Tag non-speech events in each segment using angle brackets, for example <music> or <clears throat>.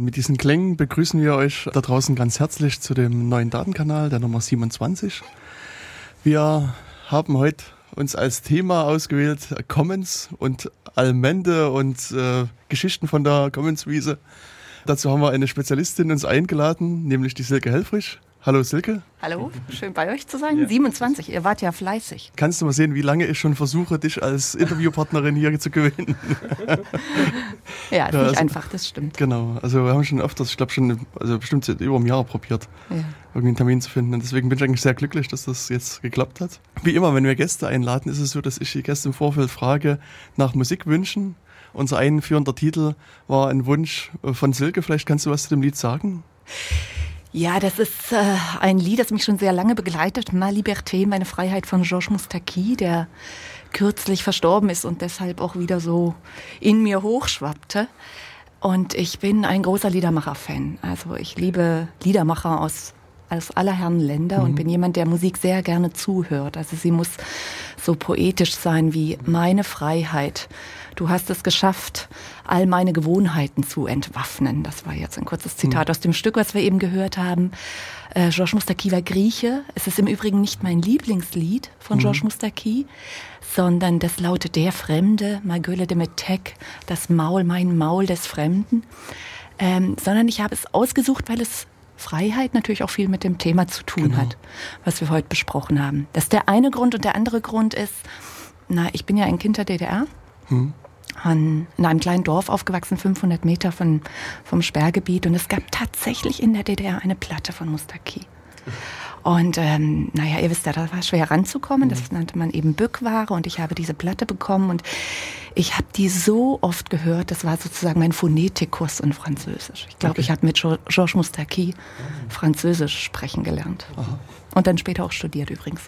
Mit diesen Klängen begrüßen wir euch da draußen ganz herzlich zu dem neuen Datenkanal, der Nummer 27. Wir haben heute uns als Thema ausgewählt Commons und Almende und äh, Geschichten von der Commons-Wiese. Dazu haben wir eine Spezialistin uns eingeladen, nämlich die Silke Helfrich. Hallo Silke. Hallo, schön bei euch zu sein. Ja. 27, ihr wart ja fleißig. Kannst du mal sehen, wie lange ich schon versuche, dich als Interviewpartnerin hier zu gewinnen? <laughs> ja, ist ja, nicht also, einfach, das stimmt. Genau, also wir haben schon öfters, ich glaube schon, also bestimmt seit über einem Jahr probiert, ja. irgendwie einen Termin zu finden. Und deswegen bin ich eigentlich sehr glücklich, dass das jetzt geklappt hat. Wie immer, wenn wir Gäste einladen, ist es so, dass ich die Gäste im Vorfeld frage nach Musikwünschen. Unser einführender Titel war ein Wunsch von Silke. Vielleicht kannst du was zu dem Lied sagen? Ja, das ist äh, ein Lied, das mich schon sehr lange begleitet. Ma Liberté, meine Freiheit von Georges Moustaki, der kürzlich verstorben ist und deshalb auch wieder so in mir hochschwappte. Und ich bin ein großer Liedermacher-Fan. Also ich liebe Liedermacher aus aus aller Herren Länder mhm. und bin jemand, der Musik sehr gerne zuhört. Also sie muss so poetisch sein wie meine Freiheit. Du hast es geschafft, all meine Gewohnheiten zu entwaffnen. Das war jetzt ein kurzes Zitat mhm. aus dem Stück, was wir eben gehört haben. Äh, Georges Moustaki war Grieche. Es ist im Übrigen nicht mein Lieblingslied von mhm. Georges Moustaki, sondern das lautet Der Fremde, Ma gueule de Metec, das Maul, mein Maul des Fremden. Ähm, sondern ich habe es ausgesucht, weil es Freiheit natürlich auch viel mit dem Thema zu tun genau. hat, was wir heute besprochen haben. Das ist der eine Grund und der andere Grund ist, na, ich bin ja ein Kind der DDR. Hm. An, in einem kleinen Dorf aufgewachsen, 500 Meter von, vom Sperrgebiet. Und es gab tatsächlich in der DDR eine Platte von Mustaki. Und ähm, naja, ihr wisst ja, da war schwer ranzukommen. Das mhm. nannte man eben Bückware. Und ich habe diese Platte bekommen und ich habe die so oft gehört. Das war sozusagen mein Phonetikkurs in Französisch. Ich glaube, okay. ich habe mit Georges Moustaki Französisch sprechen gelernt. Aha. Und dann später auch studiert übrigens.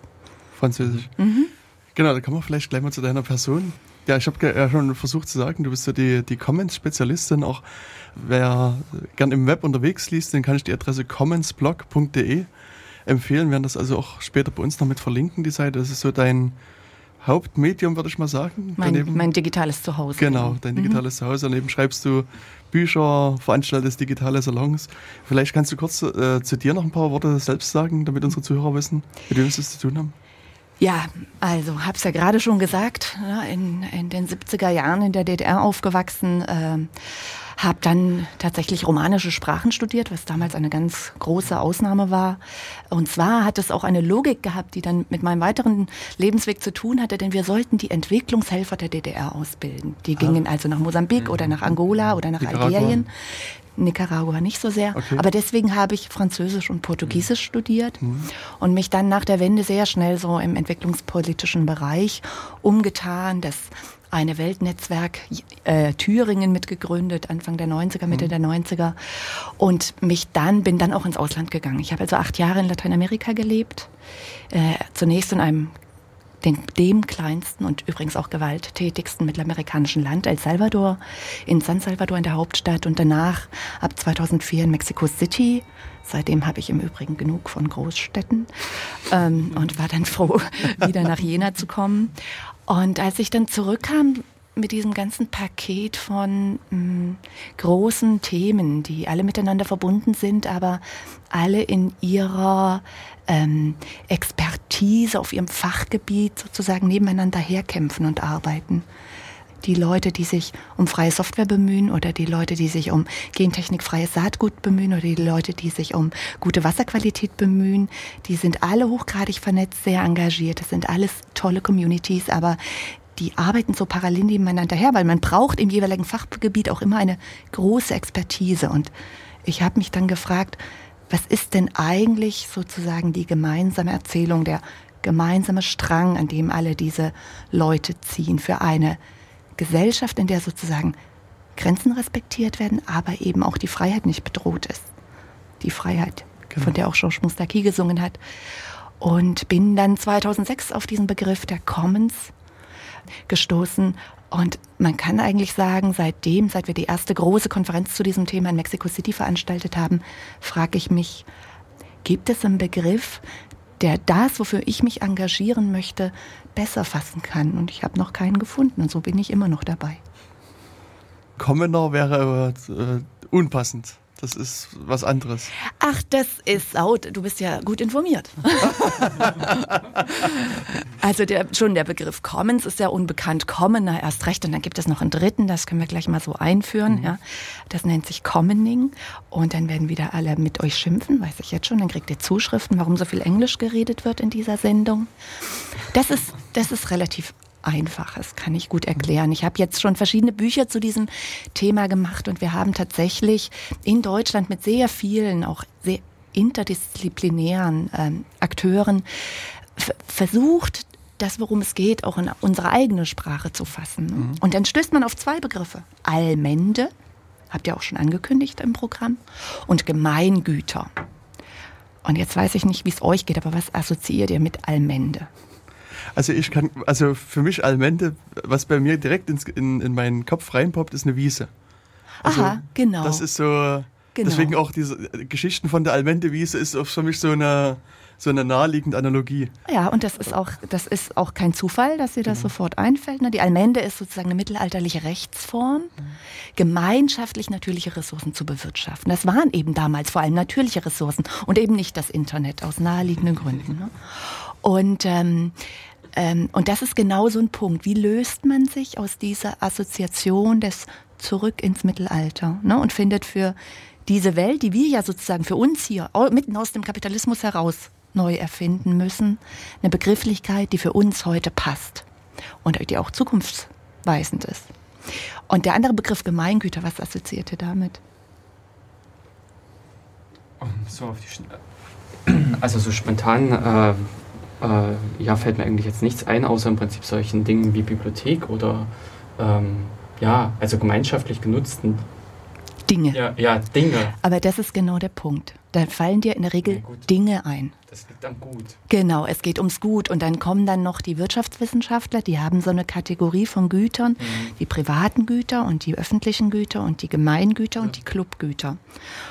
Französisch. Mhm. Genau, da kommen wir vielleicht gleich mal zu deiner Person. Ja, ich habe ja schon versucht zu sagen, du bist ja die, die Comments-Spezialistin. Auch wer gern im Web unterwegs liest, den kann ich die Adresse commentsblog.de empfehlen. Wir werden das also auch später bei uns noch mit verlinken, die Seite. Das ist so dein Hauptmedium, würde ich mal sagen. Mein, daneben, mein digitales Zuhause. Genau, dein mhm. digitales mhm. Zuhause. Daneben schreibst du Bücher, veranstaltest digitale Salons. Vielleicht kannst du kurz äh, zu dir noch ein paar Worte selbst sagen, damit unsere Zuhörer wissen, mit wem sie es zu tun haben. Ja, also habe es ja gerade schon gesagt, ne, in, in, den 70er Jahren in der DDR aufgewachsen, äh, habe dann tatsächlich romanische Sprachen studiert, was damals eine ganz große Ausnahme war. Und zwar hat es auch eine Logik gehabt, die dann mit meinem weiteren Lebensweg zu tun hatte, denn wir sollten die Entwicklungshelfer der DDR ausbilden. Die gingen ah. also nach Mosambik oder nach Angola oder nach Nicaragua. Algerien. Nicaragua nicht so sehr. Okay. Aber deswegen habe ich Französisch und Portugiesisch studiert mhm. und mich dann nach der Wende sehr schnell so im entwicklungspolitischen Bereich umgetan. Das eine Weltnetzwerk äh, Thüringen mitgegründet, Anfang der 90er, Mitte mhm. der 90er. Und mich dann, bin dann auch ins Ausland gegangen. Ich habe also acht Jahre in Lateinamerika gelebt. Äh, zunächst in einem dem, dem kleinsten und übrigens auch gewalttätigsten mittelamerikanischen Land, El Salvador, in San Salvador in der Hauptstadt und danach ab 2004 in Mexico City. Seitdem habe ich im Übrigen genug von Großstädten ähm, und war dann froh, <laughs> wieder nach Jena zu kommen. Und als ich dann zurückkam mit diesem ganzen Paket von mh, mm, großen Themen, die alle miteinander verbunden sind, aber alle in ihrer ähm, Expertise auf ihrem Fachgebiet sozusagen nebeneinander herkämpfen und arbeiten die Leute, die sich um freie Software bemühen oder die Leute, die sich um gentechnikfreies Saatgut bemühen oder die Leute, die sich um gute Wasserqualität bemühen, die sind alle hochgradig vernetzt, sehr engagiert. Das sind alles tolle Communities, aber die arbeiten so parallel nebeneinander her, weil man braucht im jeweiligen Fachgebiet auch immer eine große Expertise. Und ich habe mich dann gefragt, was ist denn eigentlich sozusagen die gemeinsame Erzählung, der gemeinsame Strang, an dem alle diese Leute ziehen für eine Gesellschaft, in der sozusagen Grenzen respektiert werden, aber eben auch die Freiheit nicht bedroht ist. Die Freiheit, genau. von der auch Georges Moustaki gesungen hat. Und bin dann 2006 auf diesen Begriff der Commons gestoßen. Und man kann eigentlich sagen, seitdem, seit wir die erste große Konferenz zu diesem Thema in Mexico City veranstaltet haben, frage ich mich, gibt es einen Begriff, der das, wofür ich mich engagieren möchte, besser fassen kann. Und ich habe noch keinen gefunden und so bin ich immer noch dabei. Kommender wäre äh, unpassend. Das ist was anderes. Ach, das ist out. Du bist ja gut informiert. <laughs> also der, schon der Begriff Commons ist ja unbekannt. Commoner erst recht. Und dann gibt es noch einen dritten, das können wir gleich mal so einführen. Mhm. Ja. Das nennt sich Commoning. Und dann werden wieder alle mit euch schimpfen, weiß ich jetzt schon. Dann kriegt ihr Zuschriften, warum so viel Englisch geredet wird in dieser Sendung. Das ist, das ist relativ Einfaches, kann ich gut erklären. Ich habe jetzt schon verschiedene Bücher zu diesem Thema gemacht und wir haben tatsächlich in Deutschland mit sehr vielen, auch sehr interdisziplinären ähm, Akteuren versucht, das, worum es geht, auch in unsere eigene Sprache zu fassen. Mhm. Und dann stößt man auf zwei Begriffe. Allmende, habt ihr auch schon angekündigt im Programm, und Gemeingüter. Und jetzt weiß ich nicht, wie es euch geht, aber was assoziiert ihr mit Allmende? Also ich kann, also für mich Almente, was bei mir direkt ins, in, in meinen Kopf reinpoppt, ist eine Wiese. Also Aha, genau. Das ist so, genau. deswegen auch diese Geschichten von der Almente-Wiese ist für mich so eine, so eine naheliegende Analogie. Ja, und das ist auch, das ist auch kein Zufall, dass dir das genau. sofort einfällt. Ne? Die Almende ist sozusagen eine mittelalterliche Rechtsform, gemeinschaftlich natürliche Ressourcen zu bewirtschaften. Das waren eben damals vor allem natürliche Ressourcen und eben nicht das Internet aus naheliegenden Gründen. Ne? Und ähm, ähm, und das ist genau so ein Punkt. Wie löst man sich aus dieser Assoziation des Zurück ins Mittelalter ne? und findet für diese Welt, die wir ja sozusagen für uns hier mitten aus dem Kapitalismus heraus neu erfinden müssen, eine Begrifflichkeit, die für uns heute passt und die auch zukunftsweisend ist. Und der andere Begriff Gemeingüter, was assoziiert ihr damit? So also so spontan äh, äh, ja, fällt mir eigentlich jetzt nichts ein, außer im Prinzip solchen Dingen wie Bibliothek oder ähm, ja, also gemeinschaftlich genutzten Dinge. Ja, ja, Dinge. Aber das ist genau der Punkt. Da fallen dir in der Regel ja, Dinge ein. Das liegt am Gut. Genau, es geht ums Gut. Und dann kommen dann noch die Wirtschaftswissenschaftler, die haben so eine Kategorie von Gütern, mhm. die privaten Güter und die öffentlichen Güter und die Gemeingüter ja. und die Clubgüter.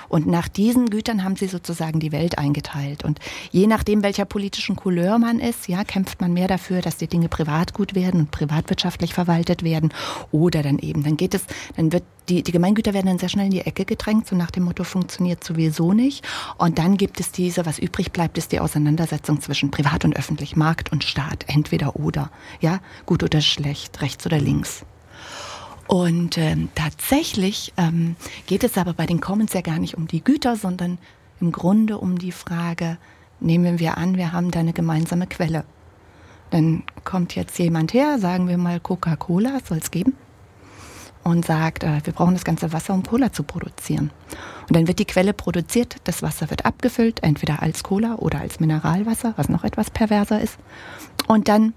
Und nach diesen Gütern haben sie sozusagen die Welt eingeteilt. Und je nachdem, welcher politischen Couleur man ist, ja, kämpft man mehr dafür, dass die Dinge privatgut werden und privatwirtschaftlich verwaltet werden. Oder dann eben, dann geht es, dann wird die, die Gemeingüter werden dann sehr schnell in die Ecke gedrängt, so nach dem Motto funktioniert sowieso nicht. Und dann gibt es diese, was übrig bleibt, ist die Auseinandersetzung zwischen privat und öffentlich, Markt und Staat, entweder oder, ja, gut oder schlecht, rechts oder links. Und ähm, tatsächlich ähm, geht es aber bei den Commons ja gar nicht um die Güter, sondern im Grunde um die Frage, nehmen wir an, wir haben da eine gemeinsame Quelle. Dann kommt jetzt jemand her, sagen wir mal Coca-Cola, soll es geben, und sagt, äh, wir brauchen das ganze Wasser, um Cola zu produzieren. Und dann wird die Quelle produziert, das Wasser wird abgefüllt, entweder als Cola oder als Mineralwasser, was noch etwas perverser ist. Und dann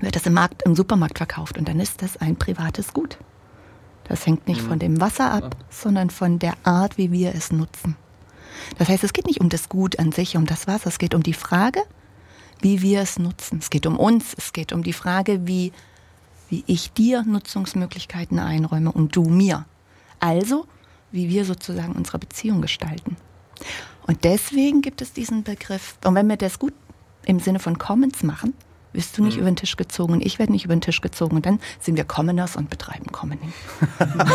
wird das im Markt, im Supermarkt verkauft und dann ist das ein privates Gut. Das hängt nicht von mhm. dem Wasser ab, sondern von der Art, wie wir es nutzen. Das heißt, es geht nicht um das Gut an sich, um das Wasser, es geht um die Frage, wie wir es nutzen. Es geht um uns, es geht um die Frage, wie, wie ich dir Nutzungsmöglichkeiten einräume und du mir. Also wie wir sozusagen unsere Beziehung gestalten. Und deswegen gibt es diesen Begriff. Und wenn wir das gut im Sinne von Commons machen, wirst du nicht mhm. über den Tisch gezogen und ich werde nicht über den Tisch gezogen und dann sind wir Commoners und betreiben Commoning. <laughs>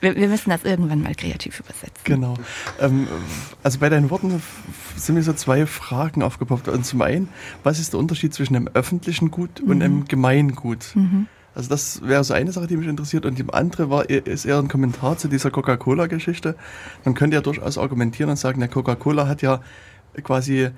wir, wir, müssen das irgendwann mal kreativ übersetzen. Genau. Ähm, also bei deinen Worten sind mir so zwei Fragen aufgepoppt. Und zum einen, was ist der Unterschied zwischen einem öffentlichen Gut und mhm. einem Gemeingut? Mhm. Also das wäre so eine Sache, die mich interessiert. Und die andere war, ist eher ein Kommentar zu dieser Coca-Cola-Geschichte. Man könnte ja durchaus argumentieren und sagen, der Coca-Cola hat ja quasi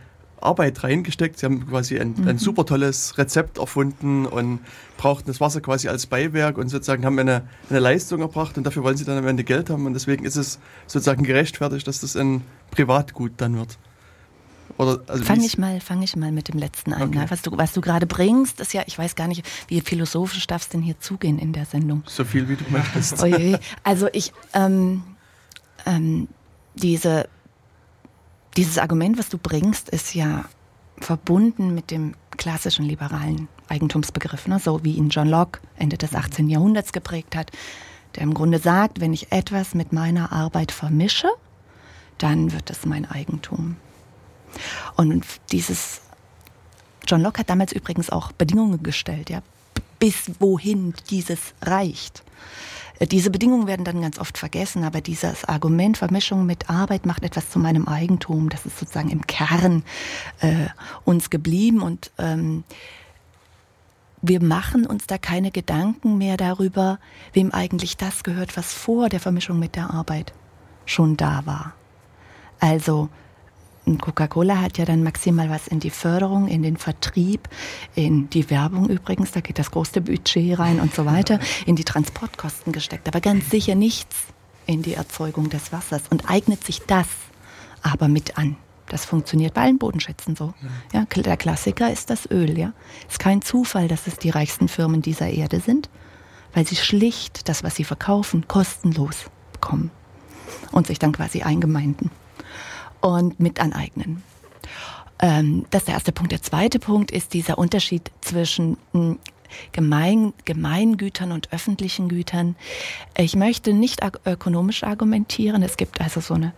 Arbeit reingesteckt. Sie haben quasi ein, mhm. ein, super tolles Rezept erfunden und brauchten das Wasser quasi als Beiwerk und sozusagen haben eine, eine Leistung erbracht und dafür wollen sie dann am Ende Geld haben und deswegen ist es sozusagen gerechtfertigt, dass das ein Privatgut dann wird. Oder, also fang ich mal, fang ich mal mit dem letzten an. Okay. Ne? Was du, was du gerade bringst, ist ja, ich weiß gar nicht, wie philosophisch darf es denn hier zugehen in der Sendung? So viel wie du möchtest. Oje. Also ich, ähm, ähm, diese, dieses Argument, was du bringst, ist ja verbunden mit dem klassischen liberalen Eigentumsbegriff, ne? so wie ihn John Locke Ende des 18. Jahrhunderts geprägt hat, der im Grunde sagt, wenn ich etwas mit meiner Arbeit vermische, dann wird es mein Eigentum. Und dieses, John Locke hat damals übrigens auch Bedingungen gestellt, ja, bis wohin dieses reicht. Diese Bedingungen werden dann ganz oft vergessen, aber dieses Argument Vermischung mit Arbeit macht etwas zu meinem Eigentum, das ist sozusagen im Kern äh, uns geblieben und ähm, wir machen uns da keine Gedanken mehr darüber, wem eigentlich das gehört, was vor der Vermischung mit der Arbeit schon da war. Also Coca-Cola hat ja dann maximal was in die Förderung, in den Vertrieb, in die Werbung übrigens, da geht das große Budget rein und so weiter, <laughs> in die Transportkosten gesteckt, aber ganz sicher nichts in die Erzeugung des Wassers und eignet sich das aber mit an. Das funktioniert bei allen Bodenschätzen so. Ja, der Klassiker ist das Öl. Ja, ist kein Zufall, dass es die reichsten Firmen dieser Erde sind, weil sie schlicht das, was sie verkaufen, kostenlos bekommen und sich dann quasi eingemeinden und mit aneignen. Ähm, das ist der erste Punkt. Der zweite Punkt ist dieser Unterschied zwischen hm, Gemein, Gemeingütern und öffentlichen Gütern. Ich möchte nicht ökonomisch argumentieren. Es gibt also so eine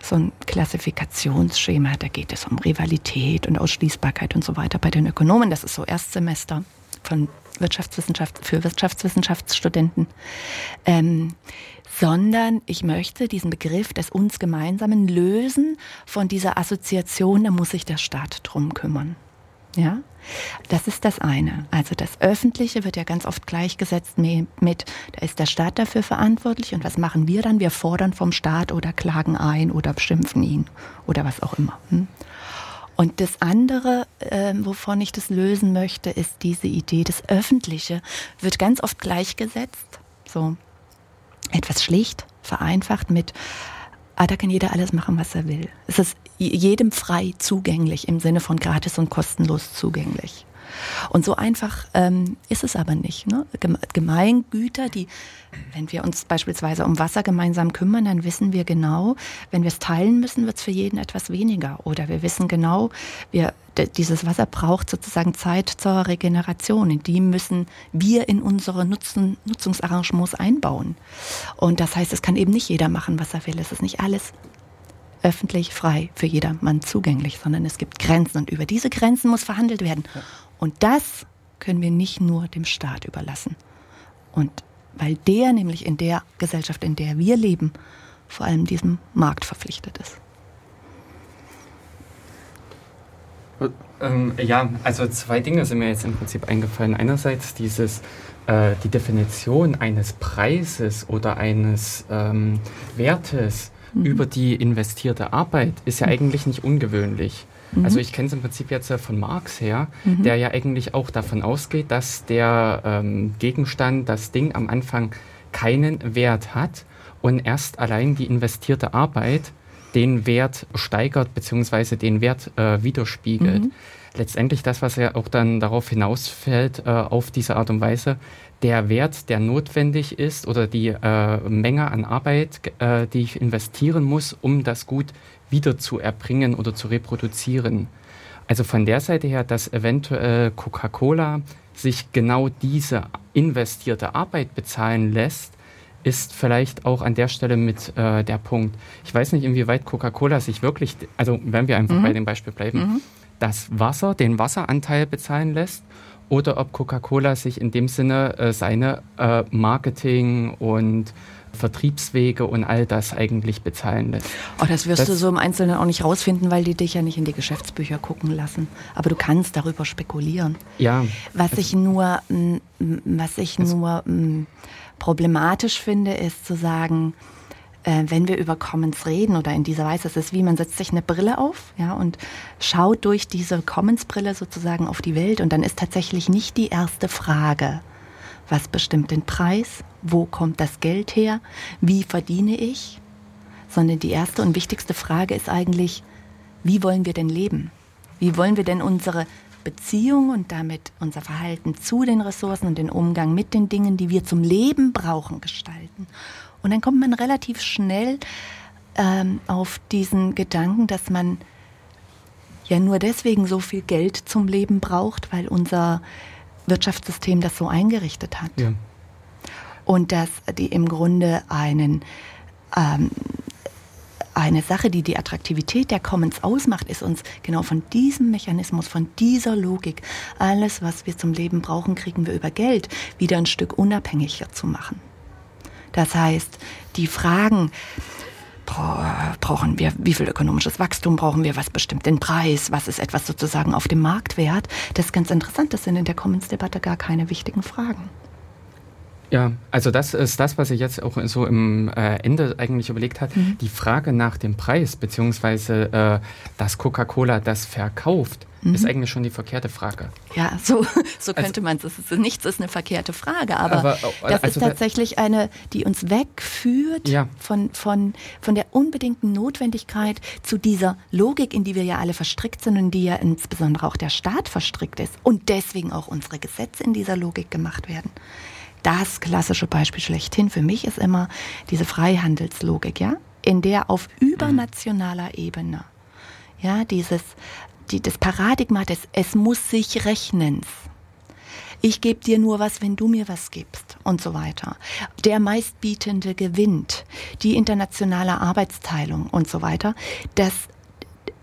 so ein Klassifikationsschema, da geht es um Rivalität und Ausschließbarkeit und so weiter bei den Ökonomen. Das ist so Erstsemester von Wirtschaftswissenschaft für Wirtschaftswissenschaftsstudenten. Ähm, sondern ich möchte diesen Begriff des uns Gemeinsamen lösen von dieser Assoziation, da muss sich der Staat drum kümmern. Ja, das ist das eine. Also das Öffentliche wird ja ganz oft gleichgesetzt mit, da ist der Staat dafür verantwortlich und was machen wir dann? Wir fordern vom Staat oder klagen ein oder beschimpfen ihn oder was auch immer. Hm? Und das andere, äh, wovon ich das lösen möchte, ist diese Idee, das Öffentliche wird ganz oft gleichgesetzt, so etwas schlicht, vereinfacht mit, ah, da kann jeder alles machen, was er will. Es ist jedem frei zugänglich im Sinne von gratis und kostenlos zugänglich. Und so einfach ähm, ist es aber nicht. Ne? Gemeingüter, die, wenn wir uns beispielsweise um Wasser gemeinsam kümmern, dann wissen wir genau, wenn wir es teilen müssen, wird es für jeden etwas weniger. Oder wir wissen genau, wir, dieses Wasser braucht sozusagen Zeit zur Regeneration. Die müssen wir in unsere Nutzen, Nutzungsarrangements einbauen. Und das heißt, es kann eben nicht jeder machen, was er will. Es ist nicht alles öffentlich, frei, für jedermann zugänglich, sondern es gibt Grenzen und über diese Grenzen muss verhandelt werden. Und das können wir nicht nur dem Staat überlassen. Und weil der nämlich in der Gesellschaft, in der wir leben, vor allem diesem Markt verpflichtet ist. Ähm, ja, also zwei Dinge sind mir jetzt im Prinzip eingefallen. Einerseits dieses, äh, die Definition eines Preises oder eines ähm, Wertes mhm. über die investierte Arbeit ist ja mhm. eigentlich nicht ungewöhnlich. Mhm. Also ich kenne es im Prinzip jetzt von Marx her, mhm. der ja eigentlich auch davon ausgeht, dass der ähm, Gegenstand, das Ding am Anfang keinen Wert hat und erst allein die investierte Arbeit den Wert steigert bzw. den Wert äh, widerspiegelt. Mhm. Letztendlich das, was ja auch dann darauf hinausfällt, äh, auf diese Art und Weise, der Wert, der notwendig ist oder die äh, Menge an Arbeit, äh, die ich investieren muss, um das Gut wieder zu erbringen oder zu reproduzieren. Also von der Seite her, dass eventuell Coca-Cola sich genau diese investierte Arbeit bezahlen lässt, ist vielleicht auch an der Stelle mit äh, der Punkt. Ich weiß nicht, inwieweit Coca-Cola sich wirklich, also wenn wir einfach mhm. bei dem Beispiel bleiben, mhm. das Wasser, den Wasseranteil bezahlen lässt oder ob Coca-Cola sich in dem Sinne äh, seine äh, Marketing und Vertriebswege und all das eigentlich bezahlen lässt. Oh, das wirst das, du so im Einzelnen auch nicht rausfinden, weil die dich ja nicht in die Geschäftsbücher gucken lassen. Aber du kannst darüber spekulieren. Ja. Was ich nur, was ich nur problematisch finde, ist zu sagen, äh, wenn wir über Commons reden oder in dieser Weise, es ist wie man setzt sich eine Brille auf, ja, und schaut durch diese Commons-Brille sozusagen auf die Welt und dann ist tatsächlich nicht die erste Frage, was bestimmt den Preis, wo kommt das Geld her, wie verdiene ich, sondern die erste und wichtigste Frage ist eigentlich, wie wollen wir denn leben? Wie wollen wir denn unsere Beziehung und damit unser Verhalten zu den Ressourcen und den Umgang mit den Dingen, die wir zum Leben brauchen, gestalten? Und dann kommt man relativ schnell ähm, auf diesen Gedanken, dass man ja nur deswegen so viel Geld zum Leben braucht, weil unser Wirtschaftssystem das so eingerichtet hat. Ja. Und dass die im Grunde einen, ähm, eine Sache, die die Attraktivität der Commons ausmacht, ist uns genau von diesem Mechanismus, von dieser Logik, alles, was wir zum Leben brauchen, kriegen wir über Geld, wieder ein Stück unabhängiger zu machen. Das heißt, die Fragen, brauchen wir, wie viel ökonomisches Wachstum brauchen wir, was bestimmt den Preis, was ist etwas sozusagen auf dem Markt wert, das ist ganz interessant, das sind in der Commons-Debatte gar keine wichtigen Fragen. Ja, also das ist das, was ich jetzt auch so im äh, Ende eigentlich überlegt hat. Mhm. Die Frage nach dem Preis, beziehungsweise äh, dass Coca-Cola das verkauft, mhm. ist eigentlich schon die verkehrte Frage. Ja, so, so also könnte also, man es. Nichts ist eine verkehrte Frage, aber, aber das also ist tatsächlich eine, die uns wegführt ja. von, von, von der unbedingten Notwendigkeit zu dieser Logik, in die wir ja alle verstrickt sind und die ja insbesondere auch der Staat verstrickt ist und deswegen auch unsere Gesetze in dieser Logik gemacht werden das klassische Beispiel schlechthin für mich ist immer diese Freihandelslogik, ja, in der auf übernationaler Ebene, ja, dieses, die, das Paradigma des Es muss sich rechnens. Ich gebe dir nur was, wenn du mir was gibst und so weiter. Der meistbietende gewinnt, die internationale Arbeitsteilung und so weiter. Das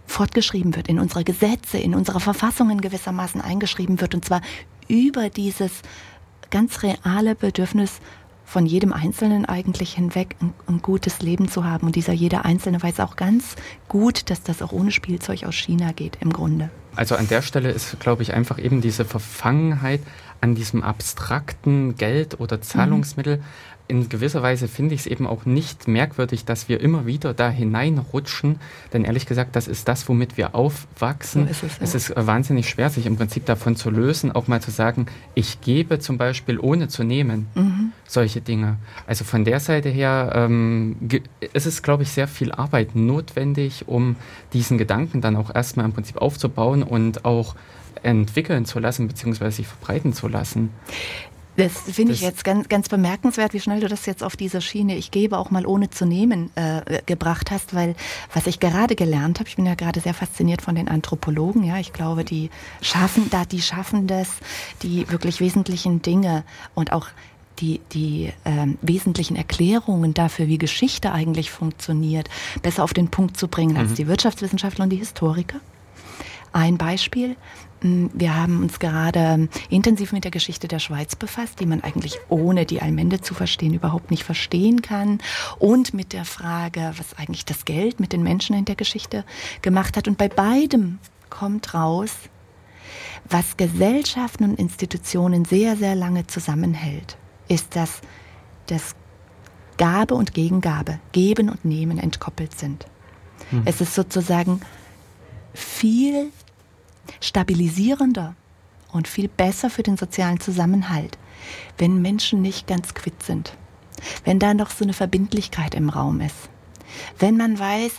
fortgeschrieben wird, in unsere Gesetze, in unsere Verfassungen gewissermaßen eingeschrieben wird, und zwar über dieses ganz reale Bedürfnis von jedem Einzelnen eigentlich hinweg ein, ein, gutes Leben zu haben. Und dieser jeder Einzelne weiß auch ganz gut, dass das auch ohne Spielzeug aus China geht, im Grunde. Also an der Stelle ist, glaube ich, einfach eben diese Verfangenheit an diesem abstrakten Geld oder Zahlungsmittel. Mhm in gewisser Weise finde ich es eben auch nicht merkwürdig, dass wir immer wieder da hineinrutschen, denn ehrlich gesagt, das ist das, womit wir aufwachsen. So ist es, ja. es, ist äh, wahnsinnig schwer, sich im Prinzip davon zu lösen, auch mal zu sagen, ich gebe zum Beispiel ohne zu nehmen, mhm. solche Dinge. Also von der Seite her ähm, es ist glaube ich, sehr viel Arbeit notwendig, um diesen Gedanken dann auch erstmal im Prinzip aufzubauen und auch entwickeln zu lassen, beziehungsweise sich verbreiten zu lassen. Das finde ich jetzt ganz, ganz bemerkenswert, wie schnell du das jetzt auf dieser Schiene, ich gebe auch mal ohne zu nehmen, äh, gebracht hast, weil was ich gerade gelernt habe, ich bin ja gerade sehr fasziniert von den Anthropologen, ja, ich glaube, die schaffen da, die schaffen das, die wirklich wesentlichen Dinge und auch die, die ähm, wesentlichen Erklärungen dafür, wie Geschichte eigentlich funktioniert, besser auf den Punkt zu bringen als mhm. die Wirtschaftswissenschaftler und die Historiker. Ein Beispiel, wir haben uns gerade intensiv mit der Geschichte der Schweiz befasst, die man eigentlich ohne die Allmende zu verstehen überhaupt nicht verstehen kann. Und mit der Frage, was eigentlich das Geld mit den Menschen in der Geschichte gemacht hat. Und bei beidem kommt raus, was Gesellschaften und Institutionen sehr, sehr lange zusammenhält, ist, dass das Gabe und Gegengabe, Geben und Nehmen entkoppelt sind. Hm. Es ist sozusagen viel stabilisierender und viel besser für den sozialen Zusammenhalt, wenn Menschen nicht ganz quitt sind, wenn da noch so eine Verbindlichkeit im Raum ist, wenn man weiß,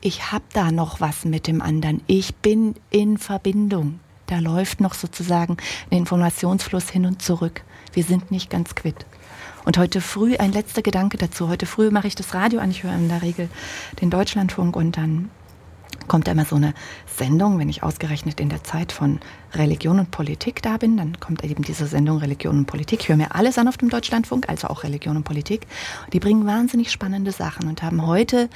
ich habe da noch was mit dem anderen, ich bin in Verbindung, da läuft noch sozusagen ein Informationsfluss hin und zurück, wir sind nicht ganz quitt. Und heute früh, ein letzter Gedanke dazu, heute früh mache ich das Radio an, ich höre in der Regel den Deutschlandfunk und dann kommt immer so eine Sendung, wenn ich ausgerechnet in der Zeit von Religion und Politik da bin, dann kommt eben diese Sendung Religion und Politik. Ich höre mir alles an auf dem Deutschlandfunk, also auch Religion und Politik. Die bringen wahnsinnig spannende Sachen und haben heute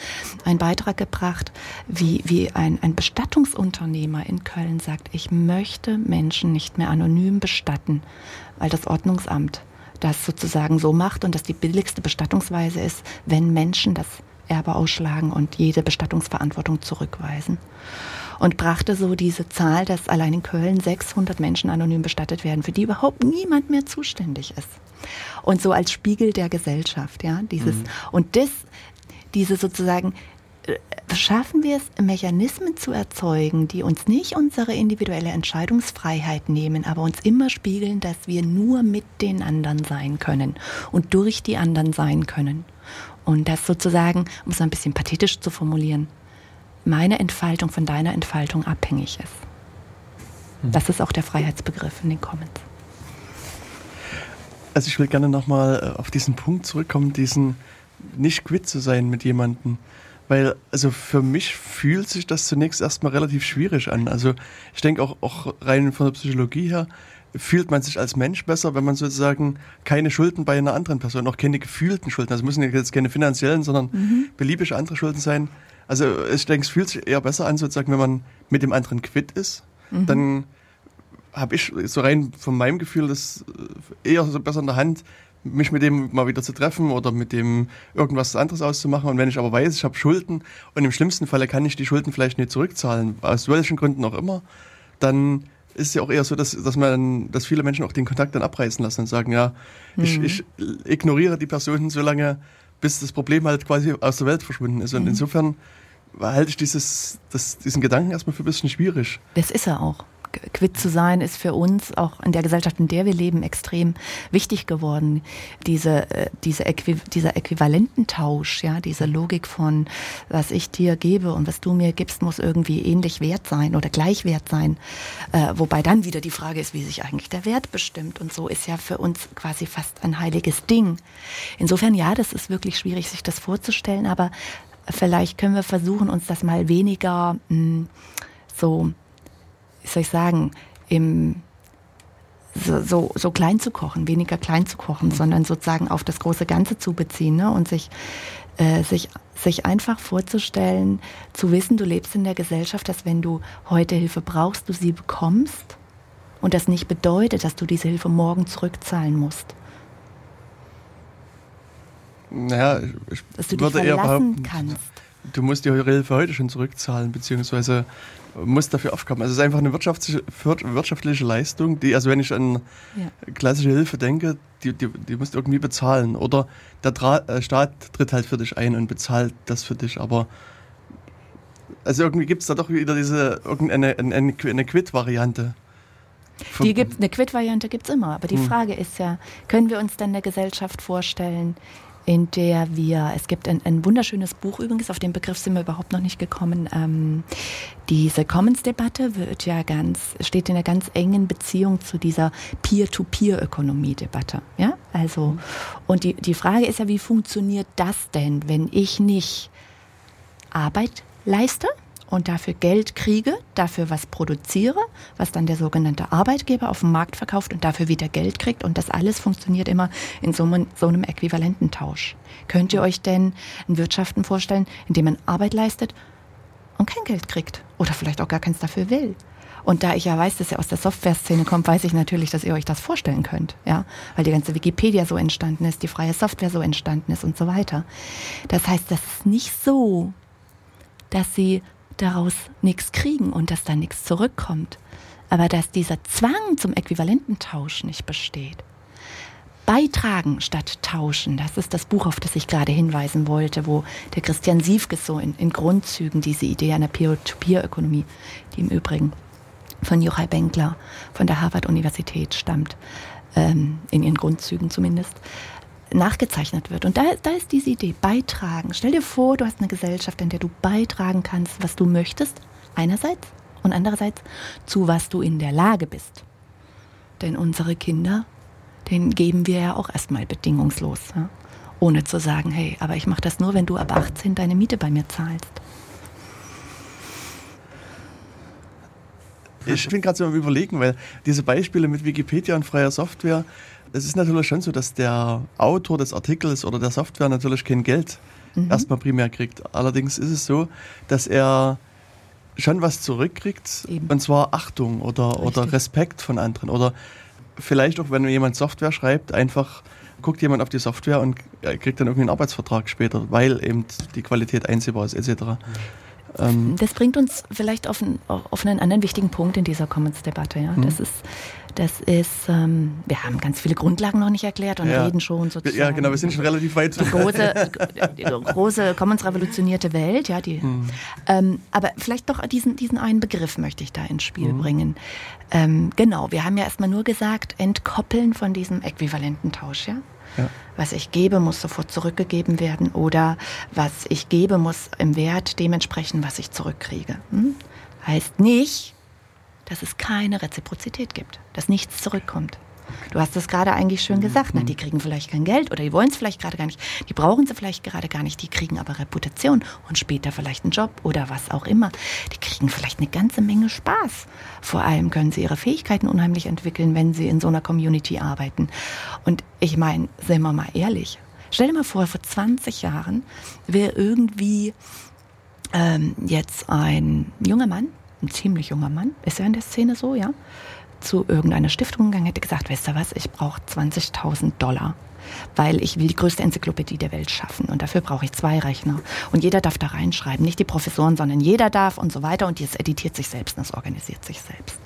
einen Beitrag gebracht, wie, wie ein, ein Bestattungsunternehmer in Köln sagt, ich möchte Menschen nicht mehr anonym bestatten, weil das Ordnungsamt das sozusagen so macht und das die billigste Bestattungsweise ist, wenn Menschen das Erbe ausschlagen und jede Bestattungsverantwortung zurückweisen. Und brachte so diese Zahl, dass allein in Köln 600 Menschen anonym bestattet werden, für die überhaupt niemand mehr zuständig ist. Und so als Spiegel der Gesellschaft, ja, dieses, mhm. und das, diese sozusagen, äh, schaffen wir es, Mechanismen zu erzeugen, die uns nicht unsere individuelle Entscheidungsfreiheit nehmen, aber uns immer spiegeln, dass wir nur mit den anderen sein können und durch die anderen sein können. Und das sozusagen, um es ein bisschen pathetisch zu formulieren, meine Entfaltung von deiner Entfaltung abhängig ist. Hm. Das ist auch der Freiheitsbegriff in den Comments. Also ich will gerne nochmal äh, auf diesen Punkt zurückkommen, diesen nicht quitt zu sein mit jemandem. Weil, also für mich fühlt sich das zunächst erstmal relativ schwierig an. Also ich denke auch, auch rein von der Psychologie her, fühlt man sich als Mensch besser, wenn man sozusagen keine Schulden bei einer anderen Person, auch keine gefühlten Schulden, also müssen jetzt keine finanziellen, sondern mhm. beliebige andere Schulden sein. Also ich denke, es fühlt sich eher besser an, sozusagen, wenn man mit dem anderen quitt ist. Mhm. Dann habe ich so rein von meinem Gefühl das eher so besser in der Hand, mich mit dem mal wieder zu treffen oder mit dem irgendwas anderes auszumachen. Und wenn ich aber weiß, ich habe Schulden und im schlimmsten Falle kann ich die Schulden vielleicht nicht zurückzahlen, aus welchen Gründen auch immer, dann ist ja auch eher so, dass, dass man, dass viele Menschen auch den Kontakt dann abreißen lassen und sagen, ja, mhm. ich, ich ignoriere die Personen so lange, bis das Problem halt quasi aus der Welt verschwunden ist. Und mhm. insofern halte ich dieses, das, diesen Gedanken erstmal für ein bisschen schwierig. Das ist er auch quitt zu sein, ist für uns auch in der Gesellschaft, in der wir leben, extrem wichtig geworden. Diese, äh, diese Äqui dieser Äquivalententausch, ja, diese Logik von, was ich dir gebe und was du mir gibst, muss irgendwie ähnlich wert sein oder gleich wert sein. Äh, wobei dann wieder die Frage ist, wie sich eigentlich der Wert bestimmt. Und so ist ja für uns quasi fast ein heiliges Ding. Insofern, ja, das ist wirklich schwierig, sich das vorzustellen, aber vielleicht können wir versuchen, uns das mal weniger mh, hm, so wie soll ich sagen, im, so, so, so, klein zu kochen, weniger klein zu kochen, mhm. sondern sozusagen auf das große Ganze zu beziehen ne? und sich, äh, sich, sich einfach vorzustellen, zu wissen, du lebst in der Gesellschaft, dass wenn du heute Hilfe brauchst, du sie bekommst und das nicht bedeutet, dass du diese Hilfe morgen zurückzahlen musst. Naja, ich dass du dich würde eher behaupten, kannst. Du musst die Hilfe heute schon zurückzahlen, beziehungsweise muss dafür aufkommen. Also es ist einfach eine wirtschaftliche, Leistung, die, also wenn ich an ja. klassische Hilfe denke, die, die, die musst du irgendwie bezahlen. Oder der Tra äh, Staat tritt halt für dich ein und bezahlt das für dich. Aber also irgendwie gibt es da doch wieder diese irgendeine eine, eine, eine Quit-Variante. Die gibt, eine Quit-Variante gibt es immer. Aber die hm. Frage ist ja, können wir uns dann eine Gesellschaft vorstellen, in der wir, es gibt ein, ein, wunderschönes Buch übrigens, auf den Begriff sind wir überhaupt noch nicht gekommen. Ähm, diese Commons-Debatte wird ja ganz, steht in einer ganz engen Beziehung zu dieser Peer-to-Peer-Ökonomie-Debatte. Ja, also, und die, die Frage ist ja, wie funktioniert das denn, wenn ich nicht Arbeit leiste? Und dafür Geld kriege, dafür was produziere, was dann der sogenannte Arbeitgeber auf dem Markt verkauft und dafür wieder Geld kriegt. Und das alles funktioniert immer in so einem, so einem äquivalenten Tausch. Könnt ihr euch denn ein Wirtschaften vorstellen, in dem man Arbeit leistet und kein Geld kriegt oder vielleicht auch gar keins dafür will? Und da ich ja weiß, dass ihr aus der Software-Szene kommt, weiß ich natürlich, dass ihr euch das vorstellen könnt, ja, weil die ganze Wikipedia so entstanden ist, die freie Software so entstanden ist und so weiter. Das heißt, das ist nicht so, dass sie daraus nichts kriegen und dass da nichts zurückkommt. Aber dass dieser Zwang zum Äquivalententausch nicht besteht. Beitragen statt tauschen, das ist das Buch, auf das ich gerade hinweisen wollte, wo der Christian Siefkes so in, in Grundzügen diese Idee einer Peer-to-Peer-Ökonomie, die im Übrigen von Jochai Benkler von der Harvard-Universität stammt, ähm, in ihren Grundzügen zumindest, nachgezeichnet wird. Und da, da ist diese Idee, beitragen. Stell dir vor, du hast eine Gesellschaft, in der du beitragen kannst, was du möchtest, einerseits, und andererseits zu was du in der Lage bist. Denn unsere Kinder, denen geben wir ja auch erstmal bedingungslos, ja? ohne zu sagen, hey, aber ich mache das nur, wenn du ab 18 deine Miete bei mir zahlst. Ich bin gerade so am Überlegen, weil diese Beispiele mit Wikipedia und freier Software, es ist natürlich schon so, dass der Autor des Artikels oder der Software natürlich kein Geld mhm. erstmal primär kriegt. Allerdings ist es so, dass er schon was zurückkriegt, Eben. und zwar Achtung oder, oder Respekt von anderen. Oder vielleicht auch, wenn jemand Software schreibt, einfach guckt jemand auf die Software und kriegt dann irgendwie einen Arbeitsvertrag später, weil eben die Qualität einsehbar ist, etc. Ähm das bringt uns vielleicht auf, ein, auf, einen anderen wichtigen Punkt in dieser Commons-Debatte. Ja? Mhm. Das ist, das ist ähm, wir haben ganz viele Grundlagen noch nicht erklärt und ja. reden schon sozusagen. Ja, genau, wir sind schon relativ weit. Die große, <laughs> die große Commons-revolutionierte Welt, ja, die. Mhm. Ähm, aber vielleicht doch diesen, diesen einen Begriff möchte ich da ins Spiel mhm. bringen. Ähm, genau, wir haben ja erstmal nur gesagt, entkoppeln von diesem äquivalenten Tausch, ja. Was ich gebe, muss sofort zurückgegeben werden oder was ich gebe, muss im Wert dementsprechend, was ich zurückkriege. Hm? Heißt nicht, dass es keine Reziprozität gibt, dass nichts zurückkommt. Du hast es gerade eigentlich schön gesagt. Na, die kriegen vielleicht kein Geld oder die wollen es vielleicht gerade gar nicht. Die brauchen sie vielleicht gerade gar nicht. Die kriegen aber Reputation und später vielleicht einen Job oder was auch immer. Die kriegen vielleicht eine ganze Menge Spaß. Vor allem können sie ihre Fähigkeiten unheimlich entwickeln, wenn sie in so einer Community arbeiten. Und ich meine, seien wir mal ehrlich. Stell dir mal vor, vor 20 Jahren wäre irgendwie ähm, jetzt ein junger Mann, ein ziemlich junger Mann, ist er in der Szene so, ja? Zu irgendeiner Stiftung gegangen, hätte gesagt, weißt du was, ich brauche 20.000 Dollar. weil ich will die größte Enzyklopädie der Welt schaffen und dafür brauche ich zwei Rechner und jeder darf da reinschreiben, nicht die Professoren, sondern jeder darf und so weiter und das editiert sich selbst und das organisiert sich selbst.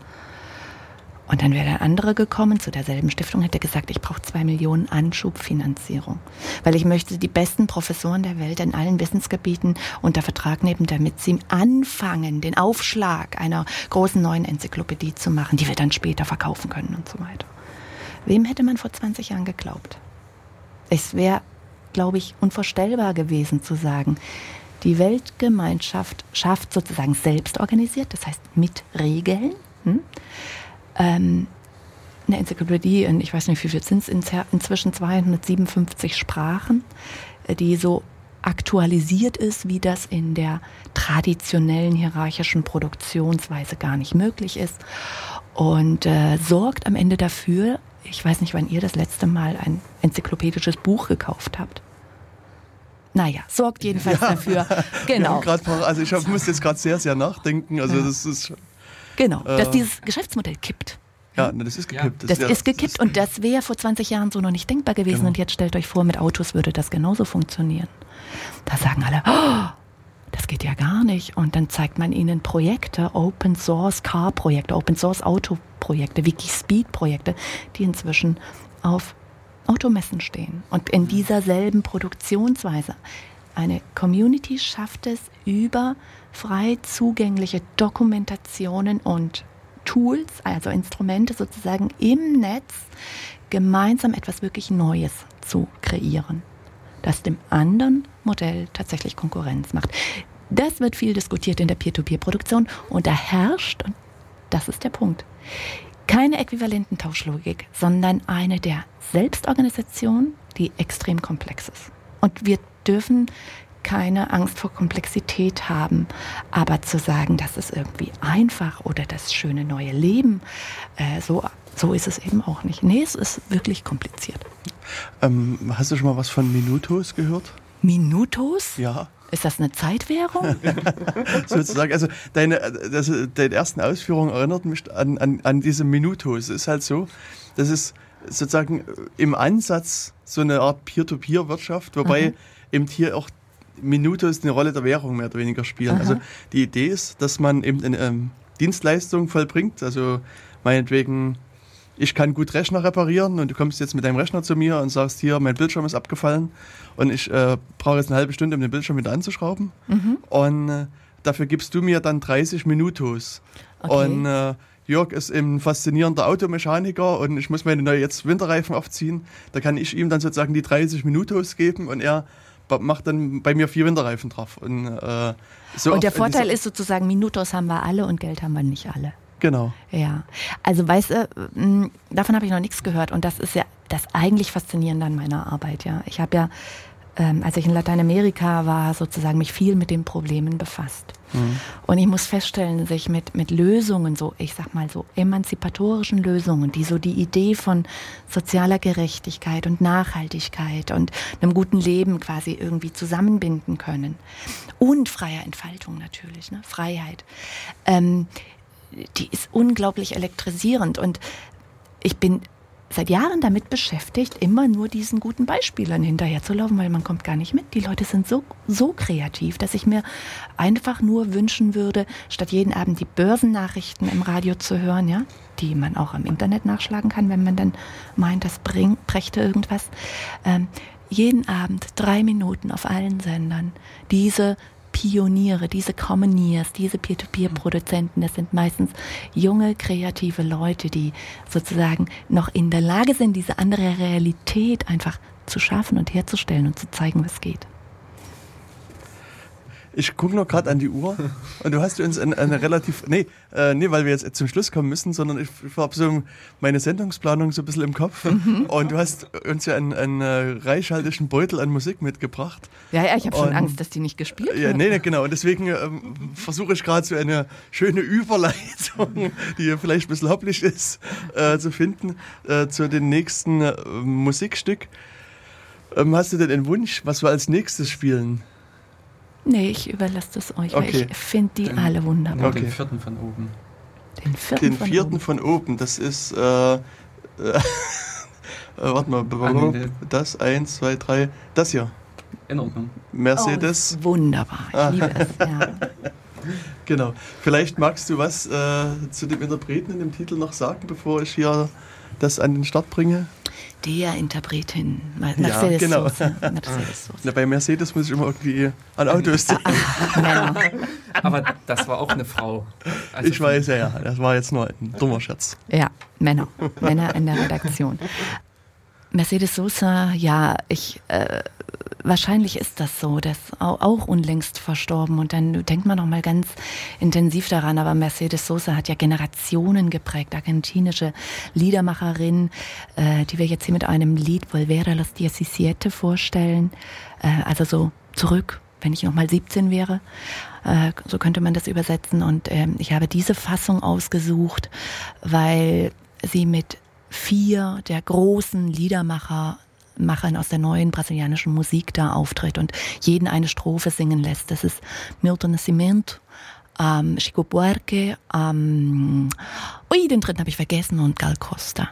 Und dann wäre der andere gekommen zu derselben Stiftung, hätte gesagt, ich brauche zwei Millionen Anschubfinanzierung, weil ich möchte die besten Professoren der Welt in allen Wissensgebieten unter Vertrag nehmen, damit sie anfangen, den Aufschlag einer großen neuen Enzyklopädie zu machen, die wir dann später verkaufen können und so weiter. Wem hätte man vor 20 Jahren geglaubt? Es wäre, glaube ich, unvorstellbar gewesen zu sagen, die Weltgemeinschaft schafft sozusagen selbst organisiert, das heißt mit Regeln. Hm? Ähm, eine Enzyklopädie in, ich weiß nicht, wie viel sind es inzwischen 257 Sprachen, äh, die so aktualisiert ist, wie das in der traditionellen hierarchischen Produktionsweise gar nicht möglich ist und äh, sorgt am Ende dafür, ich weiß nicht, wann ihr das letzte Mal ein enzyklopädisches Buch gekauft habt. Naja, sorgt jedenfalls ja. dafür. Genau. Grad, also ich hab, muss jetzt gerade sehr, sehr nachdenken. Also ja. das ist Genau, dass äh, dieses Geschäftsmodell kippt. Ja, ne, das ist gekippt. Das, das ja, ist gekippt das ist und das wäre vor 20 Jahren so noch nicht denkbar gewesen. Genau. Und jetzt stellt euch vor, mit Autos würde das genauso funktionieren. Da sagen alle, oh, das geht ja gar nicht. Und dann zeigt man ihnen Projekte, Open Source Car Projekte, Open Source Auto Projekte, Wikispeed Projekte, die inzwischen auf Automessen stehen. Und in dieser selben Produktionsweise. Eine Community schafft es über frei zugängliche Dokumentationen und Tools, also Instrumente sozusagen im Netz, gemeinsam etwas wirklich Neues zu kreieren, das dem anderen Modell tatsächlich Konkurrenz macht. Das wird viel diskutiert in der Peer-to-Peer-Produktion und da herrscht, und das ist der Punkt, keine äquivalenten Tauschlogik, sondern eine der Selbstorganisation, die extrem komplex ist. Und wir dürfen keine Angst vor Komplexität haben, aber zu sagen, das ist irgendwie einfach oder das schöne neue Leben, äh, so, so ist es eben auch nicht. Nee, es ist wirklich kompliziert. Ähm, hast du schon mal was von Minutos gehört? Minutos? Ja. Ist das eine Zeitwährung? <laughs> Sozusagen. Also deine, das, deine ersten Ausführungen erinnert mich an, an, an diese Minutos. Es ist halt so, das ist sozusagen im Ansatz so eine Art Peer-to-Peer-Wirtschaft, wobei mhm. Eben hier auch Minutos eine Rolle der Währung mehr oder weniger spielen. Aha. Also die Idee ist, dass man eben eine ähm, Dienstleistung vollbringt. Also meinetwegen, ich kann gut Rechner reparieren und du kommst jetzt mit deinem Rechner zu mir und sagst, hier, mein Bildschirm ist abgefallen und ich äh, brauche jetzt eine halbe Stunde, um den Bildschirm wieder anzuschrauben. Mhm. Und äh, dafür gibst du mir dann 30 Minutos. Okay. Und äh, Jörg ist ein faszinierender Automechaniker und ich muss meine neue jetzt Winterreifen aufziehen. Da kann ich ihm dann sozusagen die 30 Minutos geben und er macht dann bei mir vier Winterreifen drauf. Und, äh, so und der Vorteil ist sozusagen, Minutos haben wir alle und Geld haben wir nicht alle. Genau. Ja, also weißt du, hm, davon habe ich noch nichts gehört und das ist ja das eigentlich Faszinierende an meiner Arbeit. Ja, ich habe ja ähm, als ich in Lateinamerika war, sozusagen mich viel mit den Problemen befasst. Mhm. Und ich muss feststellen, sich mit, mit Lösungen, so, ich sag mal so emanzipatorischen Lösungen, die so die Idee von sozialer Gerechtigkeit und Nachhaltigkeit und einem guten Leben quasi irgendwie zusammenbinden können. Und freier Entfaltung natürlich, ne? Freiheit. Ähm, die ist unglaublich elektrisierend und ich bin seit Jahren damit beschäftigt, immer nur diesen guten Beispielen hinterherzulaufen, weil man kommt gar nicht mit. Die Leute sind so, so kreativ, dass ich mir einfach nur wünschen würde, statt jeden Abend die Börsennachrichten im Radio zu hören, ja, die man auch im Internet nachschlagen kann, wenn man dann meint, das bringt, brächte irgendwas, ähm, jeden Abend drei Minuten auf allen Sendern diese Pioniere, diese Common Years, diese Peer-to-Peer-Produzenten, das sind meistens junge, kreative Leute, die sozusagen noch in der Lage sind, diese andere Realität einfach zu schaffen und herzustellen und zu zeigen, was geht. Ich gucke noch gerade an die Uhr <laughs> und du hast uns eine, eine relativ, nee, äh, nee, weil wir jetzt zum Schluss kommen müssen, sondern ich, ich habe so meine Sendungsplanung so ein bisschen im Kopf mhm. <laughs> und du hast uns ja einen, einen äh, reichhaltigen Beutel an Musik mitgebracht. Ja, ja, ich habe schon Angst, dass die nicht gespielt wird. Ja, nee, nee, genau. Und deswegen ähm, versuche ich gerade so eine schöne Überleitung, <laughs> die vielleicht ein bisschen hopplich ist, äh, zu finden äh, zu dem nächsten äh, Musikstück. Ähm, hast du denn einen Wunsch, was wir als nächstes spielen? Nee, ich überlasse das euch, okay. weil ich finde die den, alle wunderbar. Okay. Den vierten von oben. Den vierten, den von, vierten oben. von oben. Das ist. Äh, Äh, <laughs> warte mal, nee. das, eins, zwei, drei, das hier. In Ordnung. Mercedes. Oh, wunderbar, ich liebe es. Ja. <laughs> Genau. Vielleicht magst du was äh, zu dem Interpreten in dem Titel noch sagen, bevor ich hier das an den Start bringe? Der Interpretin, Ja, Mercedes genau. Sosa. <laughs> Mercedes. Na, bei Mercedes muss ich immer irgendwie an Autos denken. Männer. <laughs> Aber das war auch eine Frau. Also Ich weiß ja, ja. Das war jetzt nur ein dummer Scherz. Ja, Männer. Männer in der Redaktion. Mercedes Sosa, ja, ich, äh, wahrscheinlich ist das so, das auch, unlängst verstorben und dann denkt man noch mal ganz intensiv daran, aber Mercedes Sosa hat ja Generationen geprägt, argentinische Liedermacherin, äh, die wir jetzt hier mit einem Lied Volver a los 17 vorstellen, äh, also so zurück, wenn ich noch mal 17 wäre. Äh, so könnte man das übersetzen. Und ähm, ich habe diese Fassung ausgesucht, weil sie mit vier der großen Liedermacher Machern aus der neuen brasilianischen Musik da auftritt und jeden eine Strophe singen lässt. Das ist Milton Nascimento, ähm, Chico Buarque, ähm, ui, den dritten habe ich vergessen und Gal Costa.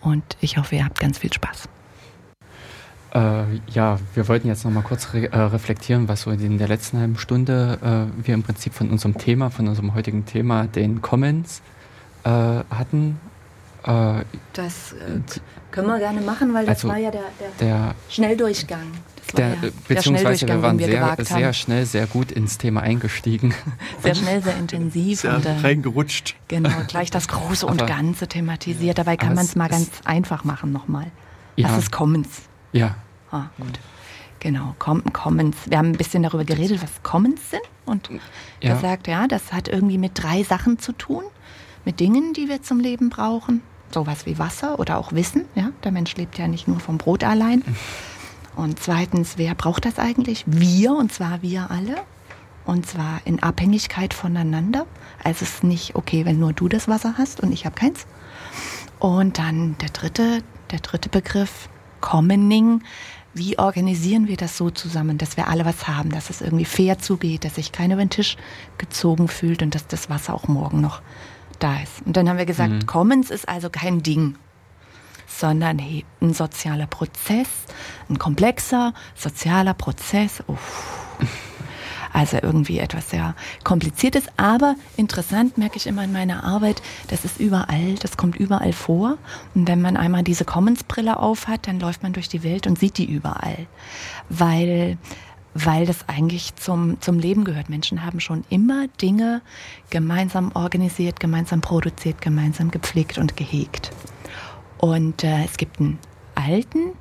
Und ich hoffe, ihr habt ganz viel Spaß. Äh, ja, wir wollten jetzt noch mal kurz re äh, reflektieren, was so in der letzten halben Stunde äh, wir im Prinzip von unserem Thema, von unserem heutigen Thema, den Commons, äh, hatten. Äh, Das können wir gerne machen, weil Also, ja der, der, Schnelldurchgang. Das der, äh, beziehungsweise wir waren sehr, sehr schnell, sehr gut ins Thema eingestiegen. <laughs> sehr schnell, sehr intensiv Sehr und äh, reingerutscht. genau gleich das Große und Aber- Ganze thematisiert. Dabei kann man es mal ganz einfach machen nochmal. Ja. Das ist Commons. Ja, Ah, gut. Genau, Com Commons. Wir haben ein bisschen darüber geredet, was Commons sind. Und Ja. gesagt, ja, das hat irgendwie mit drei Sachen zu tun. Mit Dingen, die wir zum Leben brauchen. Sowas wie Wasser oder auch Wissen. Ja, der Mensch lebt ja nicht nur vom Brot allein. Und zweitens, wer braucht das eigentlich? Wir, und zwar wir alle. Und zwar in Abhängigkeit voneinander. Also es ist nicht okay, wenn nur du das Wasser hast und ich habe keins. Und dann der dritte, der dritte Begriff, Commoning. Wie organisieren wir das so zusammen, dass wir alle was haben, dass es irgendwie fair zugeht, dass sich keiner über den Tisch gezogen fühlt und dass das Wasser auch morgen noch da ist. Und dann haben wir gesagt, Commons ist also kein Ding, sondern ein sozialer Prozess, ein komplexer sozialer Prozess. Uff. <laughs> Also irgendwie etwas sehr kompliziertes, aber interessant merke ich immer in meiner Arbeit, das ist überall, das kommt überall vor. Und wenn man einmal diese Commons-Brille aufhat, dann läuft man durch die Welt und sieht die überall. Weil, weil das eigentlich zum, zum Leben gehört. Menschen haben schon immer Dinge gemeinsam organisiert, gemeinsam produziert, gemeinsam gepflegt und gehegt. Und äh, es gibt einen alten,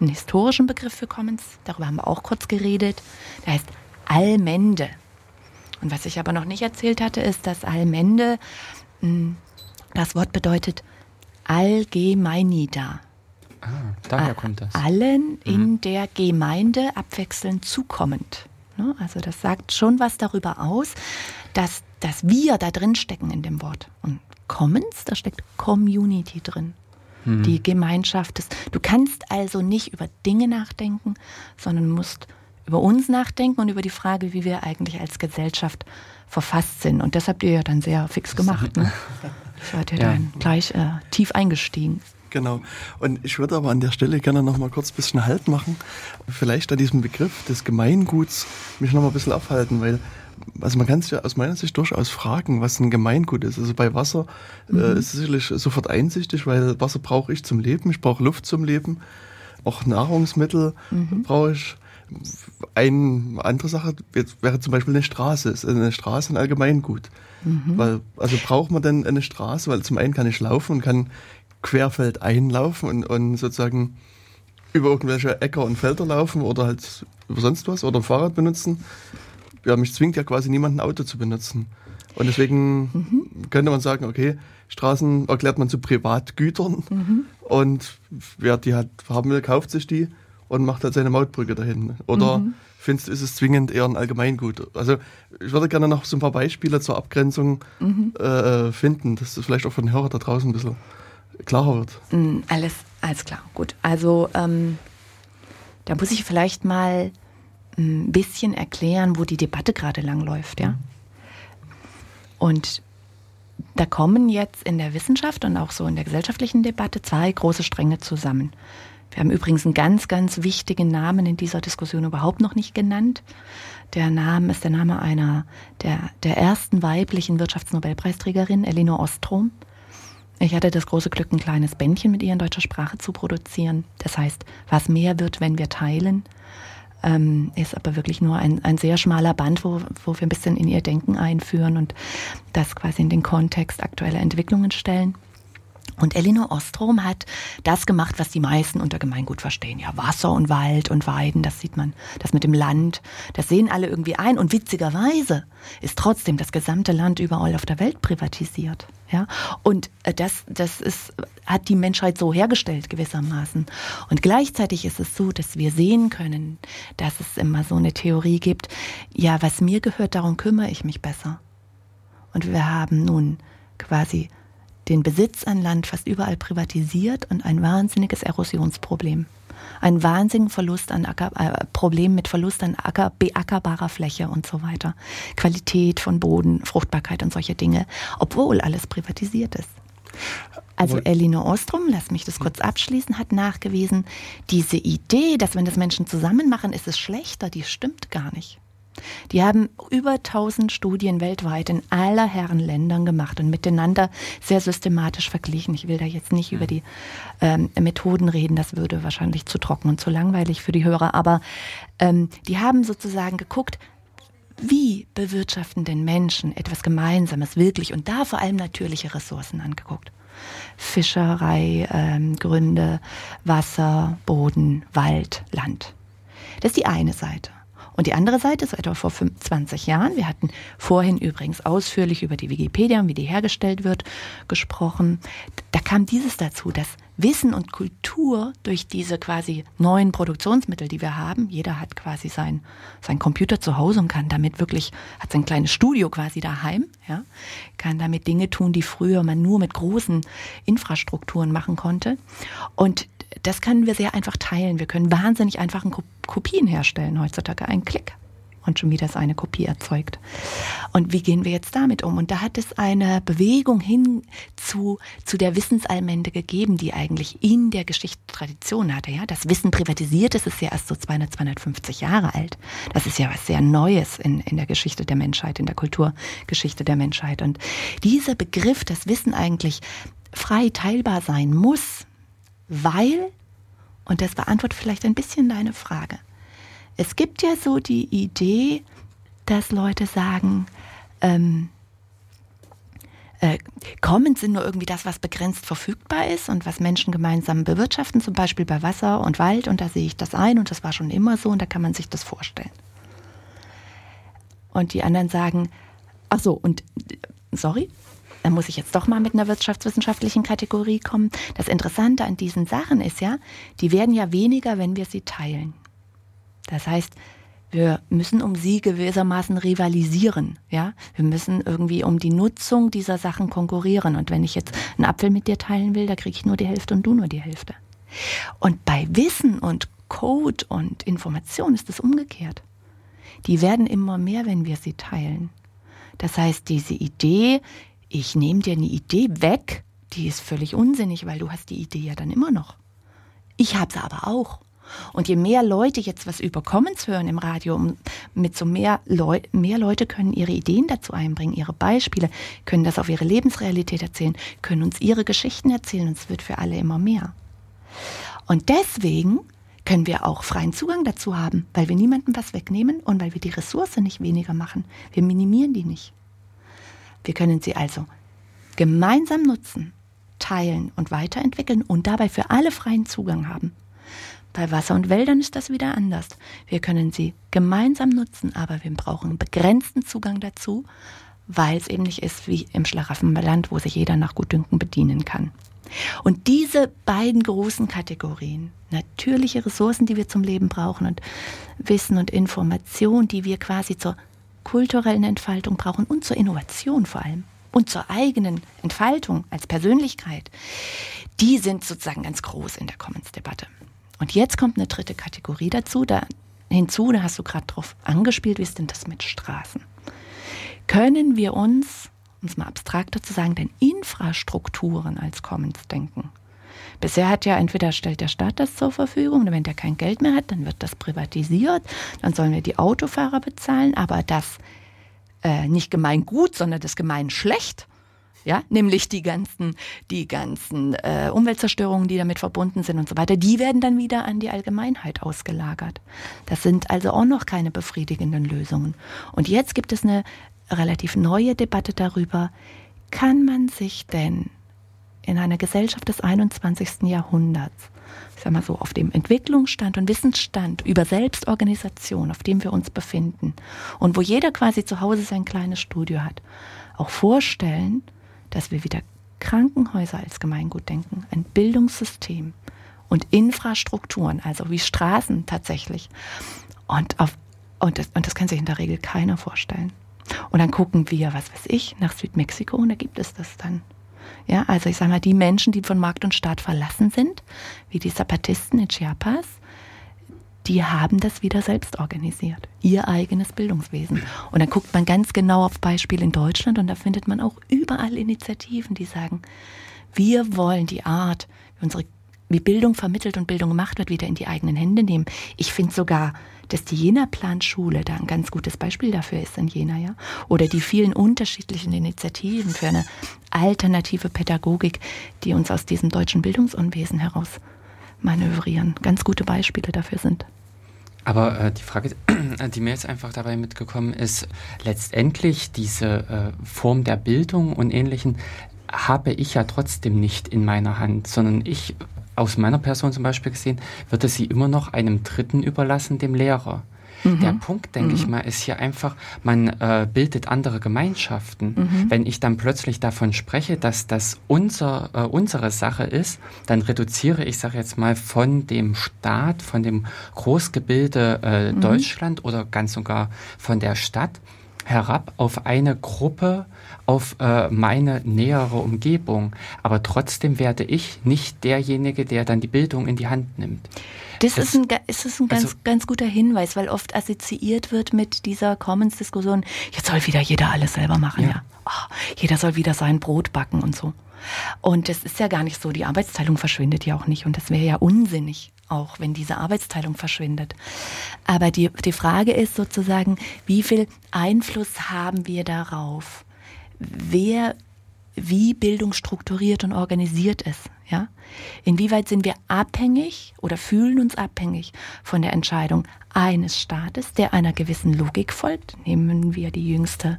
einen historischen Begriff für Commons, darüber haben wir auch kurz geredet. Der heißt Allmende. Und was ich aber noch nicht erzählt hatte, ist, dass Allmende, mh, das Wort bedeutet Allgemeinida. Ah, daher kommt das. Allen in der Gemeinde abwechselnd zukommend. Ne? Also das sagt schon was darüber aus, dass, dass wir da drin stecken in dem Wort. Und Commons, da steckt Community drin. Die Gemeinschaft ist. Du kannst also nicht über Dinge nachdenken, sondern musst über uns nachdenken und über die Frage, wie wir eigentlich als Gesellschaft verfasst sind. Und das habt ihr ja dann sehr fix gemacht. Ne? <laughs> Seid ihr Ja. dann gleich äh, tief eingestiegen. Genau. Und ich würde aber an der Stelle gerne noch mal kurz ein bisschen Halt machen. Vielleicht an diesem Begriff des Gemeinguts mich noch mal ein bisschen aufhalten, weil also man kann sich ja aus meiner Sicht durchaus fragen, was ein Gemeingut ist. Also bei Wasser äh, ist es sicherlich sofort einsichtig, weil Wasser brauche ich zum Leben, ich brauche Luft zum Leben, auch Nahrungsmittel brauche ich. Eine andere Sache jetzt wäre zum Beispiel eine Straße. Ist eine Straße ein Allgemeingut? Weil, also braucht man denn eine Straße? Weil zum einen kann ich laufen und kann querfeld einlaufen und, und sozusagen über irgendwelche Äcker und Felder laufen oder halt über sonst was oder ein Fahrrad benutzen. Ja, mich zwingt ja quasi niemand ein Auto zu benutzen. Und deswegen könnte man sagen, okay, Straßen erklärt man zu Privatgütern und wer die hat, haben will, kauft sich die und macht halt seine Mautbrücke dahin. Oder findest du, ist es zwingend eher ein Allgemeingut? Also ich würde gerne noch so ein paar Beispiele zur Abgrenzung äh, finden, dass das vielleicht auch von den Hörern da draußen ein bisschen klarer wird. Mm, Alles, alles klar, gut. Also ähm, da muss ich vielleicht mal ein bisschen erklären, wo die Debatte gerade langläuft, ja. Und da kommen jetzt in der Wissenschaft und auch so in der gesellschaftlichen Debatte zwei große Stränge zusammen. Wir haben übrigens einen ganz, ganz wichtigen Namen in dieser Diskussion überhaupt noch nicht genannt. Der Name ist der Name einer der, der ersten weiblichen Wirtschaftsnobelpreisträgerin, Elinor Ostrom. Ich hatte das große Glück, ein kleines Bändchen mit ihr in deutscher Sprache zu produzieren. Das heißt, was mehr wird, wenn wir teilen, ähm, ist aber wirklich nur ein, ein sehr schmaler Band, wo, wo wir ein bisschen in ihr Denken einführen und das quasi in den Kontext aktueller Entwicklungen stellen. Und Elinor Ostrom hat das gemacht, was die meisten unter Gemeingut verstehen. Ja, Wasser und Wald und Weiden, das sieht man, das mit dem Land, das sehen alle irgendwie ein. Und witzigerweise ist trotzdem das gesamte Land überall auf der Welt privatisiert. Ja, und äh, das, das ist, hat die Menschheit so hergestellt gewissermaßen. Und gleichzeitig ist es so, dass wir sehen können, dass es immer so eine Theorie gibt, ja, was mir gehört, darum kümmere ich mich besser. Und wir haben nun quasi den Besitz an Land fast überall privatisiert und ein wahnsinniges Erosionsproblem. Ein wahnsinnigen Verlust an Acker, äh, Problem mit Verlust an Acker, beackerbarer Fläche und so weiter. Qualität von Boden, Fruchtbarkeit und solche Dinge, obwohl alles privatisiert ist. Also Elinor Ostrom, lass mich das kurz abschließen, hat nachgewiesen, diese Idee, dass wenn das Menschen zusammen machen, ist es schlechter, die stimmt gar nicht. Die haben über 1000 Studien weltweit in aller Herren Ländern gemacht und miteinander sehr systematisch verglichen. Ich will da jetzt nicht über die ähm, Methoden reden, das würde wahrscheinlich zu trocken und zu langweilig für die Hörer, aber ähm, die haben sozusagen geguckt, wie bewirtschaften denn Menschen etwas Gemeinsames wirklich und da vor allem natürliche Ressourcen angeguckt. Fischerei, ähm, Gründe, Wasser, Boden, Wald, Land. Das ist die eine Seite. Und die andere Seite ist etwa vor 20 Jahren. Wir hatten vorhin übrigens ausführlich über die Wikipedia und wie die hergestellt wird gesprochen. Da kam dieses dazu, dass Wissen und Kultur durch diese quasi neuen Produktionsmittel, die wir haben, jeder hat quasi sein, sein Computer zu Hause und kann damit wirklich, hat sein kleines Studio quasi daheim, ja, kann damit Dinge tun, die früher man nur mit großen Infrastrukturen machen konnte. Und das können wir sehr einfach teilen. Wir können wahnsinnig einfach Kopien herstellen heutzutage. Ein Klick und schon wieder ist eine Kopie erzeugt. Und wie gehen wir jetzt damit um? Und da hat es eine Bewegung hin zu, zu der Wissensallmende gegeben, die eigentlich in der Geschichte Tradition hatte. Ja? Das Wissen privatisiert ist, ist ja erst so 200, 250 Jahre alt. Das ist ja was sehr Neues in, in der Geschichte der Menschheit, in der Kulturgeschichte der Menschheit. Und dieser Begriff, dass Wissen eigentlich frei teilbar sein muss, weil, und das beantwortet vielleicht ein bisschen deine Frage, es gibt ja so die Idee, dass Leute sagen, ähm, äh, Commons sind nur irgendwie das, was begrenzt verfügbar ist und was Menschen gemeinsam bewirtschaften, zum Beispiel bei Wasser und Wald. Und da sehe ich das ein und das war schon immer so und da kann man sich das vorstellen. Und die anderen sagen, ach so, und sorry, dann muss ich jetzt doch mal mit einer wirtschaftswissenschaftlichen Kategorie kommen. Das Interessante an diesen Sachen ist ja, die werden ja weniger, wenn wir sie teilen. Das heißt, wir müssen um sie gewissermaßen rivalisieren, ja. Wir müssen irgendwie um die Nutzung dieser Sachen konkurrieren. Und wenn ich jetzt einen Apfel mit dir teilen will, da kriege ich nur die Hälfte und du nur die Hälfte. Und bei Wissen und Code und Information ist es umgekehrt. Die werden immer mehr, wenn wir sie teilen. Das heißt, diese Idee, ich nehme dir eine Idee weg, die ist völlig unsinnig, weil du hast die Idee ja dann immer noch. Ich habe sie aber auch. Und je mehr Leute jetzt was über Commons hören im Radio, mit so mehr, Leu mehr Leute können ihre Ideen dazu einbringen, ihre Beispiele, können das auf ihre Lebensrealität erzählen, können uns ihre Geschichten erzählen und es wird für alle immer mehr. Und deswegen können wir auch freien Zugang dazu haben, weil wir niemandem was wegnehmen und weil wir die Ressource nicht weniger machen. Wir minimieren die nicht. Wir können sie also gemeinsam nutzen, teilen und weiterentwickeln und dabei für alle freien Zugang haben. Bei Wasser und Wäldern ist das wieder anders. Wir können sie gemeinsam nutzen, aber wir brauchen begrenzten Zugang dazu, weil es eben nicht ist wie im Schlaraffenland, wo sich jeder nach Gutdünken bedienen kann. Und diese beiden großen Kategorien, natürliche Ressourcen, die wir zum Leben brauchen und Wissen und Information, die wir quasi zur kulturellen Entfaltung brauchen und zur Innovation vor allem und zur eigenen Entfaltung als Persönlichkeit, die sind sozusagen ganz groß in der Commons-Debatte. Und jetzt kommt eine dritte Kategorie dazu, da hinzu, da hast du gerade drauf angespielt, wie ist denn das mit Straßen? Können wir uns um es mal abstrakter zu sagen, denn Infrastrukturen als Commons denken. Bisher hat ja entweder stellt der Staat das zur Verfügung, wenn der kein Geld mehr hat, dann wird das privatisiert, dann sollen wir die Autofahrer bezahlen, aber das äh, nicht gemein gut, sondern das gemein schlecht, ja, nämlich die ganzen, die ganzen äh, Umweltzerstörungen, die damit verbunden sind und so weiter, die werden dann wieder an die Allgemeinheit ausgelagert. Das sind also auch noch keine befriedigenden Lösungen. Und jetzt gibt es eine relativ neue Debatte darüber, kann man sich denn in einer Gesellschaft des 21. Jahrhunderts, ich sag mal so, auf dem Entwicklungsstand und Wissensstand über Selbstorganisation, auf dem wir uns befinden und wo jeder quasi zu Hause sein kleines Studio hat, auch vorstellen, dass wir wieder Krankenhäuser als Gemeingut denken, ein Bildungssystem und Infrastrukturen, also wie Straßen tatsächlich. Und, auf, und, das, und das kann sich in der Regel keiner vorstellen. Und dann gucken wir, was weiß ich, nach Südmexiko und da gibt es das dann. Ja, also ich sage mal, die Menschen, die von Markt und Staat verlassen sind, wie die Zapatisten in Chiapas, die haben das wieder selbst organisiert, ihr eigenes Bildungswesen. Und dann guckt man ganz genau auf Beispiele in Deutschland und da findet man auch überall Initiativen, die sagen, wir wollen die Art, wie, unsere, wie Bildung vermittelt und Bildung gemacht wird, wieder in die eigenen Hände nehmen. Ich finde sogar, dass die Jena-Planschule da ein ganz gutes Beispiel dafür ist in Jena, ja. Oder die vielen unterschiedlichen Initiativen für eine alternative Pädagogik, die uns aus diesem deutschen Bildungsunwesen heraus manövrieren. Ganz gute Beispiele dafür sind. Aber äh, die Frage, <clears throat> die mir jetzt einfach dabei mitgekommen ist, letztendlich diese äh, Form der Bildung und ähnlichen habe ich ja trotzdem nicht in meiner Hand, sondern ich aus meiner Person zum Beispiel gesehen, würde sie immer noch einem Dritten überlassen, dem Lehrer. Mhm. Der Punkt, denke mhm. ich mal, ist hier einfach, man äh, bildet andere Gemeinschaften. Mhm. Wenn ich dann plötzlich davon spreche, dass das unser, äh, unsere Sache ist, dann reduziere ich, sage jetzt mal, von dem Staat, von dem Großgebilde äh, mhm. Deutschland oder ganz sogar von der Stadt herab auf eine Gruppe, auf äh, meine nähere Umgebung. Aber trotzdem werde ich nicht derjenige, der dann die Bildung in die Hand nimmt. Das, das ist ein, ist das ein ganz, also, ganz guter Hinweis, weil oft assoziiert wird mit dieser Commons-Diskussion, jetzt soll wieder jeder alles selber machen, ja. ja. Oh, jeder soll wieder sein Brot backen und so. Und das ist ja gar nicht so. Die Arbeitsteilung verschwindet ja auch nicht. Und das wäre ja unsinnig, auch wenn diese Arbeitsteilung verschwindet. Aber die, die Frage ist sozusagen, wie viel Einfluss haben wir darauf, wer wie Bildung strukturiert und organisiert ist. Ja? Inwieweit sind wir abhängig oder fühlen uns abhängig von der Entscheidung eines Staates, der einer gewissen Logik folgt? Nehmen wir die jüngste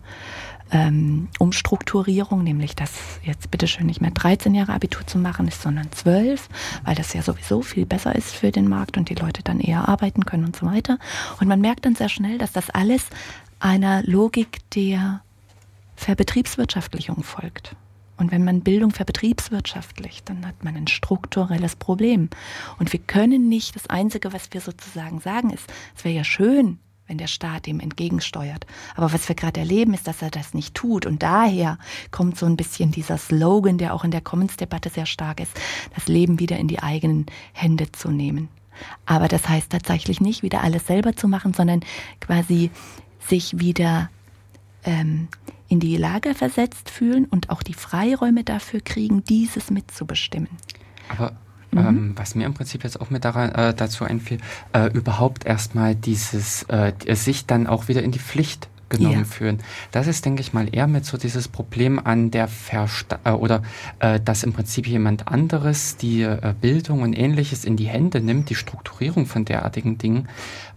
ähm, Umstrukturierung, nämlich dass jetzt bitteschön nicht mehr 13 Jahre Abitur zu machen ist, sondern 12, weil das ja sowieso viel besser ist für den Markt und die Leute dann eher arbeiten können und so weiter. Und man merkt dann sehr schnell, dass das alles einer Logik der Verbetriebswirtschaftlichung folgt. Und wenn man Bildung verbetriebswirtschaftlicht, dann hat man ein strukturelles Problem. Und wir können nicht, das Einzige, was wir sozusagen sagen, ist, es wäre ja schön, wenn der Staat dem entgegensteuert. Aber was wir gerade erleben, ist, dass er das nicht tut. Und daher kommt so ein bisschen dieser Slogan, der auch in der Commons-Debatte sehr stark ist, das Leben wieder in die eigenen Hände zu nehmen. Aber das heißt tatsächlich nicht, wieder alles selber zu machen, sondern quasi sich wieder ähm, in die Lage versetzt fühlen und auch die Freiräume dafür kriegen, dieses mitzubestimmen. Aber Mhm. Ähm, was mir im Prinzip jetzt auch mit daran, äh, dazu einfiel, äh, überhaupt erstmal dieses, äh, sich dann auch wieder in die Pflicht genommen ja. führen. Das ist, denke ich mal, eher mit so dieses Problem an der Versta äh, oder äh, dass im Prinzip jemand anderes die äh, Bildung und ähnliches in die Hände nimmt, die Strukturierung von derartigen Dingen,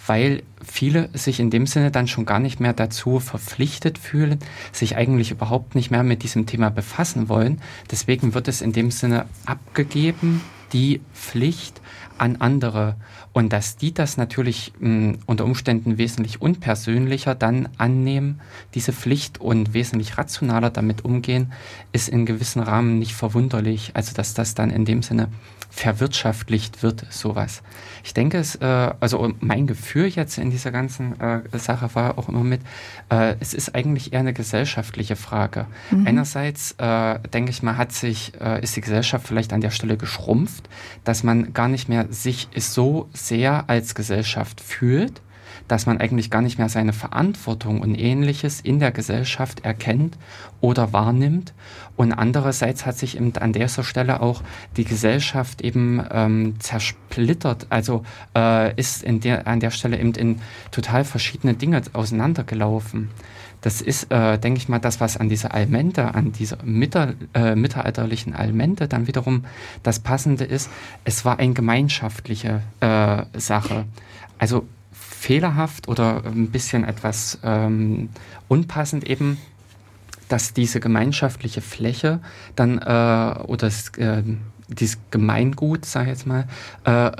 weil viele sich in dem Sinne dann schon gar nicht mehr dazu verpflichtet fühlen, sich eigentlich überhaupt nicht mehr mit diesem Thema befassen wollen. Deswegen wird es in dem Sinne abgegeben die Pflicht an andere und dass die das natürlich mh, hm, unter Umständen wesentlich unpersönlicher dann annehmen, diese Pflicht und wesentlich rationaler damit umgehen, ist in gewissen Rahmen nicht verwunderlich. Also dass das dann in dem Sinne verwirtschaftlicht wird, sowas. Ich denke, es, äh, also mein Gefühl jetzt in dieser ganzen äh, Sache war auch immer mit, äh, es ist eigentlich eher eine gesellschaftliche Frage. Mhm. Einerseits, äh, denke ich mal, hat sich, äh, ist die Gesellschaft vielleicht an der Stelle geschrumpft, dass man gar nicht mehr sich so sehr als Gesellschaft fühlt dass man eigentlich gar nicht mehr seine Verantwortung und ähnliches in der Gesellschaft erkennt oder wahrnimmt. Und andererseits hat sich eben an dieser Stelle auch die Gesellschaft eben ähm, zersplittert, also äh, ist der, an der Stelle eben in total verschiedene Dinge auseinandergelaufen. Das ist, äh, denke ich mal, das, was an dieser Almente, an dieser mitter, äh, mittelalterlichen Almente dann wiederum das Passende ist. Es war eine gemeinschaftliche äh, Sache. Also fehlerhaft oder ein bisschen etwas ähm, unpassend eben dass diese gemeinschaftliche Fläche dann äh, oder das, äh, dieses Gemeingut, sage ich jetzt mal, äh,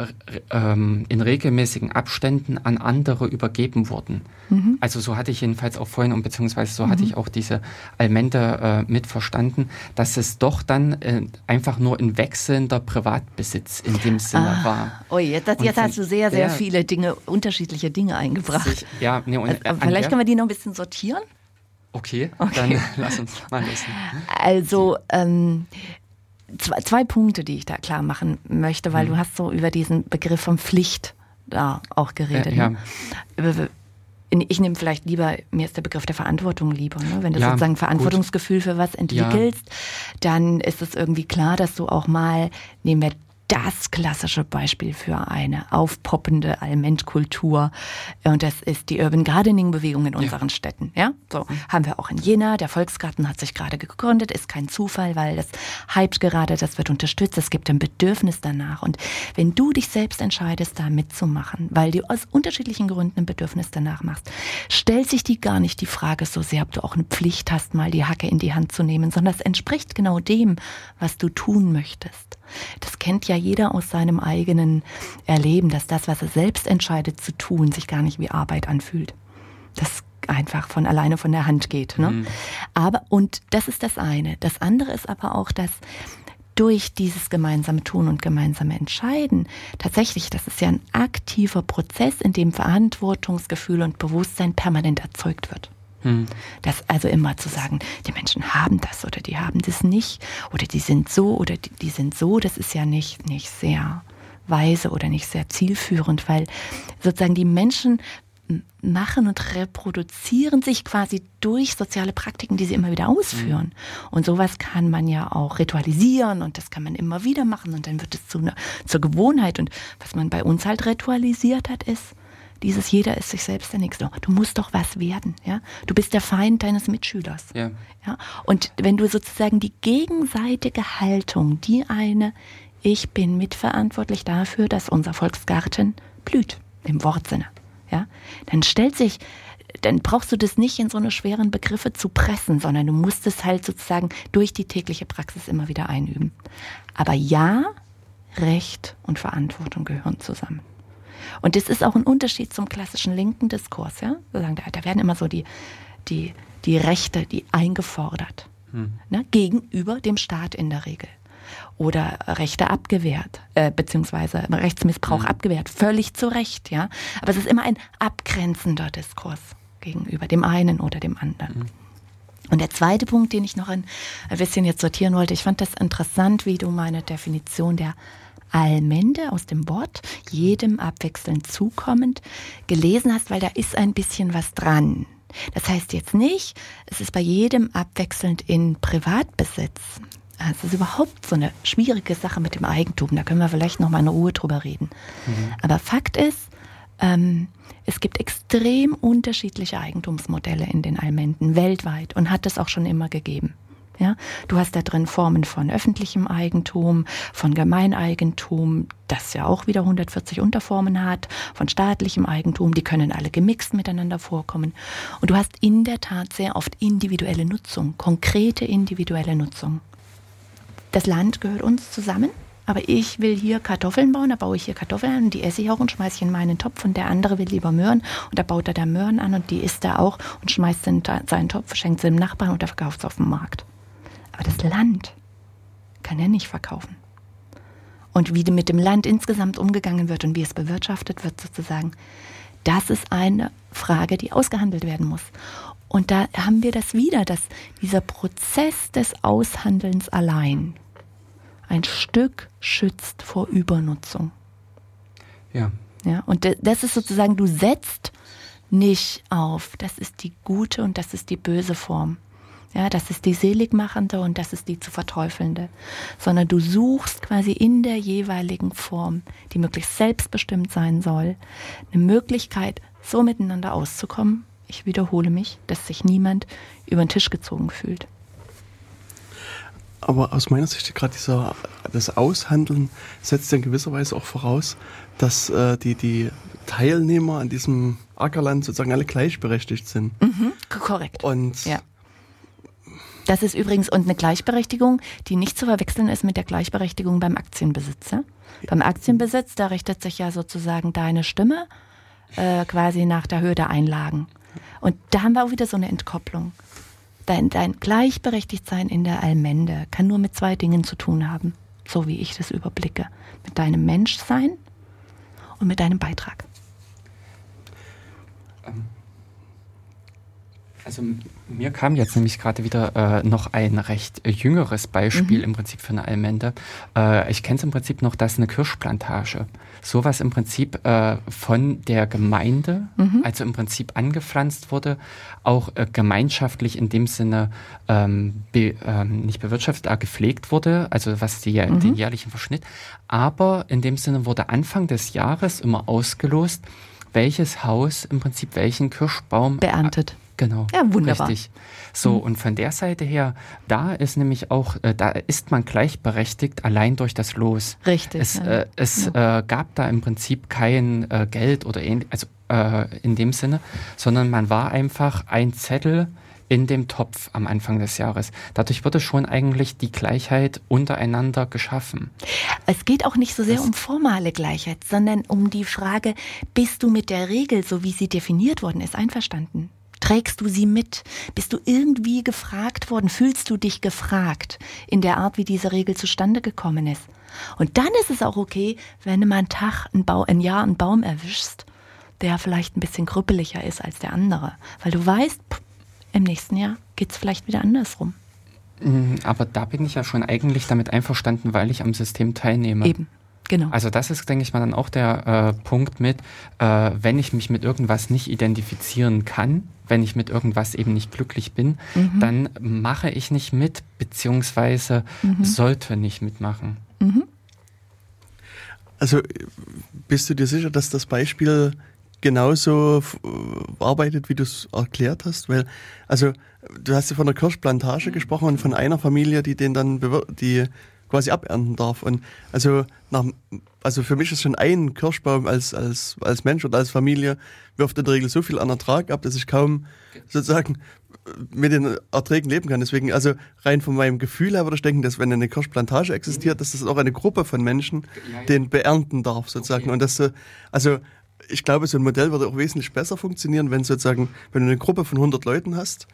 ähm, in regelmäßigen Abständen an andere übergeben wurden. Mhm. Also so hatte ich jedenfalls auch vorhin und beziehungsweise so mhm. hatte ich auch diese Almente äh, mit verstanden, dass es doch dann äh, einfach nur ein wechselnder Privatbesitz in dem Sinne ah. war. Oh, jetzt, jetzt hast du sehr, sehr viele Dinge, unterschiedliche Dinge eingebracht. Sich, ja, nee, und, also, vielleicht können wir die noch ein bisschen sortieren. Okay, okay. dann <laughs> lass uns mal lesen. Also, ähm, zwei, zwei Punkte, die ich da klar machen möchte, weil mhm. du hast so über diesen Begriff von Pflicht da auch geredet. Ja, ne? Ich nehme vielleicht lieber, mir ist der Begriff der Verantwortung lieber. Ne? Wenn du ja, sozusagen Verantwortungsgefühl gut. für was entwickelst, ja. dann ist es irgendwie klar, dass du auch mal, nehmen wir das klassische Beispiel für eine aufpoppende Allmentkultur. Und das ist die Urban Gardening Bewegung in unseren ja. Städten. Ja, so mhm. haben wir auch in Jena. Der Volksgarten hat sich gerade gegründet, ist kein Zufall, weil das hypt gerade, das wird unterstützt. Es gibt ein Bedürfnis danach. Und wenn du dich selbst entscheidest, da mitzumachen, weil du aus unterschiedlichen Gründen ein Bedürfnis danach machst, stellt sich die gar nicht die Frage so sehr, ob du auch eine Pflicht hast, mal die Hacke in die Hand zu nehmen, sondern es entspricht genau dem, was du tun möchtest. Das kennt ja jeder aus seinem eigenen Erleben, dass das, was er selbst entscheidet zu tun, sich gar nicht wie Arbeit anfühlt. Das einfach von alleine von der Hand geht. Ne? Mhm. Aber, und das ist das eine. Das andere ist aber auch, dass durch dieses gemeinsame Tun und gemeinsame Entscheiden tatsächlich, das ist ja ein aktiver Prozess, in dem Verantwortungsgefühl und Bewusstsein permanent erzeugt wird. Hm. Das also immer zu sagen, die Menschen haben das oder die haben das nicht oder die sind so oder die, die sind so, das ist ja nicht, nicht sehr weise oder nicht sehr zielführend, weil sozusagen die Menschen machen und reproduzieren sich quasi durch soziale Praktiken, die sie immer wieder ausführen. Mhm. Und sowas kann man ja auch ritualisieren und das kann man immer wieder machen und dann wird es zu einer, zur Gewohnheit. Und was man bei uns halt ritualisiert hat, ist, dieses jeder ist sich selbst der Nächste. Du musst doch was werden, ja. Du bist der Feind deines Mitschülers. Ja. ja? Und wenn du sozusagen die gegenseitige Haltung, die eine, ich bin mitverantwortlich dafür, dass unser Volksgarten blüht, im Wortsinne, ja, dann stellt sich dann brauchst du das nicht in so eine schweren Begriffe zu pressen, sondern du musst es halt sozusagen durch die tägliche Praxis immer wieder einüben. Aber ja, Recht und Verantwortung gehören zusammen. Und das ist auch ein Unterschied zum klassischen linken Diskurs. Ja? Da werden immer so die, die, die Rechte, die eingefordert, hm. ne? gegenüber dem Staat in der Regel. Oder Rechte abgewehrt, äh, beziehungsweise Rechtsmissbrauch hm. abgewehrt, völlig zu Recht. Ja? Aber es ist immer ein abgrenzender Diskurs gegenüber dem einen oder dem anderen. Hm. Und der zweite Punkt, den ich noch ein bisschen jetzt sortieren wollte, ich fand das interessant, wie du meine Definition der Allmende aus dem Wort, jedem abwechselnd zukommend, gelesen hast, weil da ist ein bisschen was dran. Das heißt jetzt nicht, es ist bei jedem abwechselnd in Privatbesitz. Es ist überhaupt so eine schwierige Sache mit dem Eigentum. Da können wir vielleicht noch mal in Ruhe drüber reden. Mhm. Aber Fakt ist, ähm, es gibt extrem unterschiedliche Eigentumsmodelle in den Allmenden weltweit und hat es auch schon immer gegeben. Ja, du hast da drin Formen von öffentlichem Eigentum, von Gemeineigentum, das ja auch wieder 140 Unterformen hat, von staatlichem Eigentum, die können alle gemixt miteinander vorkommen. Und du hast in der Tat sehr oft individuelle Nutzung, konkrete individuelle Nutzung. Das Land gehört uns zusammen, aber ich will hier Kartoffeln bauen, da baue ich hier Kartoffeln an und die esse ich auch und schmeiße ich in meinen Topf und der andere will lieber Möhren und da baut er da Möhren an und die isst er auch und schmeißt seinen Topf, schenkt sie dem Nachbarn und der verkauft es auf dem Markt. Aber das Land kann er nicht verkaufen. Und wie mit dem Land insgesamt umgegangen wird und wie es bewirtschaftet wird sozusagen, das ist eine Frage, die ausgehandelt werden muss. Und da haben wir das wieder, dass dieser Prozess des Aushandelns allein ein Stück schützt vor Übernutzung. Ja. Ja, und das ist sozusagen, du setzt nicht auf, das ist die gute und das ist die böse Form. Ja, das ist die seligmachende und das ist die zu verteufelnde. Sondern du suchst quasi in der jeweiligen Form, die möglichst selbstbestimmt sein soll, eine Möglichkeit, so miteinander auszukommen. Ich wiederhole mich, dass sich niemand über den Tisch gezogen fühlt. Aber aus meiner Sicht gerade dieser das Aushandeln setzt ja in gewisser Weise auch voraus, dass äh, die, die Teilnehmer an diesem Ackerland sozusagen alle gleichberechtigt sind. Mhm, korrekt. Und ja. Das ist übrigens und eine Gleichberechtigung, die nicht zu verwechseln ist mit der Gleichberechtigung beim Aktienbesitzer. Beim Aktienbesitz, da richtet sich ja sozusagen deine Stimme äh, quasi nach der Höhe der Einlagen. Und da haben wir auch wieder so eine Entkopplung. Dein, dein Gleichberechtigtsein in der Allmende kann nur mit zwei Dingen zu tun haben, so wie ich das überblicke. Mit deinem Menschsein und mit deinem Beitrag. Ähm, also mir kam jetzt nämlich gerade wieder äh, noch ein recht jüngeres Beispiel mhm. im Prinzip für eine Allmende. Äh, ich kenne es im Prinzip noch, dass eine Kirschplantage sowas im Prinzip äh, von der Gemeinde, mhm. also im Prinzip angepflanzt wurde, auch äh, gemeinschaftlich in dem Sinne ähm, be, ähm, nicht bewirtschaftet, aber gepflegt wurde, also was die, mhm. den jährlichen Verschnitt. Aber in dem Sinne wurde Anfang des Jahres immer ausgelost, welches Haus im Prinzip welchen Kirschbaum beerntet. Genau. Ja, wunderbar. Richtig. So, mhm. und von der Seite her, da ist nämlich auch, äh, da ist man gleichberechtigt allein durch das Los. Richtig. Es, ja. äh, es ja. äh, gab da im Prinzip kein äh, Geld oder ähnlich, also äh, in dem Sinne, sondern man war einfach ein Zettel in dem Topf am Anfang des Jahres. Dadurch wurde schon eigentlich die Gleichheit untereinander geschaffen. Es geht auch nicht so sehr das um formale Gleichheit, sondern um die Frage, bist du mit der Regel, so wie sie definiert worden ist, einverstanden? Trägst du sie mit? Bist du irgendwie gefragt worden? Fühlst du dich gefragt in der Art, wie diese Regel zustande gekommen ist? Und dann ist es auch okay, wenn du mal einen Tag, ein, Bau, ein Jahr einen Baum erwischst, der vielleicht ein bisschen krüppeliger ist als der andere. Weil du weißt, im nächsten Jahr geht es vielleicht wieder andersrum. Mm, aber da bin ich ja schon eigentlich damit einverstanden, weil ich am System teilnehme. Eben. Genau. Also das ist, denke ich mal, dann auch der äh, Punkt mit, äh, wenn ich mich mit irgendwas nicht identifizieren kann, wenn ich mit irgendwas eben nicht glücklich bin, mhm. dann mache ich nicht mit, beziehungsweise mhm. sollte nicht mitmachen. Mhm. Also bist du dir sicher, dass das Beispiel genauso arbeitet, wie du es erklärt hast? Weil, also du hast ja von der Kirschplantage mhm. gesprochen und von einer Familie, die den dann die quasi abernten darf. Und also nach, also für mich ist schon ein Kirschbaum als, als, als Mensch oder als Familie wirft in der Regel so viel an Ertrag ab, dass ich kaum sozusagen mit den Erträgen leben kann. Deswegen, also rein von meinem Gefühl her würde ich denken, dass wenn eine Kirschplantage existiert, dass das auch eine Gruppe von Menschen den beernten darf, sozusagen. Okay. Und das, also ich glaube, so ein Modell würde auch wesentlich besser funktionieren, wenn sozusagen, wenn du eine Gruppe von 100 Leuten hast,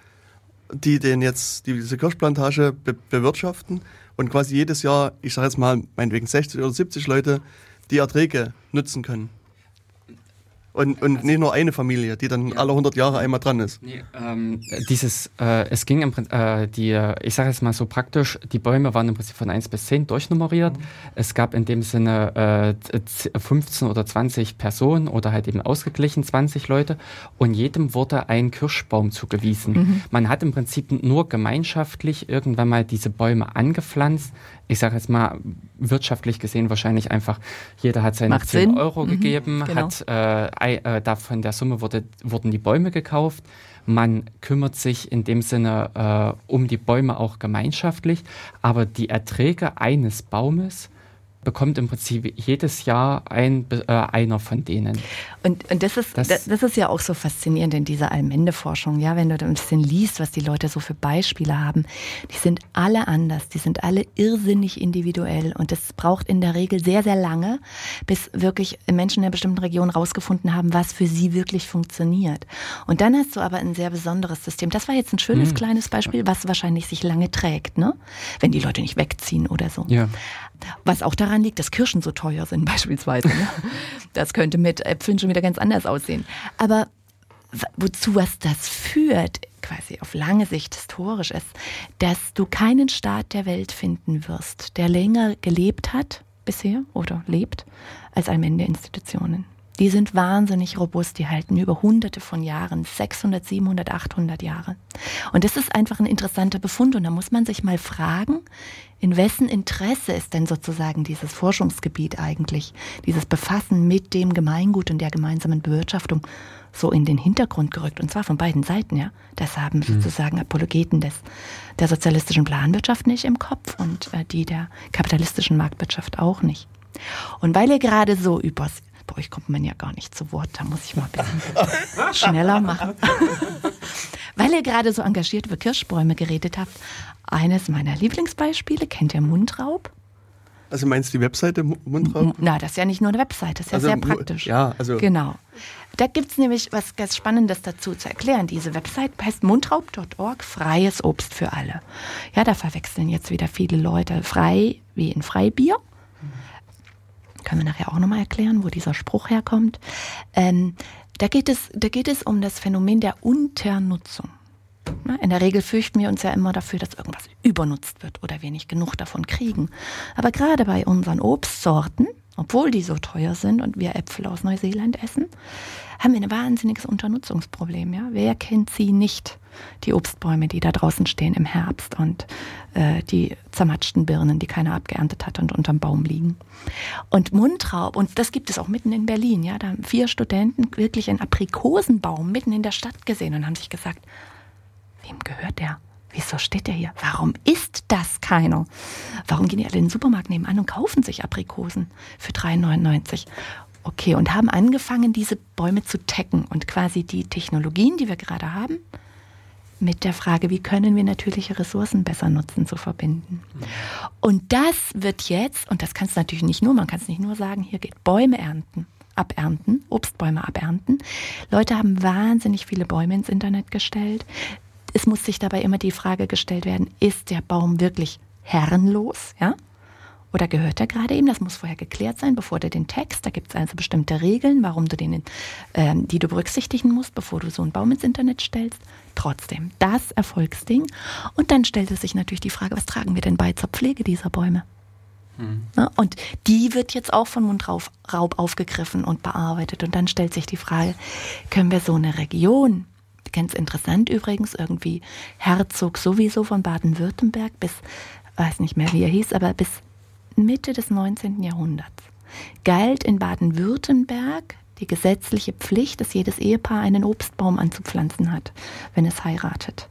die den jetzt, die diese Kirschplantage be bewirtschaften und quasi jedes Jahr, ich sage jetzt mal, meinetwegen 60 oder 70 Leute die Erträge nutzen können. Und, und nicht nur eine Familie, die dann ja. alle 100 Jahre einmal dran ist. Nee, ähm, dieses, äh, es ging im Prinzip, äh, die, ich sage jetzt mal so praktisch, die Bäume waren im Prinzip von 1 bis 10 durchnummeriert. Mhm. Es gab in dem Sinne äh, 15 oder 20 Personen oder halt eben ausgeglichen 20 Leute und jedem wurde ein Kirschbaum zugewiesen. Mhm. Man hat im Prinzip nur gemeinschaftlich irgendwann mal diese Bäume angepflanzt ich sage jetzt mal, wirtschaftlich gesehen wahrscheinlich einfach, jeder hat seine Macht 10 Sinn. Euro mhm, gegeben, genau. hat äh, äh, davon der Summe wurde, wurden die Bäume gekauft. Man kümmert sich in dem Sinne äh, um die Bäume auch gemeinschaftlich, aber die Erträge eines Baumes bekommt im Prinzip jedes Jahr ein, äh, einer von denen. Und, und das, ist, das, das, ist ja auch so faszinierend in dieser Allmende-Forschung, ja, wenn du ein bisschen liest, was die Leute so für Beispiele haben. Die sind alle anders, die sind alle irrsinnig individuell und das braucht in der Regel sehr, sehr lange, bis wirklich Menschen in einer bestimmten Region rausgefunden haben, was für sie wirklich funktioniert. Und dann hast du aber ein sehr besonderes System. Das war jetzt ein schönes hm. kleines Beispiel, was wahrscheinlich sich lange trägt, ne? wenn die Leute nicht wegziehen oder so. Ja. Was auch daran liegt, dass Kirschen so teuer sind <laughs> beispielsweise. Ne? Das könnte mit Äpfeln schon wieder ganz anders aussehen. Aber wozu was das führt, quasi auf lange Sicht historisch ist, dass du keinen Staat der Welt finden wirst, der länger gelebt hat bisher oder lebt als Allmende-Institutionen. Die sind wahnsinnig robust, die halten über hunderte von Jahren, 600, 700, 800 Jahre. Und das ist einfach ein interessanter Befund und da muss man sich mal fragen, in wessen Interesse ist denn sozusagen dieses Forschungsgebiet eigentlich, dieses Befassen mit dem Gemeingut und der gemeinsamen Bewirtschaftung so in den Hintergrund gerückt und zwar von beiden Seiten, ja. Das haben hm. sozusagen Apologeten des, der sozialistischen Planwirtschaft nicht im Kopf und äh, die der kapitalistischen Marktwirtschaft auch nicht. Und weil ihr gerade so übers bei euch kommt man ja gar nicht zu Wort, da muss ich mal ein bisschen <laughs> schneller machen. Weil ihr gerade so engagiert über Kirschbäume geredet habt, eines meiner Lieblingsbeispiele, kennt ihr Mundraub? Also meinst du die Webseite Mundraub? Na, das ist ja nicht nur eine Webseite, das ist also, ja sehr praktisch. Ja, also. Genau. Da gibt es nämlich was ganz Spannendes dazu zu erklären. Diese Website heißt mundraub.org, freies Obst für alle. Ja, da verwechseln jetzt wieder viele Leute frei wie in Freibier können wir nachher auch nochmal erklären, wo dieser Spruch herkommt. Ähm, da, geht es, da geht es um das Phänomen der Unternutzung. In der Regel fürchten wir uns ja immer dafür, dass irgendwas übernutzt wird oder wir nicht genug davon kriegen. Aber gerade bei unseren Obstsorten, obwohl die so teuer sind und wir Äpfel aus Neuseeland essen, haben wir ein wahnsinniges Unternutzungsproblem. Ja? Wer kennt sie nicht? Die Obstbäume, die da draußen stehen im Herbst und äh, die zermatschten Birnen, die keiner abgeerntet hat und unterm Baum liegen. Und Mundraub, und das gibt es auch mitten in Berlin, ja, da haben vier Studenten wirklich einen Aprikosenbaum mitten in der Stadt gesehen und haben sich gesagt, wem gehört der? Wieso steht der hier? Warum isst das keiner? Warum gehen die alle in den Supermarkt nebenan und kaufen sich Aprikosen für 3,99? Okay, und haben angefangen, diese Bäume zu tecken und quasi die Technologien, die wir gerade haben, mit der Frage, wie können wir natürliche Ressourcen besser nutzen, zu verbinden. Und das wird jetzt, und das kannst du natürlich nicht nur, man kann es nicht nur sagen, hier geht Bäume ernten, abernten, Obstbäume abernten. Leute haben wahnsinnig viele Bäume ins Internet gestellt. Es muss sich dabei immer die Frage gestellt werden, ist der Baum wirklich herrenlos? Ja? Oder gehört er gerade eben? Das muss vorher geklärt sein, bevor du den Text, da gibt es also bestimmte Regeln, warum du den, äh, die du berücksichtigen musst, bevor du so einen Baum ins Internet stellst. Trotzdem, das Erfolgsding. Und dann stellte sich natürlich die Frage, was tragen wir denn bei zur Pflege dieser Bäume? Mhm. und die wird jetzt auch von Mundraub aufgegriffen und bearbeitet. Und dann stellt sich die Frage, können wir so eine Region, ganz interessant übrigens, irgendwie Herzog sowieso von Baden-Württemberg bis, weiß nicht mehr wie er hieß, aber bis Mitte des 19. Jahrhunderts galt in Baden-Württemberg die gesetzliche Pflicht, dass jedes Ehepaar einen Obstbaum anzupflanzen hat, wenn es heiratet.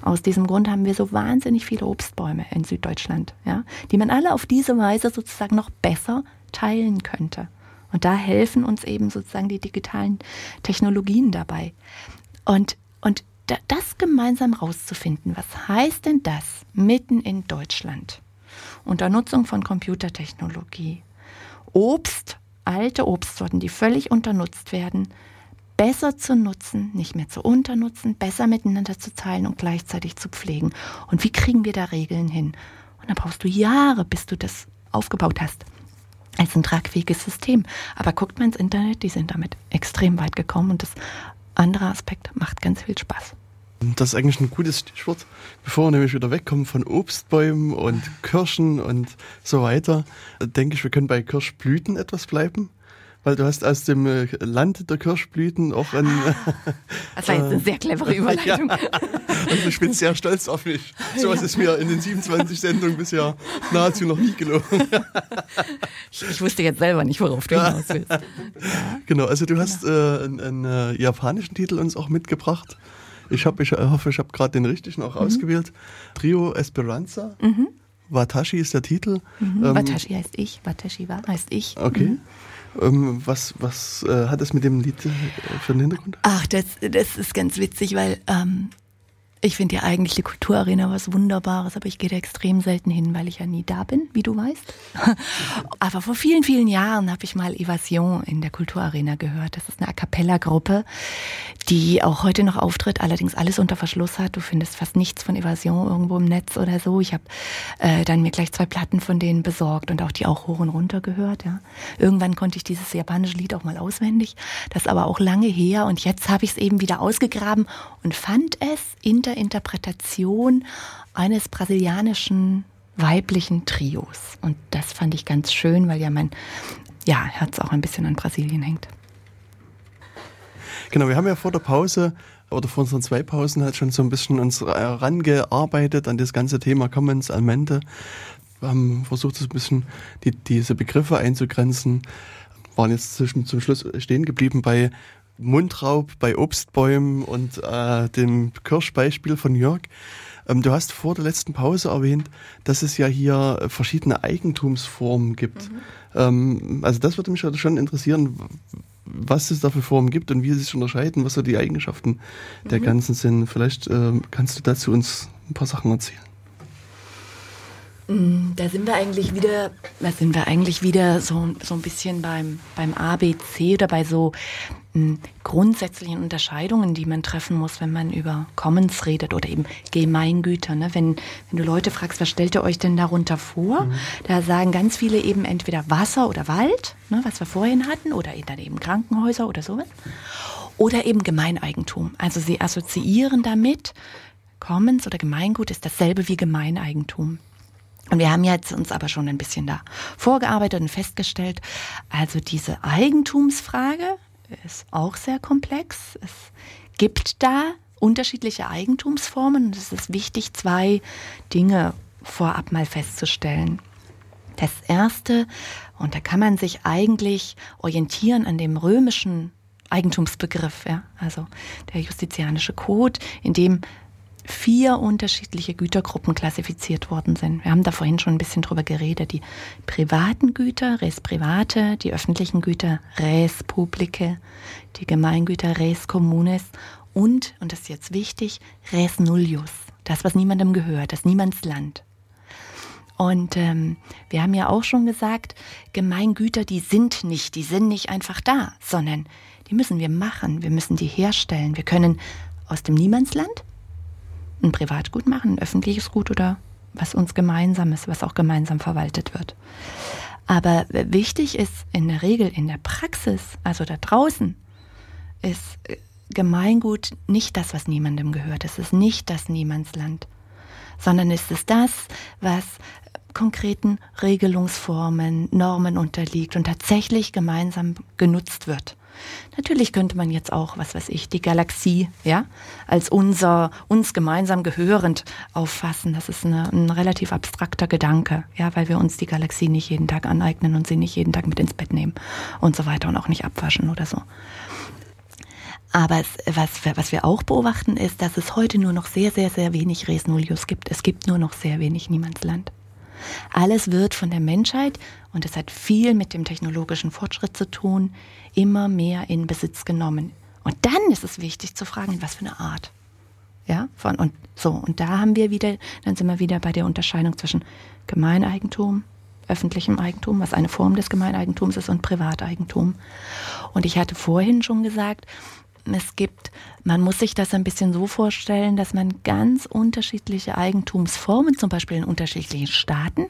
Aus diesem Grund haben wir so wahnsinnig viele Obstbäume in Süddeutschland, ja, die man alle auf diese Weise sozusagen noch besser teilen könnte. Und da helfen uns eben sozusagen die digitalen Technologien dabei. Und, und das gemeinsam rauszufinden, was heißt denn das mitten in Deutschland? unter Nutzung von Computertechnologie. Obst, alte Obstsorten, die völlig unternutzt werden, besser zu nutzen, nicht mehr zu unternutzen, besser miteinander zu teilen und gleichzeitig zu pflegen. Und wie kriegen wir da Regeln hin? Und da brauchst du Jahre, bis du das aufgebaut hast. Als ein tragfähiges System. Aber guckt mal ins Internet, die sind damit extrem weit gekommen und das andere Aspekt macht ganz viel Spaß. Das ist eigentlich ein gutes Stichwort, bevor wir nämlich wieder wegkommen von Obstbäumen und Kirschen und so weiter. Denke ich, wir können bei Kirschblüten etwas bleiben. Weil du hast aus dem äh, Land der Kirschblüten auch ein. <laughs> Das war jetzt eine sehr clevere <laughs> Überleitung. ja. Also ich bin sehr stolz auf mich. So was ist mir in den 27 Sendungen bisher nahezu noch nie gelungen. ich, ich, wusste jetzt selber nicht, worauf du hinaus willst. Ja. Genau, also du hast äh, einen, einen äh, japanischen Titel uns auch mitgebracht. Ich, hab, ich hoffe, ich habe gerade den richtigen auch mhm. ausgewählt. Trio Esperanza. Mhm. Watashi ist der Titel. Mhm. Ähm, Watashi heißt ich, Watashi wa heißt ich. Okay. Ähm, was was äh, hat das mit dem Lied äh, für einen Hintergrund? Ach, das, das ist ganz witzig, weil ähm, ich finde ja eigentlich die Kulturarena was Wunderbares, aber ich gehe da extrem selten hin, weil ich ja nie da bin, wie du weißt. <laughs> aber vor vielen, vielen Jahren habe ich mal Evasion in der Kulturarena gehört. Das ist eine A Cappella-Gruppe, die auch heute noch auftritt, allerdings alles unter Verschluss hat. Du findest fast nichts von Evasion irgendwo im Netz oder so. Ich habe äh, dann mir gleich zwei Platten von denen besorgt und auch die auch hoch und runter gehört. Ja. Irgendwann konnte ich dieses japanische Lied auch mal auswendig. Das ist aber auch lange her und jetzt habe ich es eben wieder ausgegraben und fand es in Interpretation eines brasilianischen weiblichen Trios. Und das fand ich ganz schön, weil ja mein ja, Herz auch ein bisschen an Brasilien hängt. Genau, wir haben ja vor der Pause oder vor unseren zwei Pausen halt schon so ein bisschen uns herangearbeitet an das ganze Thema Commons, Almente. Wir haben versucht, so ein bisschen die, diese Begriffe einzugrenzen. Waren jetzt zum Schluss stehen geblieben bei Mundraub, bei Obstbäumen und äh, dem Kirschbeispiel von Jörg. Ähm, du hast vor der letzten Pause erwähnt, dass es ja hier verschiedene Eigentumsformen gibt. Mhm. Ähm, also das würde mich schon interessieren, was es da für Formen gibt und wie sie sich unterscheiden, was so die Eigenschaften mhm. der ganzen sind. Vielleicht äh, kannst du dazu uns ein paar Sachen erzählen. Mm, da sind wir eigentlich wieder, da sind wir eigentlich wieder so, so ein bisschen beim, beim ABC oder bei so m, mm, grundsätzlichen Unterscheidungen, die man treffen muss, wenn man über Commons redet oder eben Gemeingüter. Ne? Wenn, wenn du Leute fragst, was stellt ihr euch denn darunter vor? Mhm. Da sagen ganz viele eben entweder Wasser oder Wald, ne, was wir vorhin hatten, oder dann eben Krankenhäuser oder sowas. Oder eben Gemeineigentum. Also sie assoziieren damit, Commons oder Gemeingut ist dasselbe wie Gemeineigentum. Und wir haben jetzt uns aber schon ein bisschen da vorgearbeitet und festgestellt, also diese Eigentumsfrage ist auch sehr komplex. Es gibt da unterschiedliche Eigentumsformen und es ist wichtig, zwei Dinge vorab mal festzustellen. Das erste, und da kann man sich eigentlich orientieren an dem römischen Eigentumsbegriff, ja, also der justizianische Code, in dem vier unterschiedliche Gütergruppen klassifiziert worden sind. Wir haben da vorhin schon ein bisschen drüber geredet. Die privaten Güter, res private, die öffentlichen Güter, res publice, die Gemeingüter, res communes und, und das ist jetzt wichtig, res nullius. Das, was niemandem gehört, das Niemandsland. Und ähm, wir haben ja auch schon gesagt, Gemeingüter, die sind nicht, die sind nicht einfach da, sondern die müssen wir machen, wir müssen die herstellen. Wir können aus dem Niemandsland ein Privatgut machen, ein öffentliches Gut oder was uns gemeinsam ist, was auch gemeinsam verwaltet wird. Aber wichtig ist in der Regel in der Praxis, also da draußen, ist äh, Gemeingut nicht das, was niemandem gehört. Es ist nicht das Niemandsland, sondern es ist das, was konkreten Regelungsformen, Normen unterliegt und tatsächlich gemeinsam genutzt wird. Natürlich könnte man jetzt auch, was weiß ich, die Galaxie, ja, als unser, uns gemeinsam gehörend auffassen. Das ist eine, ein relativ abstrakter Gedanke, ja, weil wir uns die Galaxie nicht jeden Tag aneignen und sie nicht jeden Tag mit ins Bett nehmen und so weiter und auch nicht abwaschen oder so. Aber es, was, was wir auch beobachten, ist, dass es heute nur noch sehr, sehr, sehr wenig Res Nullius gibt. Es gibt nur noch sehr wenig Niemandsland. Alles wird von der Menschheit, und es hat viel mit dem technologischen Fortschritt zu tun, immer mehr in Besitz genommen. Und dann ist es wichtig zu fragen, in was für eine Art. Ja, von, und so, und da haben wir wieder, dann sind wir wieder bei der Unterscheidung zwischen Gemeineigentum, öffentlichem Eigentum, was eine Form des Gemeineigentums ist, und Privateigentum. Und ich hatte vorhin schon gesagt, es gibt, man muss sich das ein bisschen so vorstellen, dass man ganz unterschiedliche Eigentumsformen, zum Beispiel in unterschiedlichen Staaten,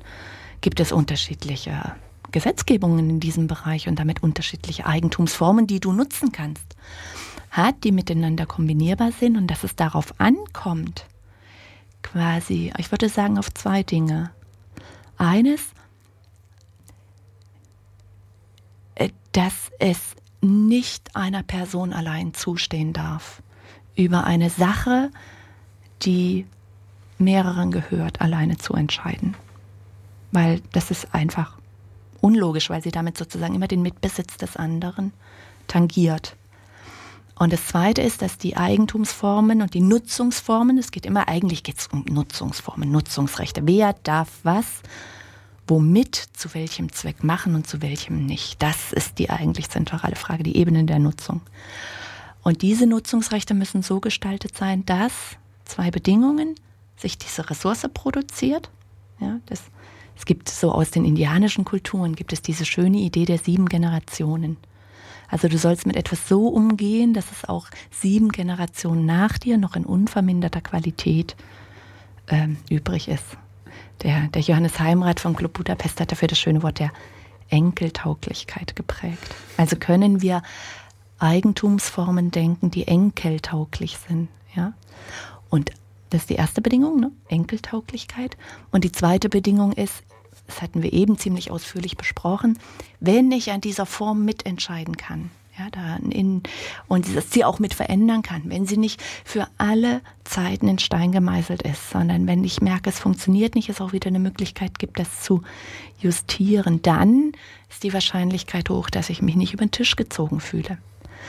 gibt es unterschiedliche Gesetzgebungen in diesem Bereich und damit unterschiedliche Eigentumsformen, die du nutzen kannst, hat, die miteinander kombinierbar sind und dass es darauf ankommt, quasi, ich würde sagen, auf zwei Dinge. Eines, äh, dass es nicht einer Person allein zustehen darf, über eine Sache, die mehreren gehört, alleine zu entscheiden. Weil das ist einfach unlogisch, weil sie damit sozusagen immer den Mitbesitz des anderen tangiert. Und das Zweite ist, dass die Eigentumsformen und die Nutzungsformen, es geht immer, eigentlich geht um Nutzungsformen, Nutzungsrechte. Wer darf was womit, zu welchem Zweck machen und zu welchem nicht. Das ist die eigentlich zentrale Frage, die Ebene der Nutzung. Und diese Nutzungsrechte müssen so gestaltet sein, dass zwei Bedingungen sich diese Ressource produziert. Ja, das, es gibt so aus den indianischen Kulturen gibt es diese schöne Idee der sieben Generationen. Also du sollst mit etwas so umgehen, dass es auch sieben Generationen nach dir noch in unverminderter Qualität ähm, übrig ist. Der, der Johannes Heimrath vom Club Budapest hat dafür das schöne Wort der Enkeltauglichkeit geprägt. Also können wir Eigentumsformen denken, die enkeltauglich sind. Ja? Und das ist die erste Bedingung, ne? Enkeltauglichkeit. Und die zweite Bedingung ist, das hatten wir eben ziemlich ausführlich besprochen, wenn ich an dieser Form mitentscheiden kann, Ja, da in, und dass sie auch mit verändern kann, wenn sie nicht für alle Zeiten in Stein gemeißelt ist, sondern wenn ich merke, es funktioniert nicht, es auch wieder eine Möglichkeit gibt, das zu justieren, dann ist die Wahrscheinlichkeit hoch, dass ich mich nicht über den Tisch gezogen fühle.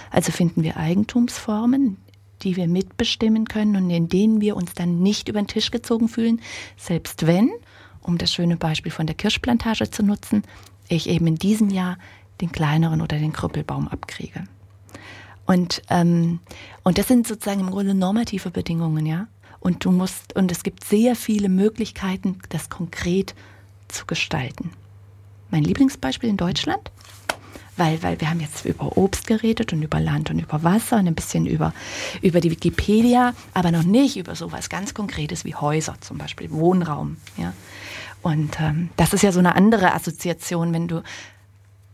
Also finden wir Eigentumsformen, die wir mitbestimmen können und in denen wir uns dann nicht über den Tisch gezogen fühlen, selbst wenn, um das schöne Beispiel von der Kirschplantage zu nutzen, ich eben in diesem Jahr den kleineren oder den Krüppelbaum abkriege. Und, ähm, und das sind sozusagen im Grunde normative Bedingungen, ja. Und du musst, und es gibt sehr viele Möglichkeiten, das konkret zu gestalten. Mein Lieblingsbeispiel in Deutschland, weil, weil wir haben jetzt über Obst geredet und über Land und über Wasser und ein bisschen über, über die Wikipedia, aber noch nicht über sowas ganz Konkretes wie Häuser zum Beispiel, Wohnraum, ja. Und ähm, das ist ja so eine andere Assoziation, wenn du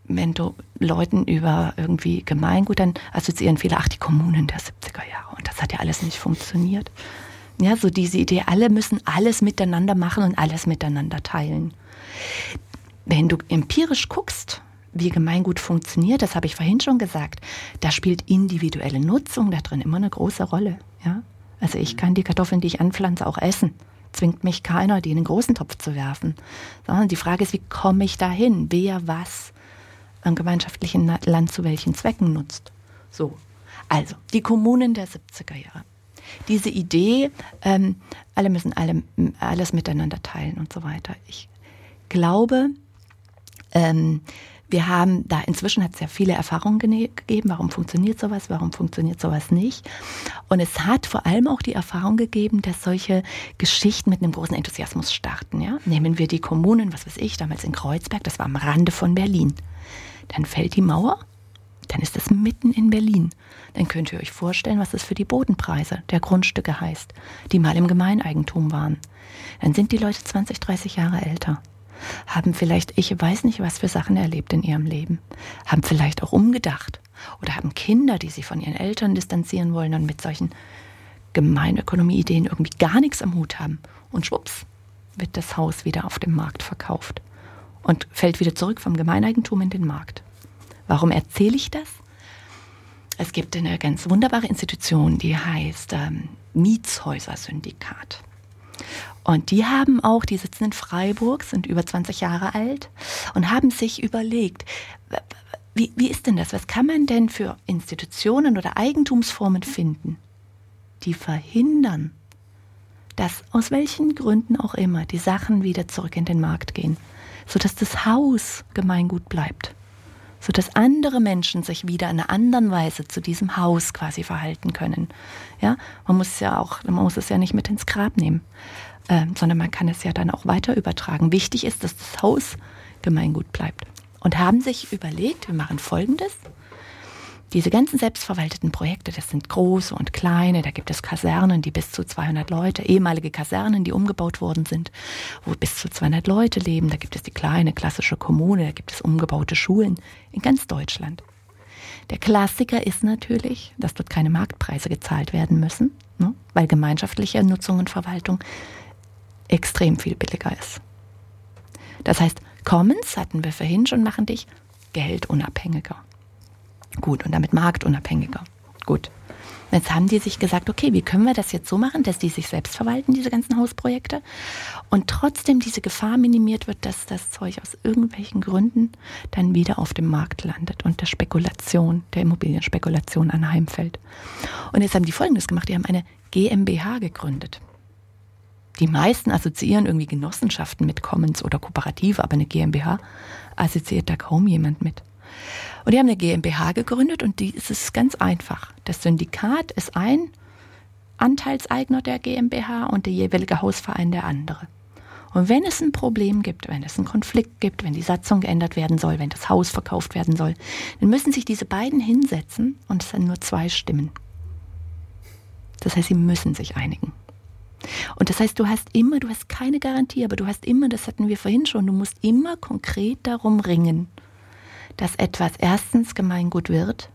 wenn du Leuten über irgendwie Gemeingut, dann assoziieren viele, ach, die Kommunen der 70er Jahre. Und das hat ja alles nicht funktioniert. Ja, so diese Idee, alle müssen alles miteinander machen und alles miteinander teilen. Wenn du empirisch guckst, wie Gemeingut funktioniert, das habe ich vorhin schon gesagt, da spielt individuelle Nutzung da drin immer eine große Rolle. Ja? Also ich kann die Kartoffeln, die ich anpflanze, auch essen. Zwingt mich keiner, die in den großen Topf zu werfen. Sondern die Frage ist, wie komme ich dahin? Wer was? Am gemeinschaftlichen Land zu welchen Zwecken nutzt. So, also die Kommunen der 70er Jahre. Diese Idee, ähm, alle müssen alle, alles miteinander teilen und so weiter. Ich glaube, ähm, wir haben da inzwischen hat es ja viele Erfahrungen gegeben, warum funktioniert sowas, warum funktioniert sowas nicht. Und es hat vor allem auch die Erfahrung gegeben, dass solche Geschichten mit einem großen Enthusiasmus starten. Ja? Nehmen wir die Kommunen, was weiß ich, damals in Kreuzberg, das war am Rande von Berlin. Dann fällt die Mauer, dann ist es mitten in Berlin. Dann könnt ihr euch vorstellen, was das für die Bodenpreise der Grundstücke heißt, die mal im Gemeineigentum waren. Dann sind die Leute 20, 30 Jahre älter, haben vielleicht, ich weiß nicht, was für Sachen erlebt in ihrem Leben, haben vielleicht auch umgedacht oder haben Kinder, die sich von ihren Eltern distanzieren wollen und mit solchen Gemeinökonomie-Ideen irgendwie gar nichts am Hut haben. Und schwupps, wird das Haus wieder auf dem Markt verkauft und fällt wieder zurück vom Gemeineigentum in den Markt. Warum erzähle ich das? Es gibt eine ganz wunderbare Institution, die heißt ähm, Mietshäuser-Syndikat. Und die haben auch, die sitzen in Freiburg, sind über 20 Jahre alt und haben sich überlegt, wie, wie ist denn das? Was kann man denn für Institutionen oder Eigentumsformen finden, die verhindern, dass aus welchen Gründen auch immer die Sachen wieder zurück in den Markt gehen? Sodass das Haus Gemeingut bleibt, sodass andere Menschen sich wieder in einer anderen Weise zu diesem Haus quasi verhalten können. Ja, man muss ja auch, man muss es ja nicht mit ins Grab nehmen, äh, sondern man kann es ja dann auch weiter übertragen. Wichtig ist, dass das Haus Gemeingut bleibt. Und haben sich überlegt, wir machen Folgendes. Diese ganzen selbstverwalteten Projekte, das sind große und kleine, da gibt es Kasernen, die bis zu 200 Leute, ehemalige Kasernen, die umgebaut worden sind, wo bis zu 200 Leute leben, da gibt es die kleine klassische Kommune, da gibt es umgebaute Schulen in ganz Deutschland. Der Klassiker ist natürlich, dass dort keine Marktpreise gezahlt werden müssen, ne, weil gemeinschaftliche Nutzung und Verwaltung extrem viel billiger ist. Das heißt, Commons hatten wir vorhin schon, machen dich geldunabhängiger. Gut, und damit marktunabhängiger. Gut. Jetzt haben die sich gesagt, okay, wie können wir das jetzt so machen, dass die sich selbst verwalten, diese ganzen Hausprojekte, und trotzdem diese Gefahr minimiert wird, dass das Zeug aus irgendwelchen Gründen dann wieder auf dem Markt landet und der Spekulation, der Immobilienspekulation anheimfällt. Und jetzt haben die Folgendes gemacht, die haben eine GmbH gegründet. Die meisten assoziieren irgendwie Genossenschaften mit Commons oder Kooperative, aber eine GmbH assoziiert da kaum jemand mit. Und die haben eine GmbH gegründet und die ist es ganz einfach. Das Syndikat ist ein Anteilseigner der GmbH und der jeweilige Hausverein der andere. Und wenn es ein Problem gibt, wenn es einen Konflikt gibt, wenn die Satzung geändert werden soll, wenn das Haus verkauft werden soll, dann müssen sich diese beiden hinsetzen und es sind nur zwei Stimmen. Das heißt, sie müssen sich einigen. Und das heißt, du hast immer, du hast keine Garantie, aber du hast immer, das hatten wir vorhin schon, du musst immer konkret darum ringen, dass etwas erstens Gemeingut wird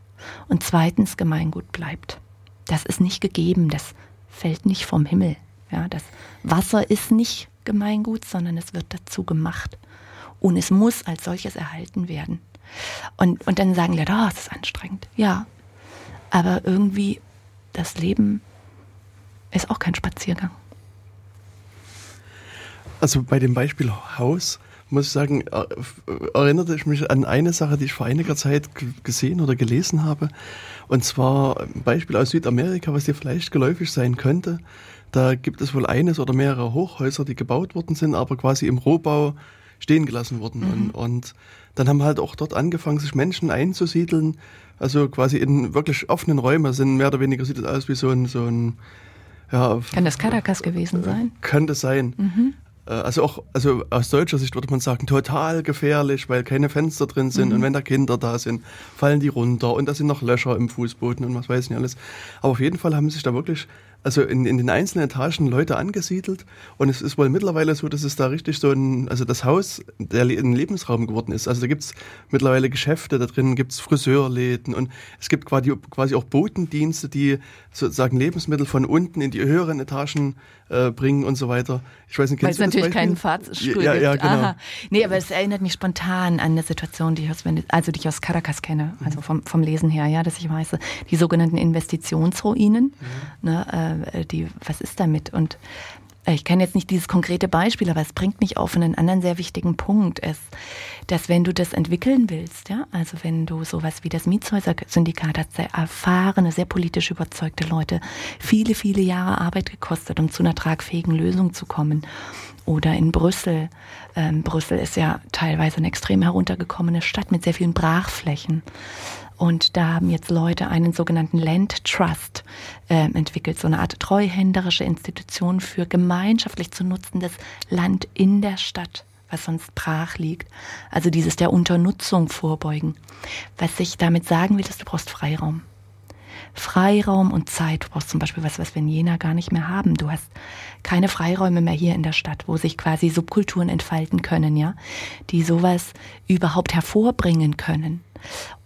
und zweitens Gemeingut bleibt. Das ist nicht gegeben, das fällt nicht vom Himmel. Ja, das Wasser ist nicht Gemeingut, sondern es wird dazu gemacht. Und es muss als solches erhalten werden. Und, und dann sagen Leute, oh, es ist anstrengend. Ja, aber irgendwie das Leben ist auch kein Spaziergang. Also bei dem Beispiel Haus muss ich sagen, äh, erinnerte ich mich an eine Sache, die ich vor einiger Zeit gesehen oder gelesen habe. Und zwar ein Beispiel aus Südamerika, was dir vielleicht geläufig sein könnte. Da gibt es wohl eines oder mehrere Hochhäuser, die gebaut worden sind, aber quasi im Rohbau stehen gelassen wurden. Mhm. Und, und dann haben halt auch dort angefangen, sich Menschen einzusiedeln, also quasi in wirklich offenen Räumen. Sind mehr oder weniger sieht es aus wie so ein, so ein ja, Kann das Caracas gewesen sein? Könnte sein. Mhm. Äh, also auch, also aus deutscher Sicht würde man sagen, total gefährlich, weil keine Fenster drin sind mhm. und wenn da Kinder da sind, fallen die runter und da sind noch Löcher im Fußboden und was weiß ich nicht alles. Aber auf jeden Fall haben sich da wirklich also in, in den einzelnen Etagen Leute angesiedelt und es ist wohl mittlerweile so, dass es da richtig so ein, also das Haus der ein Lebensraum geworden ist. Also da gibt es mittlerweile Geschäfte, da drin gibt es Friseurläden und es gibt quasi, quasi auch Botendienste, die sozusagen Lebensmittel von unten in die höheren Etagen äh, bringen und so weiter. Ich weiß nicht, Weil es natürlich keinen Fahrstuhl ja, ja, genau. Aha. Nee, aber es erinnert mich spontan an eine Situation, die ich aus, also die ich aus Caracas kenne, also vom, vom Lesen her, ja, dass ich weiß, die sogenannten Investitionsruinen, mhm. ne, äh, die, was ist damit? Und ich kenne jetzt nicht dieses konkrete Beispiel, aber es bringt mich auf einen anderen sehr wichtigen Punkt, ist, dass wenn du das entwickeln willst, ja, also wenn du sowas wie das Mietshäuser-Syndikat hat sehr erfahrene, sehr politisch überzeugte Leute, viele, viele Jahre Arbeit gekostet, um zu einer tragfähigen Lösung zu kommen. Oder in Brüssel. Ähm, Brüssel ist ja teilweise eine extrem heruntergekommene Stadt mit sehr vielen Brachflächen. Und da haben jetzt Leute einen sogenannten Land Trust äh, entwickelt, so eine Art treuhänderische Institution für gemeinschaftlich zu nutzendes Land in der Stadt was sonst brach liegt. Also dieses der Unternutzung vorbeugen. Was ich damit sagen will, ist, du brauchst Freiraum. Freiraum und Zeit. Du brauchst zum Beispiel was, was wir in Jena gar nicht mehr haben. Du hast keine Freiräume mehr hier in der Stadt, wo sich quasi Subkulturen entfalten können, ja, die sowas überhaupt hervorbringen können.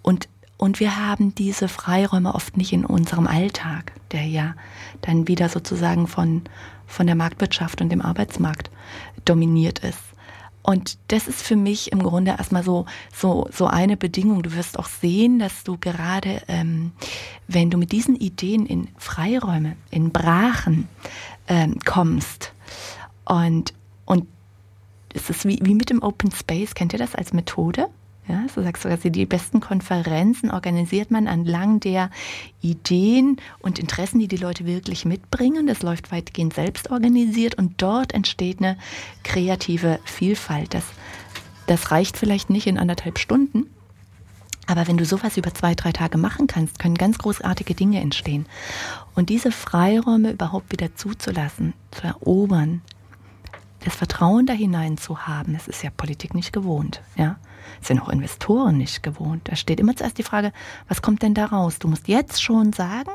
Und und wir haben diese Freiräume oft nicht in unserem Alltag, der ja dann wieder sozusagen von, von der Marktwirtschaft und dem Arbeitsmarkt dominiert ist. Und das ist für mich im Grunde erstmal so, so, so eine Bedingung. Du wirst auch sehen, dass du gerade, ähm, wenn du mit diesen Ideen in Freiräume, in Brachen ähm, kommst und, und es ist wie, wie mit dem Open Space, kennt ihr das als Methode? Ja, so sagst du, also die besten Konferenzen organisiert man entlang der Ideen und Interessen, die die Leute wirklich mitbringen. Das läuft weitgehend selbst organisiert und dort entsteht eine kreative Vielfalt. Das, das reicht vielleicht nicht in anderthalb Stunden, aber wenn du sowas über zwei, drei Tage machen kannst, können ganz großartige Dinge entstehen. Und diese Freiräume überhaupt wieder zuzulassen, zu erobern, das Vertrauen da hinein zu haben, das ist ja Politik nicht gewohnt. Ja? Sind auch Investoren nicht gewohnt. Da steht immer zuerst die Frage, was kommt denn da raus? Du musst jetzt schon sagen,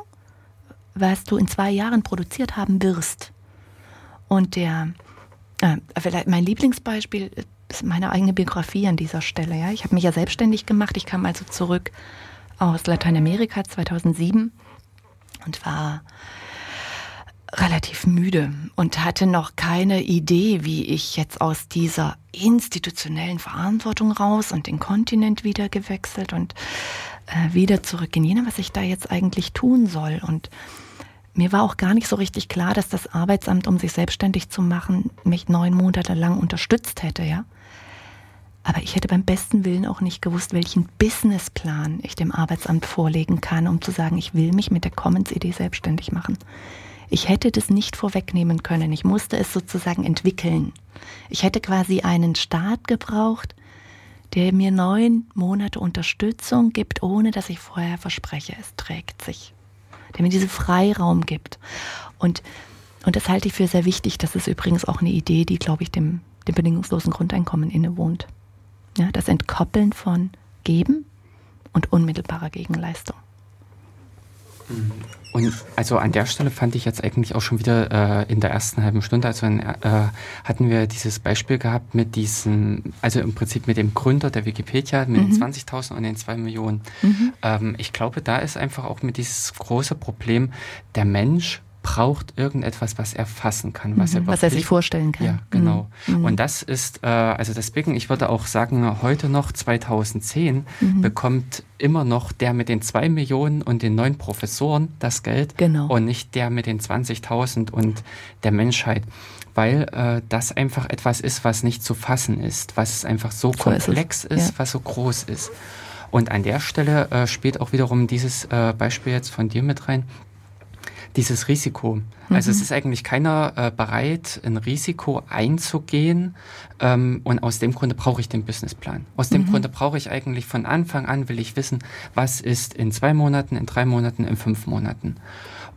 was du in zwei Jahren produziert haben wirst. Und der, äh, vielleicht mein Lieblingsbeispiel ist meine eigene Biografie an dieser Stelle. Ja? Ich habe mich ja selbstständig gemacht. Ich kam also zurück aus Lateinamerika 2007 und war relativ müde und hatte noch keine Idee, wie ich jetzt aus dieser institutionellen Verantwortung raus und den Kontinent wieder gewechselt und äh, wieder zurück in Jena, was ich da jetzt eigentlich tun soll. Und mir war auch gar nicht so richtig klar, dass das Arbeitsamt, um sich selbstständig zu machen, mich neun Monate lang unterstützt hätte, ja. Aber ich hätte beim besten Willen auch nicht gewusst, welchen Businessplan ich dem Arbeitsamt vorlegen kann, um zu sagen, ich will mich mit der Commons-Idee selbstständig machen. Ich hätte das nicht vorwegnehmen können. Ich musste es sozusagen entwickeln. Ich hätte quasi einen Staat gebraucht, der mir neun Monate Unterstützung gibt, ohne dass ich vorher verspreche, es trägt sich. Der mir diesen Freiraum gibt. Und, und das halte ich für sehr wichtig. Das ist übrigens auch eine Idee, die, glaube ich, dem, dem bedingungslosen Grundeinkommen innewohnt. Ja, das Entkoppeln von Geben und unmittelbarer Gegenleistung. Und also an der Stelle fand ich jetzt eigentlich auch schon wieder äh, in der ersten halben Stunde, also in, äh, hatten wir dieses Beispiel gehabt mit diesem, also im Prinzip mit dem Gründer der Wikipedia, mit mhm. den 20.000 und den 2 Millionen. Mhm. Ähm, ich glaube, da ist einfach auch mit dieses große Problem, der Mensch braucht irgendetwas, was er fassen kann, was, mhm, er, was er sich vorstellen kann. Ja, genau. Mhm. Und das ist, äh, also deswegen, ich würde auch sagen, heute noch 2010 mhm. bekommt immer noch der mit den zwei Millionen und den neun Professoren das Geld genau. und nicht der mit den 20.000 und der Menschheit weil äh, das einfach etwas ist, was nicht zu fassen ist, was einfach so, so komplex ist, ist ja. was so groß ist. Und an der Stelle äh, spielt auch wiederum dieses äh, Beispiel jetzt von dir mit rein, dieses Risiko. Mhm. Also es ist eigentlich keiner äh, bereit, ein Risiko einzugehen. Ähm, und aus dem Grunde brauche ich den Businessplan. Aus dem mhm. Grunde brauche ich eigentlich von Anfang an, will ich wissen, was ist in zwei Monaten, in drei Monaten, in fünf Monaten.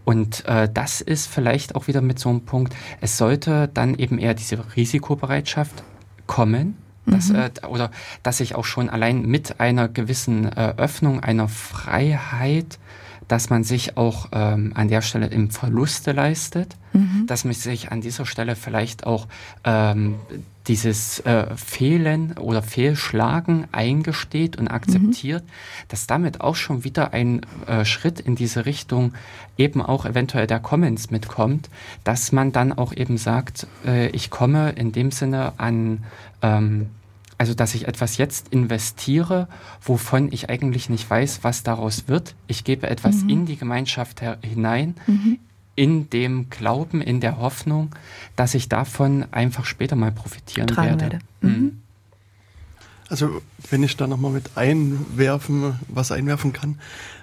Und äh, das ist vielleicht auch wieder mit so einem Punkt, es sollte dann eben eher diese Risikobereitschaft kommen, dass, mhm. äh, oder dass ich auch schon allein mit einer gewissen äh, Öffnung, einer Freiheit, dass man sich auch ähm, an der Stelle im Verluste leistet, mhm. dass man sich an dieser Stelle vielleicht auch ähm, dieses äh, Fehlen oder Fehlschlagen eingesteht und akzeptiert, mhm. dass damit auch schon wieder ein äh, Schritt in diese Richtung eben auch eventuell der Commons mitkommt, dass man dann auch eben sagt, äh, ich komme in dem Sinne an, ähm, also dass ich etwas jetzt investiere, wovon ich eigentlich nicht weiß, was daraus wird. Ich gebe etwas mhm. in die Gemeinschaft hinein, mhm in dem Glauben, in der Hoffnung, dass ich davon einfach später mal profitieren Tragen werde. werde. Mhm. mhm. Also wenn ich da nochmal mit einwerfen, was einwerfen kann,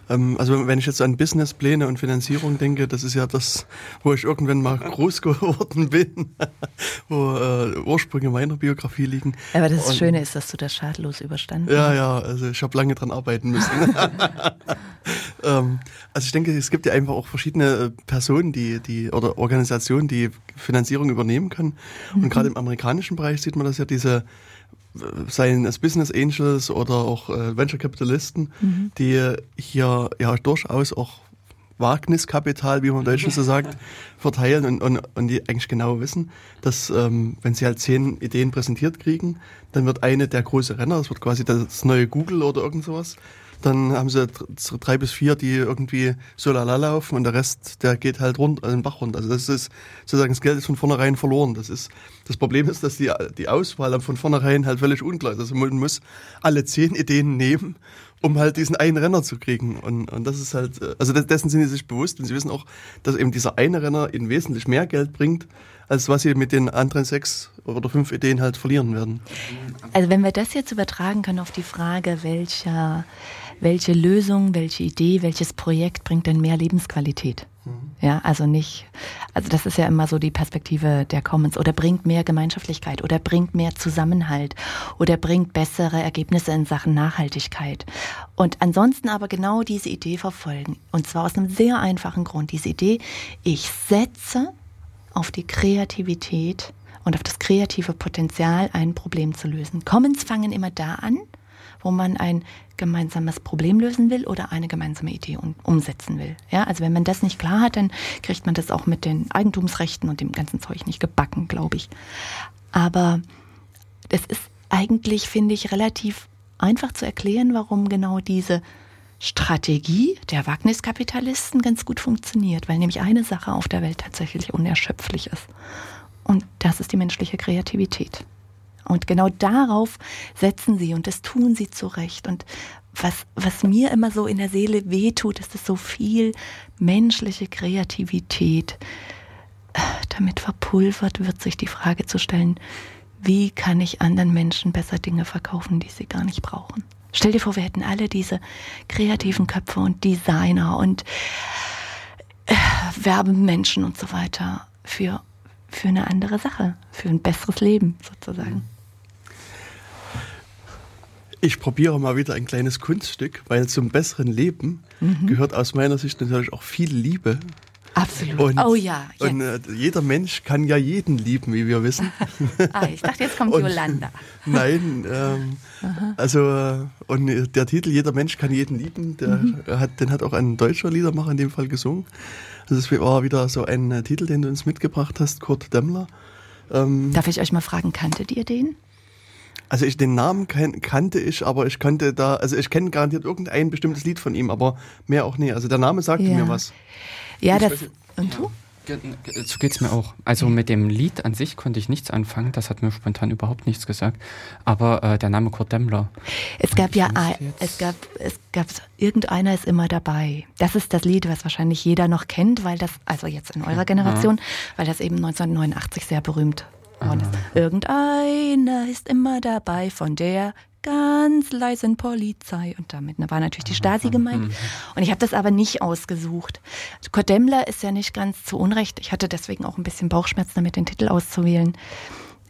also wenn ich jetzt an Businesspläne und Finanzierung denke, das ist ja das, wo ich irgendwann mal <laughs> groß geworden bin, <laughs> wo äh, Ursprünge meiner Biografie liegen. Aber das und, Schöne ist, dass du das schadlos überstanden hast. Ja, ja, also ich habe lange dran arbeiten müssen. <laughs> ähm, also ich denke, es gibt ja einfach auch verschiedene äh, Personen, die, die oder Organisationen, die Finanzierung übernehmen können. Und mhm. gerade im amerikanischen Bereich sieht man das ja diese seien es Business Angels oder auch äh, Venture Kapitalisten, mhm. die hier ja durchaus auch Wagniskapital, wie man im Deutschen so sagt, <laughs> verteilen und, und, und die eigentlich genau wissen, dass ähm, wenn sie halt zehn Ideen präsentiert kriegen, dann wird eine der große Renner, das wird quasi das neue Google oder irgend sowas. Dann haben sie drei bis vier, die irgendwie so lala laufen und der Rest, der geht halt rund, also den Bach runter. Also das ist sozusagen, das Geld ist von vornherein verloren. Das ist, das Problem ist, dass die, die Auswahl von vornherein halt völlig unklar ist. Also man muss alle zehn Ideen nehmen, um halt diesen einen Renner zu kriegen. Und, und das ist halt, also dessen sind sie sich bewusst und sie wissen auch, dass eben dieser eine Renner ihnen wesentlich mehr Geld bringt, als was sie mit den anderen sechs oder fünf Ideen halt verlieren werden. Also wenn wir das jetzt übertragen können auf die Frage, welcher welche Lösung, welche Idee, welches Projekt bringt denn mehr Lebensqualität? Mhm. Ja, also nicht, also das ist ja immer so die Perspektive der Commons oder bringt mehr Gemeinschaftlichkeit oder bringt mehr Zusammenhalt oder bringt bessere Ergebnisse in Sachen Nachhaltigkeit. Und ansonsten aber genau diese Idee verfolgen. Und zwar aus einem sehr einfachen Grund. Diese Idee, ich setze auf die Kreativität und auf das kreative Potenzial, ein Problem zu lösen. Commons fangen immer da an, wo man ein gemeinsames Problem lösen will oder eine gemeinsame Idee umsetzen will. Ja, also wenn man das nicht klar hat, dann kriegt man das auch mit den Eigentumsrechten und dem ganzen Zeug nicht gebacken, glaube ich. Aber es ist eigentlich, finde ich, relativ einfach zu erklären, warum genau diese Strategie der Wagniskapitalisten ganz gut funktioniert, weil nämlich eine Sache auf der Welt tatsächlich unerschöpflich ist. Und das ist die menschliche Kreativität. Und genau darauf setzen sie und das tun sie zurecht. Und was, was mir immer so in der Seele wehtut, ist, dass so viel menschliche Kreativität äh, damit verpulvert wird, sich die Frage zu stellen, wie kann ich anderen Menschen besser Dinge verkaufen, die sie gar nicht brauchen. Stell dir vor, wir hätten alle diese kreativen Köpfe und Designer und äh, Werbemenschen und so weiter für, für eine andere Sache, für ein besseres Leben sozusagen. Ich probiere mal wieder ein kleines Kunststück, weil zum besseren Leben mhm. gehört aus meiner Sicht natürlich auch viel Liebe. Absolut. Und, oh ja. Jetzt. Und äh, jeder Mensch kann ja jeden lieben, wie wir wissen. <laughs> ah, ich dachte, jetzt kommt und, Yolanda. <laughs> Nein, ähm, also äh, und der Titel Jeder Mensch kann jeden lieben, der mhm. hat, den hat auch ein deutscher Liedermacher in dem Fall gesungen. Also es war wieder so ein äh, Titel, den du uns mitgebracht hast, Kurt Demmler. Ähm, Darf ich euch mal fragen, kanntet ihr den? Also ich den Namen kan kannte ich, aber ich konnte da, also ich kenne garantiert irgendein bestimmtes Lied von ihm, aber mehr auch nie. Also der Name sagte ja. mir was. Ja, ich das. Und du? So geht es mir auch. Also mit dem Lied an sich konnte ich nichts anfangen, das hat mir spontan überhaupt nichts gesagt. Aber äh, der Name Kurt Demmler. Es gab ja, es gab, es gab, irgendeiner ist immer dabei. Das ist das Lied, was wahrscheinlich jeder noch kennt, weil das, also jetzt in eurer Generation, ja. weil das eben 1989 sehr berühmt ist. Irgendeiner ist immer dabei von der ganz leisen Polizei. Und damit war natürlich die Stasi gemeint. Mhm. Und ich habe das aber nicht ausgesucht. Kurt Demmler ist ja nicht ganz zu Unrecht. Ich hatte deswegen auch ein bisschen Bauchschmerzen damit, den Titel auszuwählen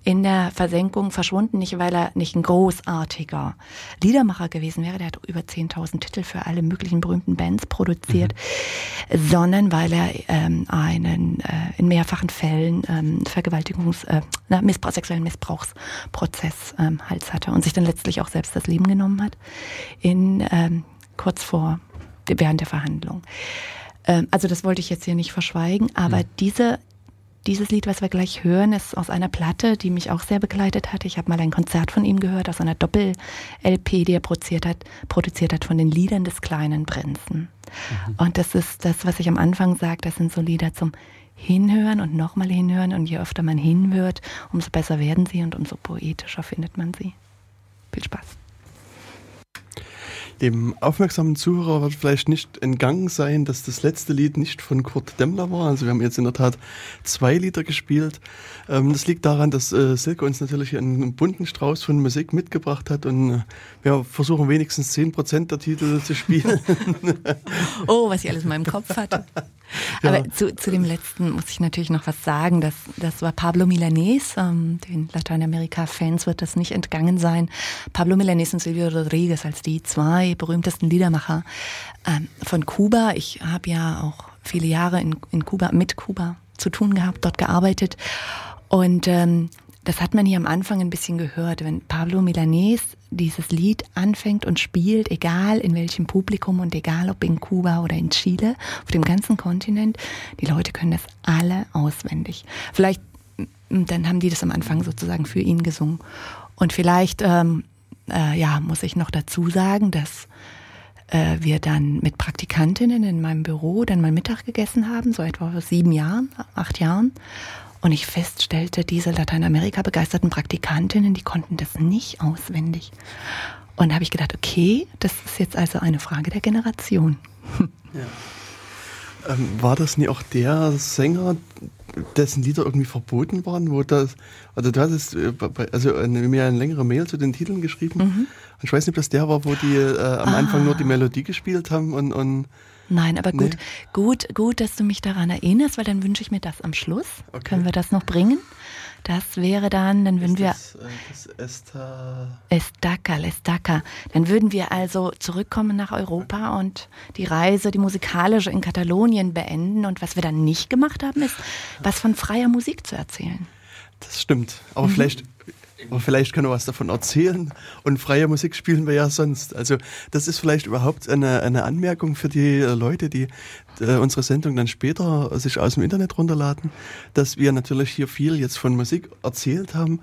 in der Versenkung verschwunden, nicht weil er nicht ein großartiger Liedermacher gewesen wäre, der hat über 10.000 Titel für alle möglichen berühmten Bands produziert, mhm. sondern weil er ähm, einen äh, in mehrfachen Fällen ähm, Vergewaltigungs-, äh, Missbrauch, sexuellen Missbrauchsprozess ähm, Hals hatte und sich dann letztlich auch selbst das Leben genommen hat, in ähm, kurz vor, während der Verhandlung. Ähm, also das wollte ich jetzt hier nicht verschweigen, aber mhm. diese dieses Lied, was wir gleich hören, ist aus einer Platte, die mich auch sehr begleitet hat. Ich habe mal ein Konzert von ihm gehört, aus einer Doppel-LP, die er produziert hat, produziert hat von den Liedern des kleinen Prinzen. Mhm. Und das ist das, was ich am Anfang sage, das sind so Lieder zum Hinhören und nochmal hinhören. Und je öfter man hinhört, umso besser werden sie und umso poetischer findet man sie. Viel Spaß. Dem aufmerksamen Zuhörer wird vielleicht nicht entgangen sein, dass das letzte Lied nicht von Kurt Demmler war. Also wir haben jetzt in der Tat zwei Lieder gespielt. Ähm, das liegt daran, dass äh, Silke uns natürlich einen bunten Strauß von Musik mitgebracht hat und äh, wir versuchen wenigstens zehn Prozent der Titel zu spielen. <laughs> oh, was ich alles in meinem Kopf hatte. Aber ja. zu, zu dem letzten muss ich natürlich noch was sagen. Das, das war Pablo Milanés. Ähm, den Lateinamerika-Fans wird das nicht entgangen sein. Pablo Milanés und Silvio Rodriguez als die zwei berühmtesten Liedermacher ähm, von Kuba. Ich habe ja auch viele Jahre in, in Kuba, mit Kuba zu tun gehabt, dort gearbeitet. Und ähm, das hat man hier am Anfang ein bisschen gehört, wenn Pablo Milanés dieses Lied anfängt und spielt, egal in welchem Publikum und egal ob in Kuba oder in Chile, auf dem ganzen Kontinent, die Leute können das alle auswendig. Vielleicht, mm, dann haben die das am Anfang sozusagen für ihn gesungen. Und vielleicht, ähm, äh, ja, muss ich noch dazu sagen, dass äh, wir dann mit Praktikantinnen in meinem Büro dann mal Mittag gegessen haben, so etwa vor sieben Jahren, acht Jahren. Und ich feststellte, diese Lateinamerika begeisterten Praktikantinnen, die konnten das nicht auswendig. Und da habe ich gedacht, okay, das ist jetzt also eine Frage der Generation. <laughs> Ja. Ähm, war das nie auch der Sänger, dessen Lieder irgendwie verboten waren, wo das, also du hattest äh, also eine, mir eine längere Mail zu den Titeln geschrieben. Mhm. Ich weiß nicht, ob das der war, wo die äh, am ah. Anfang nur die Melodie gespielt haben und, und Nein, aber gut, nee. gut, gut, dass du mich daran erinnerst, weil dann wünsche ich mir das am Schluss. Okay. Können wir das noch bringen? Das wäre dann, dann würden wir. Das, äh, das Esta Estaca, Estaca. Dann würden wir also zurückkommen nach Europa und die Reise, die musikalische in Katalonien beenden. Und was wir dann nicht gemacht haben, ist, was von freier Musik zu erzählen. Das stimmt. Aber mhm. vielleicht aber vielleicht kann er was davon erzählen. Und freie Musik spielen wir ja sonst. Also das ist vielleicht überhaupt eine, eine Anmerkung für die Leute, die äh, unsere Sendung dann später sich aus dem Internet runterladen, dass wir natürlich hier viel jetzt von Musik erzählt haben.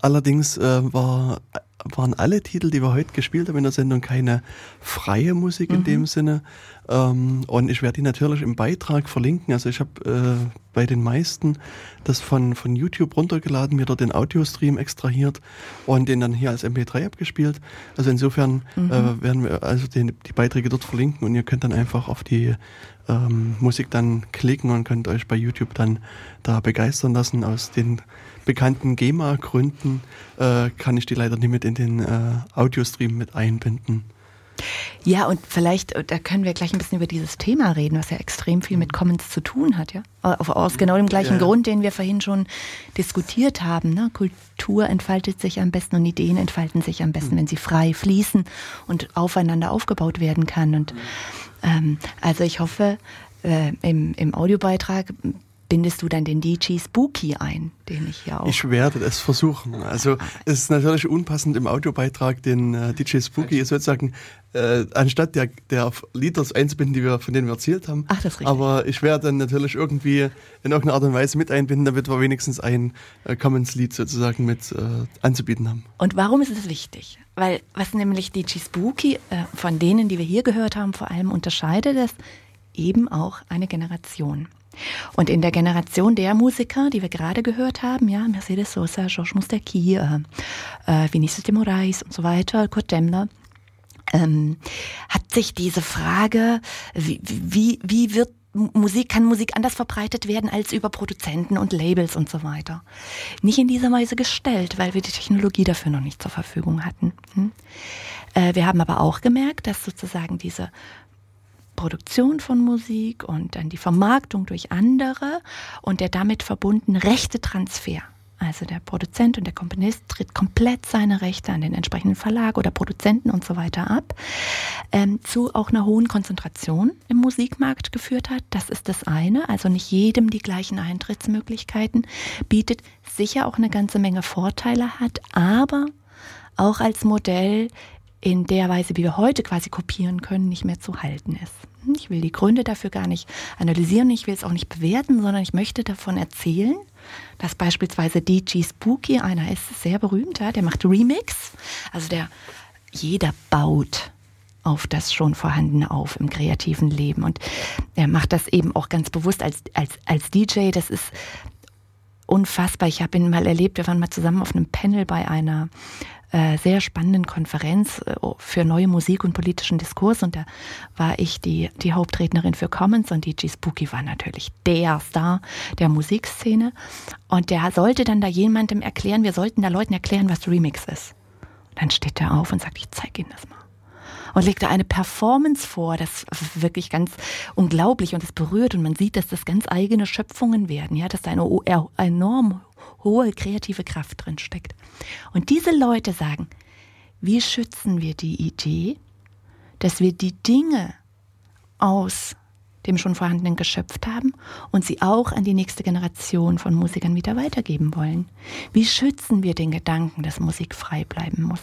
Allerdings äh, war waren alle Titel, die wir heute gespielt haben in der Sendung, keine freie Musik in mhm. dem Sinne. Ähm, und ich werde die natürlich im Beitrag verlinken. Also ich habe äh, bei den meisten das von, von YouTube runtergeladen, mir dort den Audiostream extrahiert und den dann hier als MP3 abgespielt. Also insofern mhm. äh, werden wir also den, die Beiträge dort verlinken und ihr könnt dann einfach auf die ähm, Musik dann klicken und könnt euch bei YouTube dann da begeistern lassen aus den bekannten GEMA-Gründen äh, kann ich die leider nicht mit in den äh, Audiostream mit einbinden. Ja, und vielleicht, äh, da können wir gleich ein bisschen über dieses Thema reden, was ja extrem viel mit Commons zu tun hat, ja. Aus genau dem gleichen ja. Grund, den wir vorhin schon diskutiert haben. Ne? Kultur entfaltet sich am besten und Ideen entfalten sich am besten, mhm. wenn sie frei fließen und aufeinander aufgebaut werden kann. Und ähm, also ich hoffe, äh, im, im Audiobeitrag bindest du dann den DJ Spooky ein, den ich hier auch. Ich werde es versuchen. Also es ist natürlich unpassend im Audiobeitrag den äh, DJ Spooky sozusagen äh, anstatt der, der Lieder einzubinden, die wir, von denen wir erzählt haben. Ach, das ist richtig. Aber ich werde dann natürlich irgendwie in irgendeiner Art und Weise mit einbinden, damit wir wenigstens ein äh, Commons-Lied sozusagen mit äh, anzubieten haben. Und warum ist es wichtig? Weil was nämlich DJ Spooky äh, von denen, die wir hier gehört haben, vor allem unterscheidet, ist eben auch eine Generation. Und in der Generation der Musiker, die wir gerade gehört haben, ja, Mercedes Sosa, Georges Moustaki, äh, äh, Vinicius de Moraes und so weiter, Kurt Demmler, ähm, hat sich diese Frage, wie, wie, wie wird Musik, kann Musik anders verbreitet werden als über Produzenten und Labels und so weiter. Nicht in dieser Weise gestellt, weil wir die Technologie dafür noch nicht zur Verfügung hatten. Hm? Äh, wir haben aber auch gemerkt, dass sozusagen diese Produktion von Musik und dann die Vermarktung durch andere und der damit verbundene Rechtetransfer. Also der Produzent und der Komponist tritt komplett seine Rechte an den entsprechenden Verlag oder Produzenten und so weiter ab, ähm, zu auch einer hohen Konzentration im Musikmarkt geführt hat. Das ist das eine. Also nicht jedem die gleichen Eintrittsmöglichkeiten bietet, sicher auch eine ganze Menge Vorteile hat, aber auch als Modell in der Weise, wie wir heute quasi kopieren können, nicht mehr zu halten ist. Ich will die Gründe dafür gar nicht analysieren, ich will es auch nicht bewerten, sondern ich möchte davon erzählen, dass beispielsweise DJ Spooky, einer ist sehr berühmt, der macht Remix, also der jeder baut auf das schon vorhandene auf im kreativen Leben und er macht das eben auch ganz bewusst als als als DJ, das ist unfassbar. Ich habe ihn mal erlebt, wir waren mal zusammen auf einem Panel bei einer äh, sehr spannenden Konferenz äh, für neue Musik und politischen Diskurs. Und da war ich die, die Hauptrednerin für Commons und DJ Spooky war natürlich der Star der Musikszene. Und der sollte dann da jemandem erklären, wir sollten da Leuten erklären, was Remix ist. Und dann steht er auf und sagt, ich zeige Ihnen das mal. Und legt da eine Performance vor, das ist wirklich ganz unglaublich und es berührt und man sieht, dass das ganz eigene Schöpfungen werden, ja, dass da eine enorm hohe kreative Kraft drin steckt. Und diese Leute sagen, wie schützen wir die Idee, dass wir die Dinge aus dem schon vorhandenen geschöpft haben und sie auch an die nächste Generation von Musikern wieder weitergeben wollen? Wie schützen wir den Gedanken, dass Musik frei bleiben muss?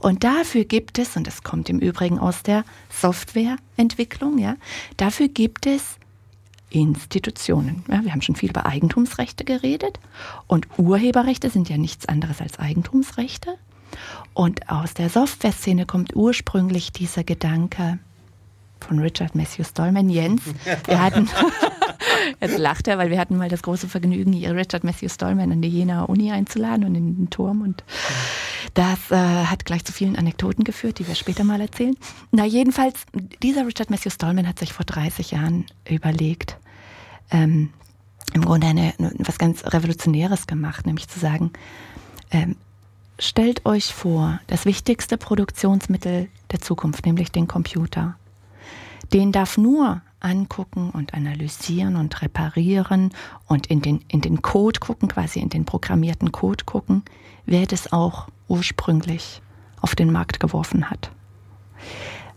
Und dafür gibt es, und das kommt im Übrigen aus der Softwareentwicklung, ja, dafür gibt es Institutionen. Ja, wir haben schon viel über Eigentumsrechte geredet und Urheberrechte sind ja nichts anderes als Eigentumsrechte. Und aus der Software-Szene kommt ursprünglich dieser Gedanke von Richard Matthew Stallman, Jens. Wir hatten, <laughs> jetzt lacht er, weil wir hatten mal das große Vergnügen, Richard Matthew Stallman an die Jena Uni einzuladen und in den Turm. Und das äh, hat gleich zu vielen Anekdoten geführt, die wir später mal erzählen. Na, jedenfalls, dieser Richard Matthew Stallman hat sich vor 30 Jahren überlegt, ähm, im Grunde eine, was ganz Revolutionäres gemacht, nämlich zu sagen, ähm, stellt euch vor, das wichtigste Produktionsmittel der Zukunft, nämlich den Computer. Den darf nur angucken und analysieren und reparieren und in den, in den Code gucken, quasi in den programmierten Code gucken, wer das auch ursprünglich auf den Markt geworfen hat.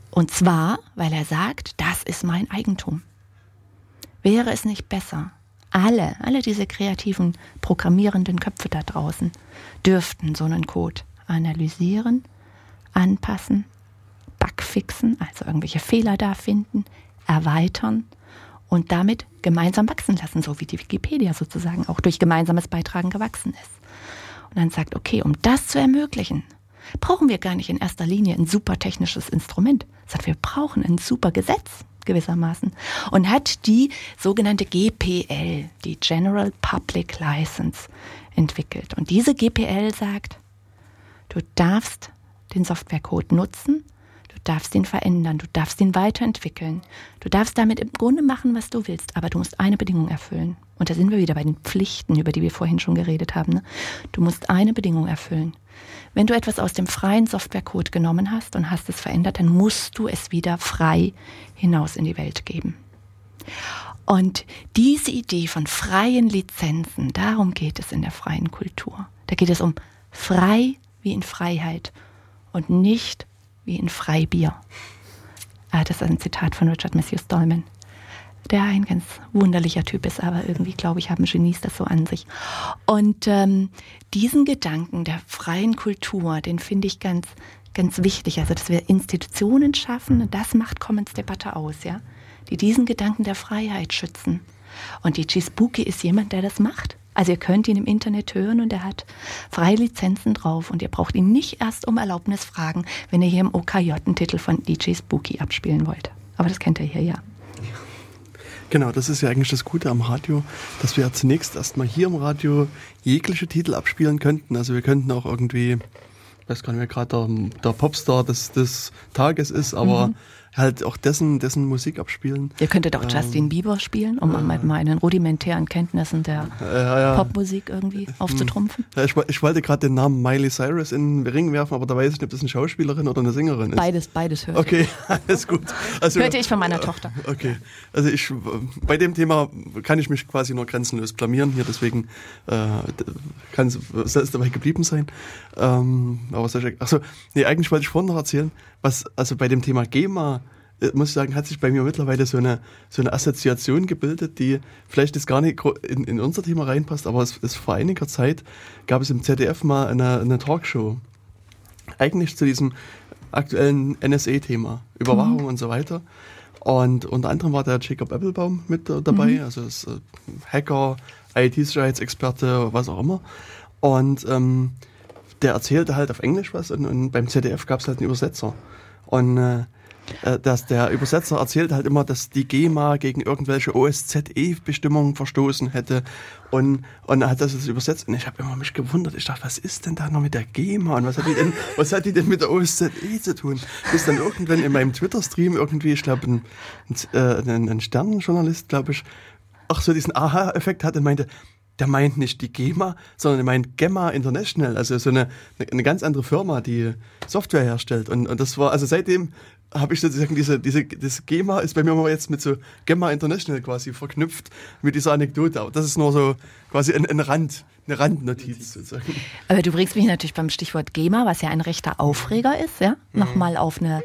Und zwar, weil er sagt, das ist mein Eigentum. Wäre es nicht besser, alle, alle diese kreativen, programmierenden Köpfe da draußen dürften so einen Code analysieren, anpassen, bugfixen, also irgendwelche Fehler da finden, erweitern und damit gemeinsam wachsen lassen, so wie die Wikipedia sozusagen auch durch gemeinsames Beitragen gewachsen ist. Und dann sagt, okay, um das zu ermöglichen, brauchen wir gar nicht in erster Linie ein super technisches Instrument, sondern wir brauchen ein super Gesetz gewissermaßen und hat die sogenannte GPL, die General Public License, entwickelt. Und diese GPL sagt, du darfst den Softwarecode nutzen, darfst ihn verändern, du darfst ihn weiterentwickeln, du darfst damit im Grunde machen, was du willst, aber du musst eine Bedingung erfüllen. Und da sind wir wieder bei den Pflichten, über die wir vorhin schon geredet haben. Ne? Du musst eine Bedingung erfüllen. Wenn du etwas aus dem freien Softwarecode genommen hast und hast es verändert, dann musst du es wieder frei hinaus in die Welt geben. Und diese Idee von freien Lizenzen, darum geht es in der freien Kultur. Da geht es um frei wie in Freiheit und nicht wie in Freibier. Ah, das ist ein Zitat von Richard Matthew Stallman der ein ganz wunderlicher Typ ist, aber irgendwie, glaube ich, haben Genies das so an sich. Und ähm, diesen Gedanken der freien Kultur, den finde ich ganz, ganz wichtig. Also, dass wir Institutionen schaffen, das macht Commons-Debatte aus, ja, die diesen Gedanken der Freiheit schützen. Und DJ Spooky ist jemand, der das macht. Also ihr könnt ihn im Internet hören und er hat freie Lizenzen drauf und ihr braucht ihn nicht erst um Erlaubnis fragen, wenn ihr hier im OKJ einen Titel von DJ Spooky abspielen wollt. Aber das kennt ihr hier ja. Genau, das ist ja eigentlich das Gute am Radio, dass wir ja zunächst erstmal hier im Radio jegliche Titel abspielen könnten. Also wir könnten auch irgendwie, ich weiß gar nicht, wer gerade der, der Popstar des, des Tages ist, aber mhm halt auch dessen, dessen Musik abspielen. Ihr könntet auch ähm, Justin Bieber spielen, um äh, mit meinen rudimentären Kenntnissen der äh, ja. Popmusik irgendwie aufzutrumpfen. Ja, ich, ich, wollte gerade den Namen Miley Cyrus in den Ring werfen, aber da weiß ich nicht, ob das eine Schauspielerin oder eine Sängerin ist. Beides, beides hört. Okay, <laughs> alles gut. Also, Hörte ich von meiner Tochter. <laughs> Okay, also ich, bei dem Thema kann ich mich quasi nur grenzenlos blamieren hier, deswegen äh, kann es dabei geblieben sein. Ähm, aber soll ich, achso, nee, eigentlich wollte ich vorhin noch erzählen, was, also bei dem Thema GEMA, äh, muss ich sagen, hat sich bei mir mittlerweile so eine, so eine Assoziation gebildet, die vielleicht jetzt gar nicht in, in unser Thema reinpasst, aber es ist vor einiger Zeit gab es im ZDF mal eine, eine Talkshow. Eigentlich zu diesem aktuellen NSA-Thema, Überwachung mhm. und so weiter. Und unter anderem war der Jacob Applebaum mit dabei, mhm. also ist äh, Hacker, IT-Sicherheitsexperte, was auch immer. Und ähm, der erzählte halt auf Englisch was und, und beim ZDF gab es halt einen Übersetzer. Und äh, äh, dass der Übersetzer erzählt halt immer, dass die GEMA gegen irgendwelche OSZE-Bestimmungen verstoßen hätte und, und er hat das jetzt übersetzt und ich habe immer mich gewundert. Ich dachte, was ist denn da noch mit der GEMA und was hat die denn, <laughs> was hat die denn mit der OSZE zu tun? Bis dann irgendwann in meinem Twitter-Stream irgendwie, ich glaube, ein, ein, ein Sternenjournalist, glaube ich, auch so diesen Aha-Effekt hatte und meinte, der meint nicht die GEMA, sondern er meint Gemma International, also so eine, eine ganz andere Firma, die Software herstellt. Und, und das war, also seitdem habe ich sozusagen diese, diese, das GEMA ist bei mir mal jetzt mit so Gemma International quasi verknüpft mit dieser Anekdote. Aber das ist nur so quasi ein, ein Rand, eine Randnotiz sozusagen. Aber du bringst mich natürlich beim Stichwort GEMA, was ja ein rechter Aufreger ist, ja, mhm. nochmal auf eine,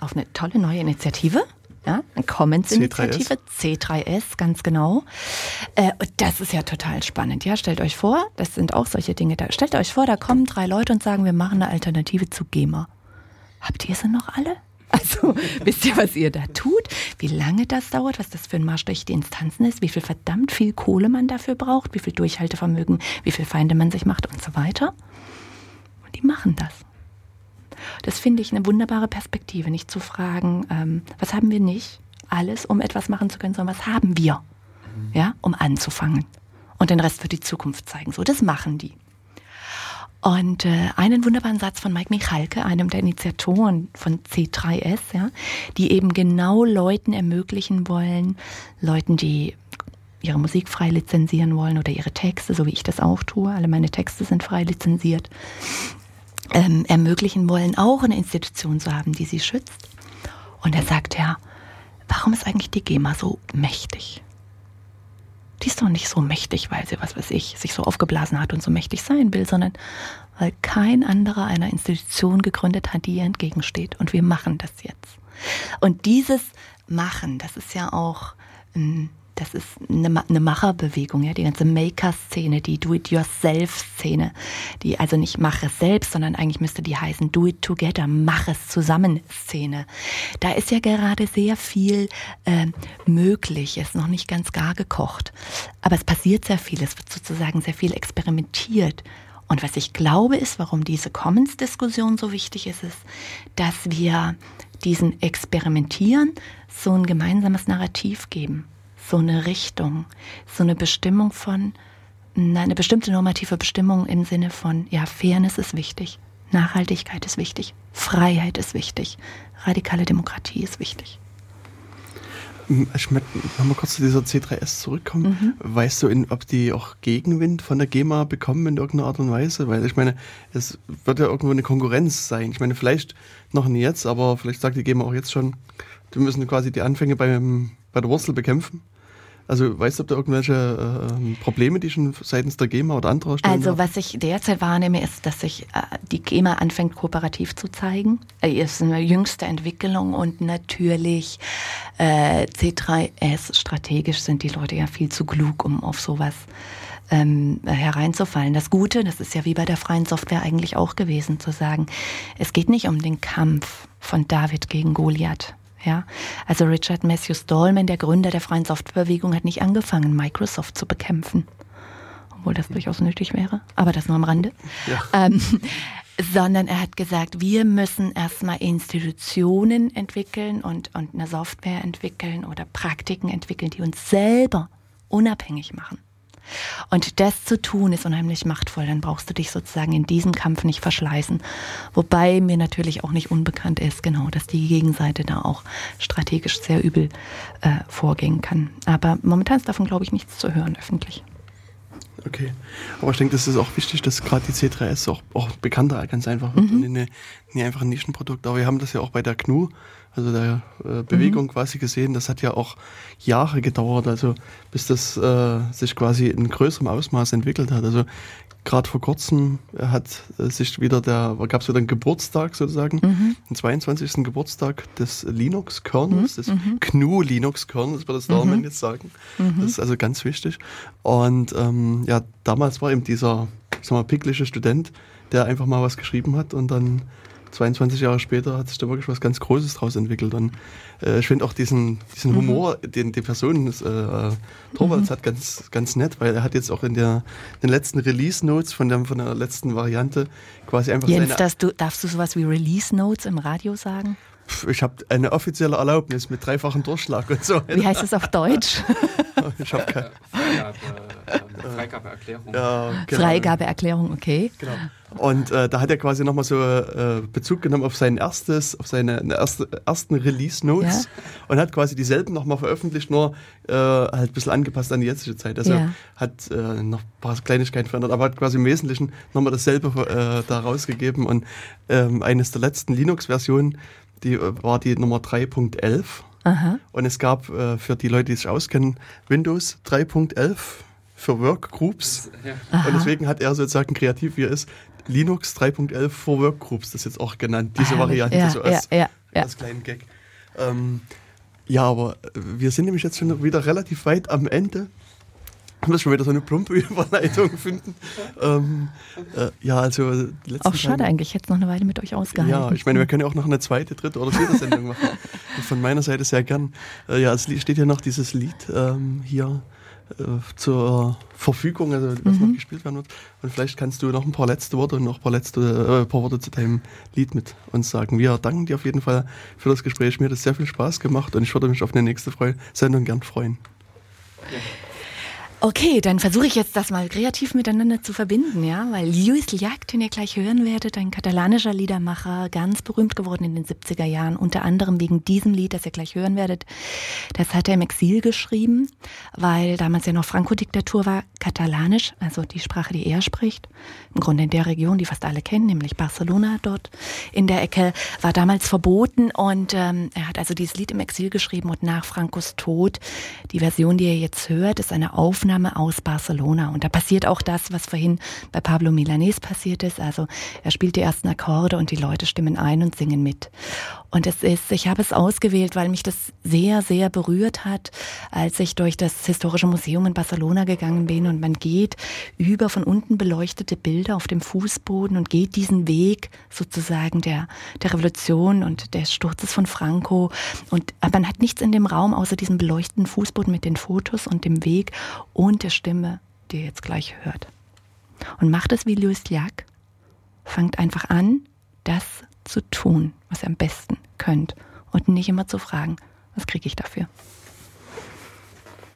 auf eine tolle neue Initiative ja, Commons-Initiative, C3S. C3S, ganz genau. Äh, das ist ja total spannend. Ja, stellt euch vor, das sind auch solche Dinge. Da, stellt euch vor, da kommen drei Leute und sagen, wir machen eine Alternative zu GEMA. Habt ihr sie noch alle? <laughs> Also, wisst ihr, was ihr da tut? Wie lange das dauert, was das für ein Marsch durch die Instanzen ist, wie viel verdammt viel Kohle man dafür braucht, wie viel Durchhaltevermögen, wie viel Feinde man sich macht und so weiter? Und die machen das. Das finde ich eine wunderbare Perspektive, nicht zu fragen, ähm, was haben wir nicht? Alles, um etwas machen zu können, sondern was haben wir? Ja, um anzufangen. Und den Rest für die Zukunft zeigen. So, das machen die. Und äh, einen wunderbaren Satz von Mike Michalke, einem der Initiatoren von C3S, ja, die eben genau Leuten ermöglichen wollen, Leuten, die ihre Musik frei lizenzieren wollen oder ihre Texte, so wie ich das auch tue. Alle meine Texte sind frei lizenziert ähm, ermöglichen wollen, auch eine Institution zu haben, die sie schützt. Und er sagt ja, warum ist eigentlich die GEMA so mächtig? Die ist doch nicht so mächtig, weil sie, was weiß ich, sich so aufgeblasen hat und so mächtig sein will, sondern weil kein anderer einer Institution gegründet hat, die ihr entgegensteht. Und wir machen das jetzt. Und dieses Machen, das ist ja auch ein das ist eine, eine Macherbewegung, ja, die ganze Maker-Szene, die Do-it-yourself-Szene, die also nicht mache es selbst, sondern eigentlich müsste die heißen Do-it-together, mach es zusammen-Szene. Da ist ja gerade sehr viel äh, möglich, ist noch nicht ganz gar gekocht, aber es passiert sehr viel, es wird sozusagen sehr viel experimentiert. Und was ich glaube ist, warum diese Commons-Diskussion so wichtig ist, ist, dass wir diesen Experimentieren so ein gemeinsames Narrativ geben so eine Richtung, so eine Bestimmung von, eine bestimmte normative Bestimmung im Sinne von, ja, Fairness ist wichtig, Nachhaltigkeit ist wichtig, Freiheit ist wichtig, radikale Demokratie ist wichtig. Ich möchte nochmal kurz zu dieser C3S zurückkommen. Mhm. Weißt du, in, ob die auch Gegenwind von der GEMA bekommen in irgendeiner Art und Weise? Weil ich meine, es wird ja irgendwo eine Konkurrenz sein. Ich meine, vielleicht noch nie jetzt, aber vielleicht sagt die GEMA auch jetzt schon, wir müssen quasi die Anfänge beim, bei der Wurzel bekämpfen. Also weißt du, ob da irgendwelche äh, Probleme, die schon seitens der GEMA oder anderer stellen? Also was ich derzeit wahrnehme, ist, dass sich äh, die GEMA anfängt, kooperativ zu zeigen. Äh, ist eine jüngste Entwicklung und natürlich äh, C3S strategisch sind die Leute ja viel zu klug, um auf sowas ähm, hereinzufallen. Das Gute, das ist ja wie bei der freien Software eigentlich auch gewesen, zu sagen, es geht nicht um den Kampf von David gegen Goliath ja, also Richard Matthew Stallman, der Gründer der freien Softwarebewegung, hat nicht angefangen, Microsoft zu bekämpfen, obwohl das durchaus nötig wäre. Aber das nur am Rande. Ja. Ähm, <laughs> sondern er hat gesagt, wir müssen erstmal Institutionen entwickeln und, und eine Software entwickeln oder Praktiken entwickeln, die uns selber unabhängig machen. Und das zu tun ist unheimlich machtvoll. Dann brauchst du dich sozusagen in diesem Kampf nicht verschleißen. Wobei mir natürlich auch nicht unbekannt ist, genau, dass die Gegenseite da auch strategisch sehr übel äh, vorgehen kann. Aber momentan ist davon, glaube ich, nichts zu hören öffentlich. Okay. Aber ich denke, das ist auch wichtig, dass gerade die C3S auch, auch bekannter ganz einfach wird mhm. und nicht, nicht einfach ein Nischenprodukt. Aber wir haben das ja auch bei der GNU, also der äh, Bewegung mhm. quasi gesehen. Das hat ja auch Jahre gedauert, also bis das äh, sich quasi in größerem Ausmaß entwickelt hat. Also gerade vor kurzem hat sich wieder der, gab es wieder einen Geburtstag sozusagen, mhm. den 22. Geburtstag des Linux-Kernels, mhm. des mhm. GNU Linux-Kernels, würde das Norman mhm. jetzt sagen. Mhm. Das ist also ganz wichtig. Und ähm, ja, damals war eben dieser, ich sag mal, pickliche Student, der einfach mal was geschrieben hat und dann 22 Jahre später hat sich da wirklich was ganz Großes draus entwickelt. Und äh, ich finde auch diesen, diesen mhm. Humor, den die Person äh, Torvalds mhm. hat, ganz, ganz nett, weil er hat jetzt auch in der den letzten Release-Notes von der, von der letzten Variante quasi einfach Jens, seine... Du, darfst du sowas wie Release-Notes im Radio sagen? Ich habe eine offizielle Erlaubnis mit dreifachem Durchschlag und so. Wie heißt es auf Deutsch? <laughs> ich habe keine Freigabe, Freigabeerklärung. Ja, genau. Freigabeerklärung, okay. Genau. Und äh, da hat er quasi nochmal so äh, Bezug genommen auf sein erstes, auf seine erste, ersten Release-Notes ja. und hat quasi dieselben nochmal veröffentlicht, nur äh, halt ein bisschen angepasst an die jetzige Zeit. Also ja. hat äh, noch ein paar Kleinigkeiten verändert, aber hat quasi im Wesentlichen nochmal dasselbe äh, da rausgegeben. Und ähm, eines der letzten Linux-Versionen, die äh, war die Nummer 3.11. Und es gab äh, für die Leute, die sich auskennen, Windows 3.11 für Workgroups. Ja. Und deswegen hat er sozusagen kreativ, wie er ist, Linux 3.11 for Workgroups, das ist jetzt auch genannt, diese ah, Variante, ja, so als, ja, als kleinen Gag. Ähm, ja, aber wir sind nämlich jetzt schon wieder relativ weit am Ende. Ich muss schon wieder so eine plumpe <laughs> Überleitung finden. Ähm, äh, ja, also Auch schade Tage, eigentlich, ich hätte es noch eine Weile mit euch ausgehalten. Ja, ich meine, wir können ja auch noch eine zweite, dritte oder vierte Sendung machen. <laughs> Von meiner Seite sehr gern. Äh, ja, es steht ja noch dieses Lied ähm, hier äh, zur Verfügung, also was mhm. noch gespielt werden wird. Und vielleicht kannst du noch ein paar letzte Worte und noch ein paar letzte äh, paar Worte zu deinem Lied mit uns sagen. Wir danken dir auf jeden Fall für das Gespräch. Mir hat es sehr viel Spaß gemacht und ich würde mich auf eine nächste Sendung gern freuen. Ja. Okay, dann versuche ich jetzt das mal kreativ miteinander zu verbinden, ja, weil Lluís Llach, den ihr gleich hören werdet, ein katalanischer Liedermacher, ganz berühmt geworden in den 70er Jahren, unter anderem wegen diesem Lied, das ihr gleich hören werdet. Das hat er im Exil geschrieben, weil damals ja noch Franco-Diktatur war, katalanisch, also die Sprache, die er spricht, im Grunde in der Region, die fast alle kennen, nämlich Barcelona dort in der Ecke, war damals verboten und ähm, er hat also dieses Lied im Exil geschrieben und nach Francos Tod, die Version, die ihr jetzt hört, ist eine Aufnahme Aufnahme aus Barcelona. Und da passiert auch das, was vorhin bei Pablo Milanés passiert ist. Also er spielt die ersten Akkorde und die Leute stimmen ein und singen mit. Und es ist, ich habe es ausgewählt, weil mich das sehr, sehr berührt hat, als ich durch das Historische Museum in Barcelona gegangen bin und man geht über von unten beleuchtete Bilder auf dem Fußboden und geht diesen Weg sozusagen der, der Revolution und des Sturzes von Franco. Und man hat nichts in dem Raum außer diesem beleuchteten Fußboden mit den Fotos und dem Weg und der Stimme, die ihr jetzt gleich hört. Und macht es wie Louis Llach. Fangt einfach an, das zu tun, was ihr am besten könnt und nicht immer zu fragen, was kriege ich dafür.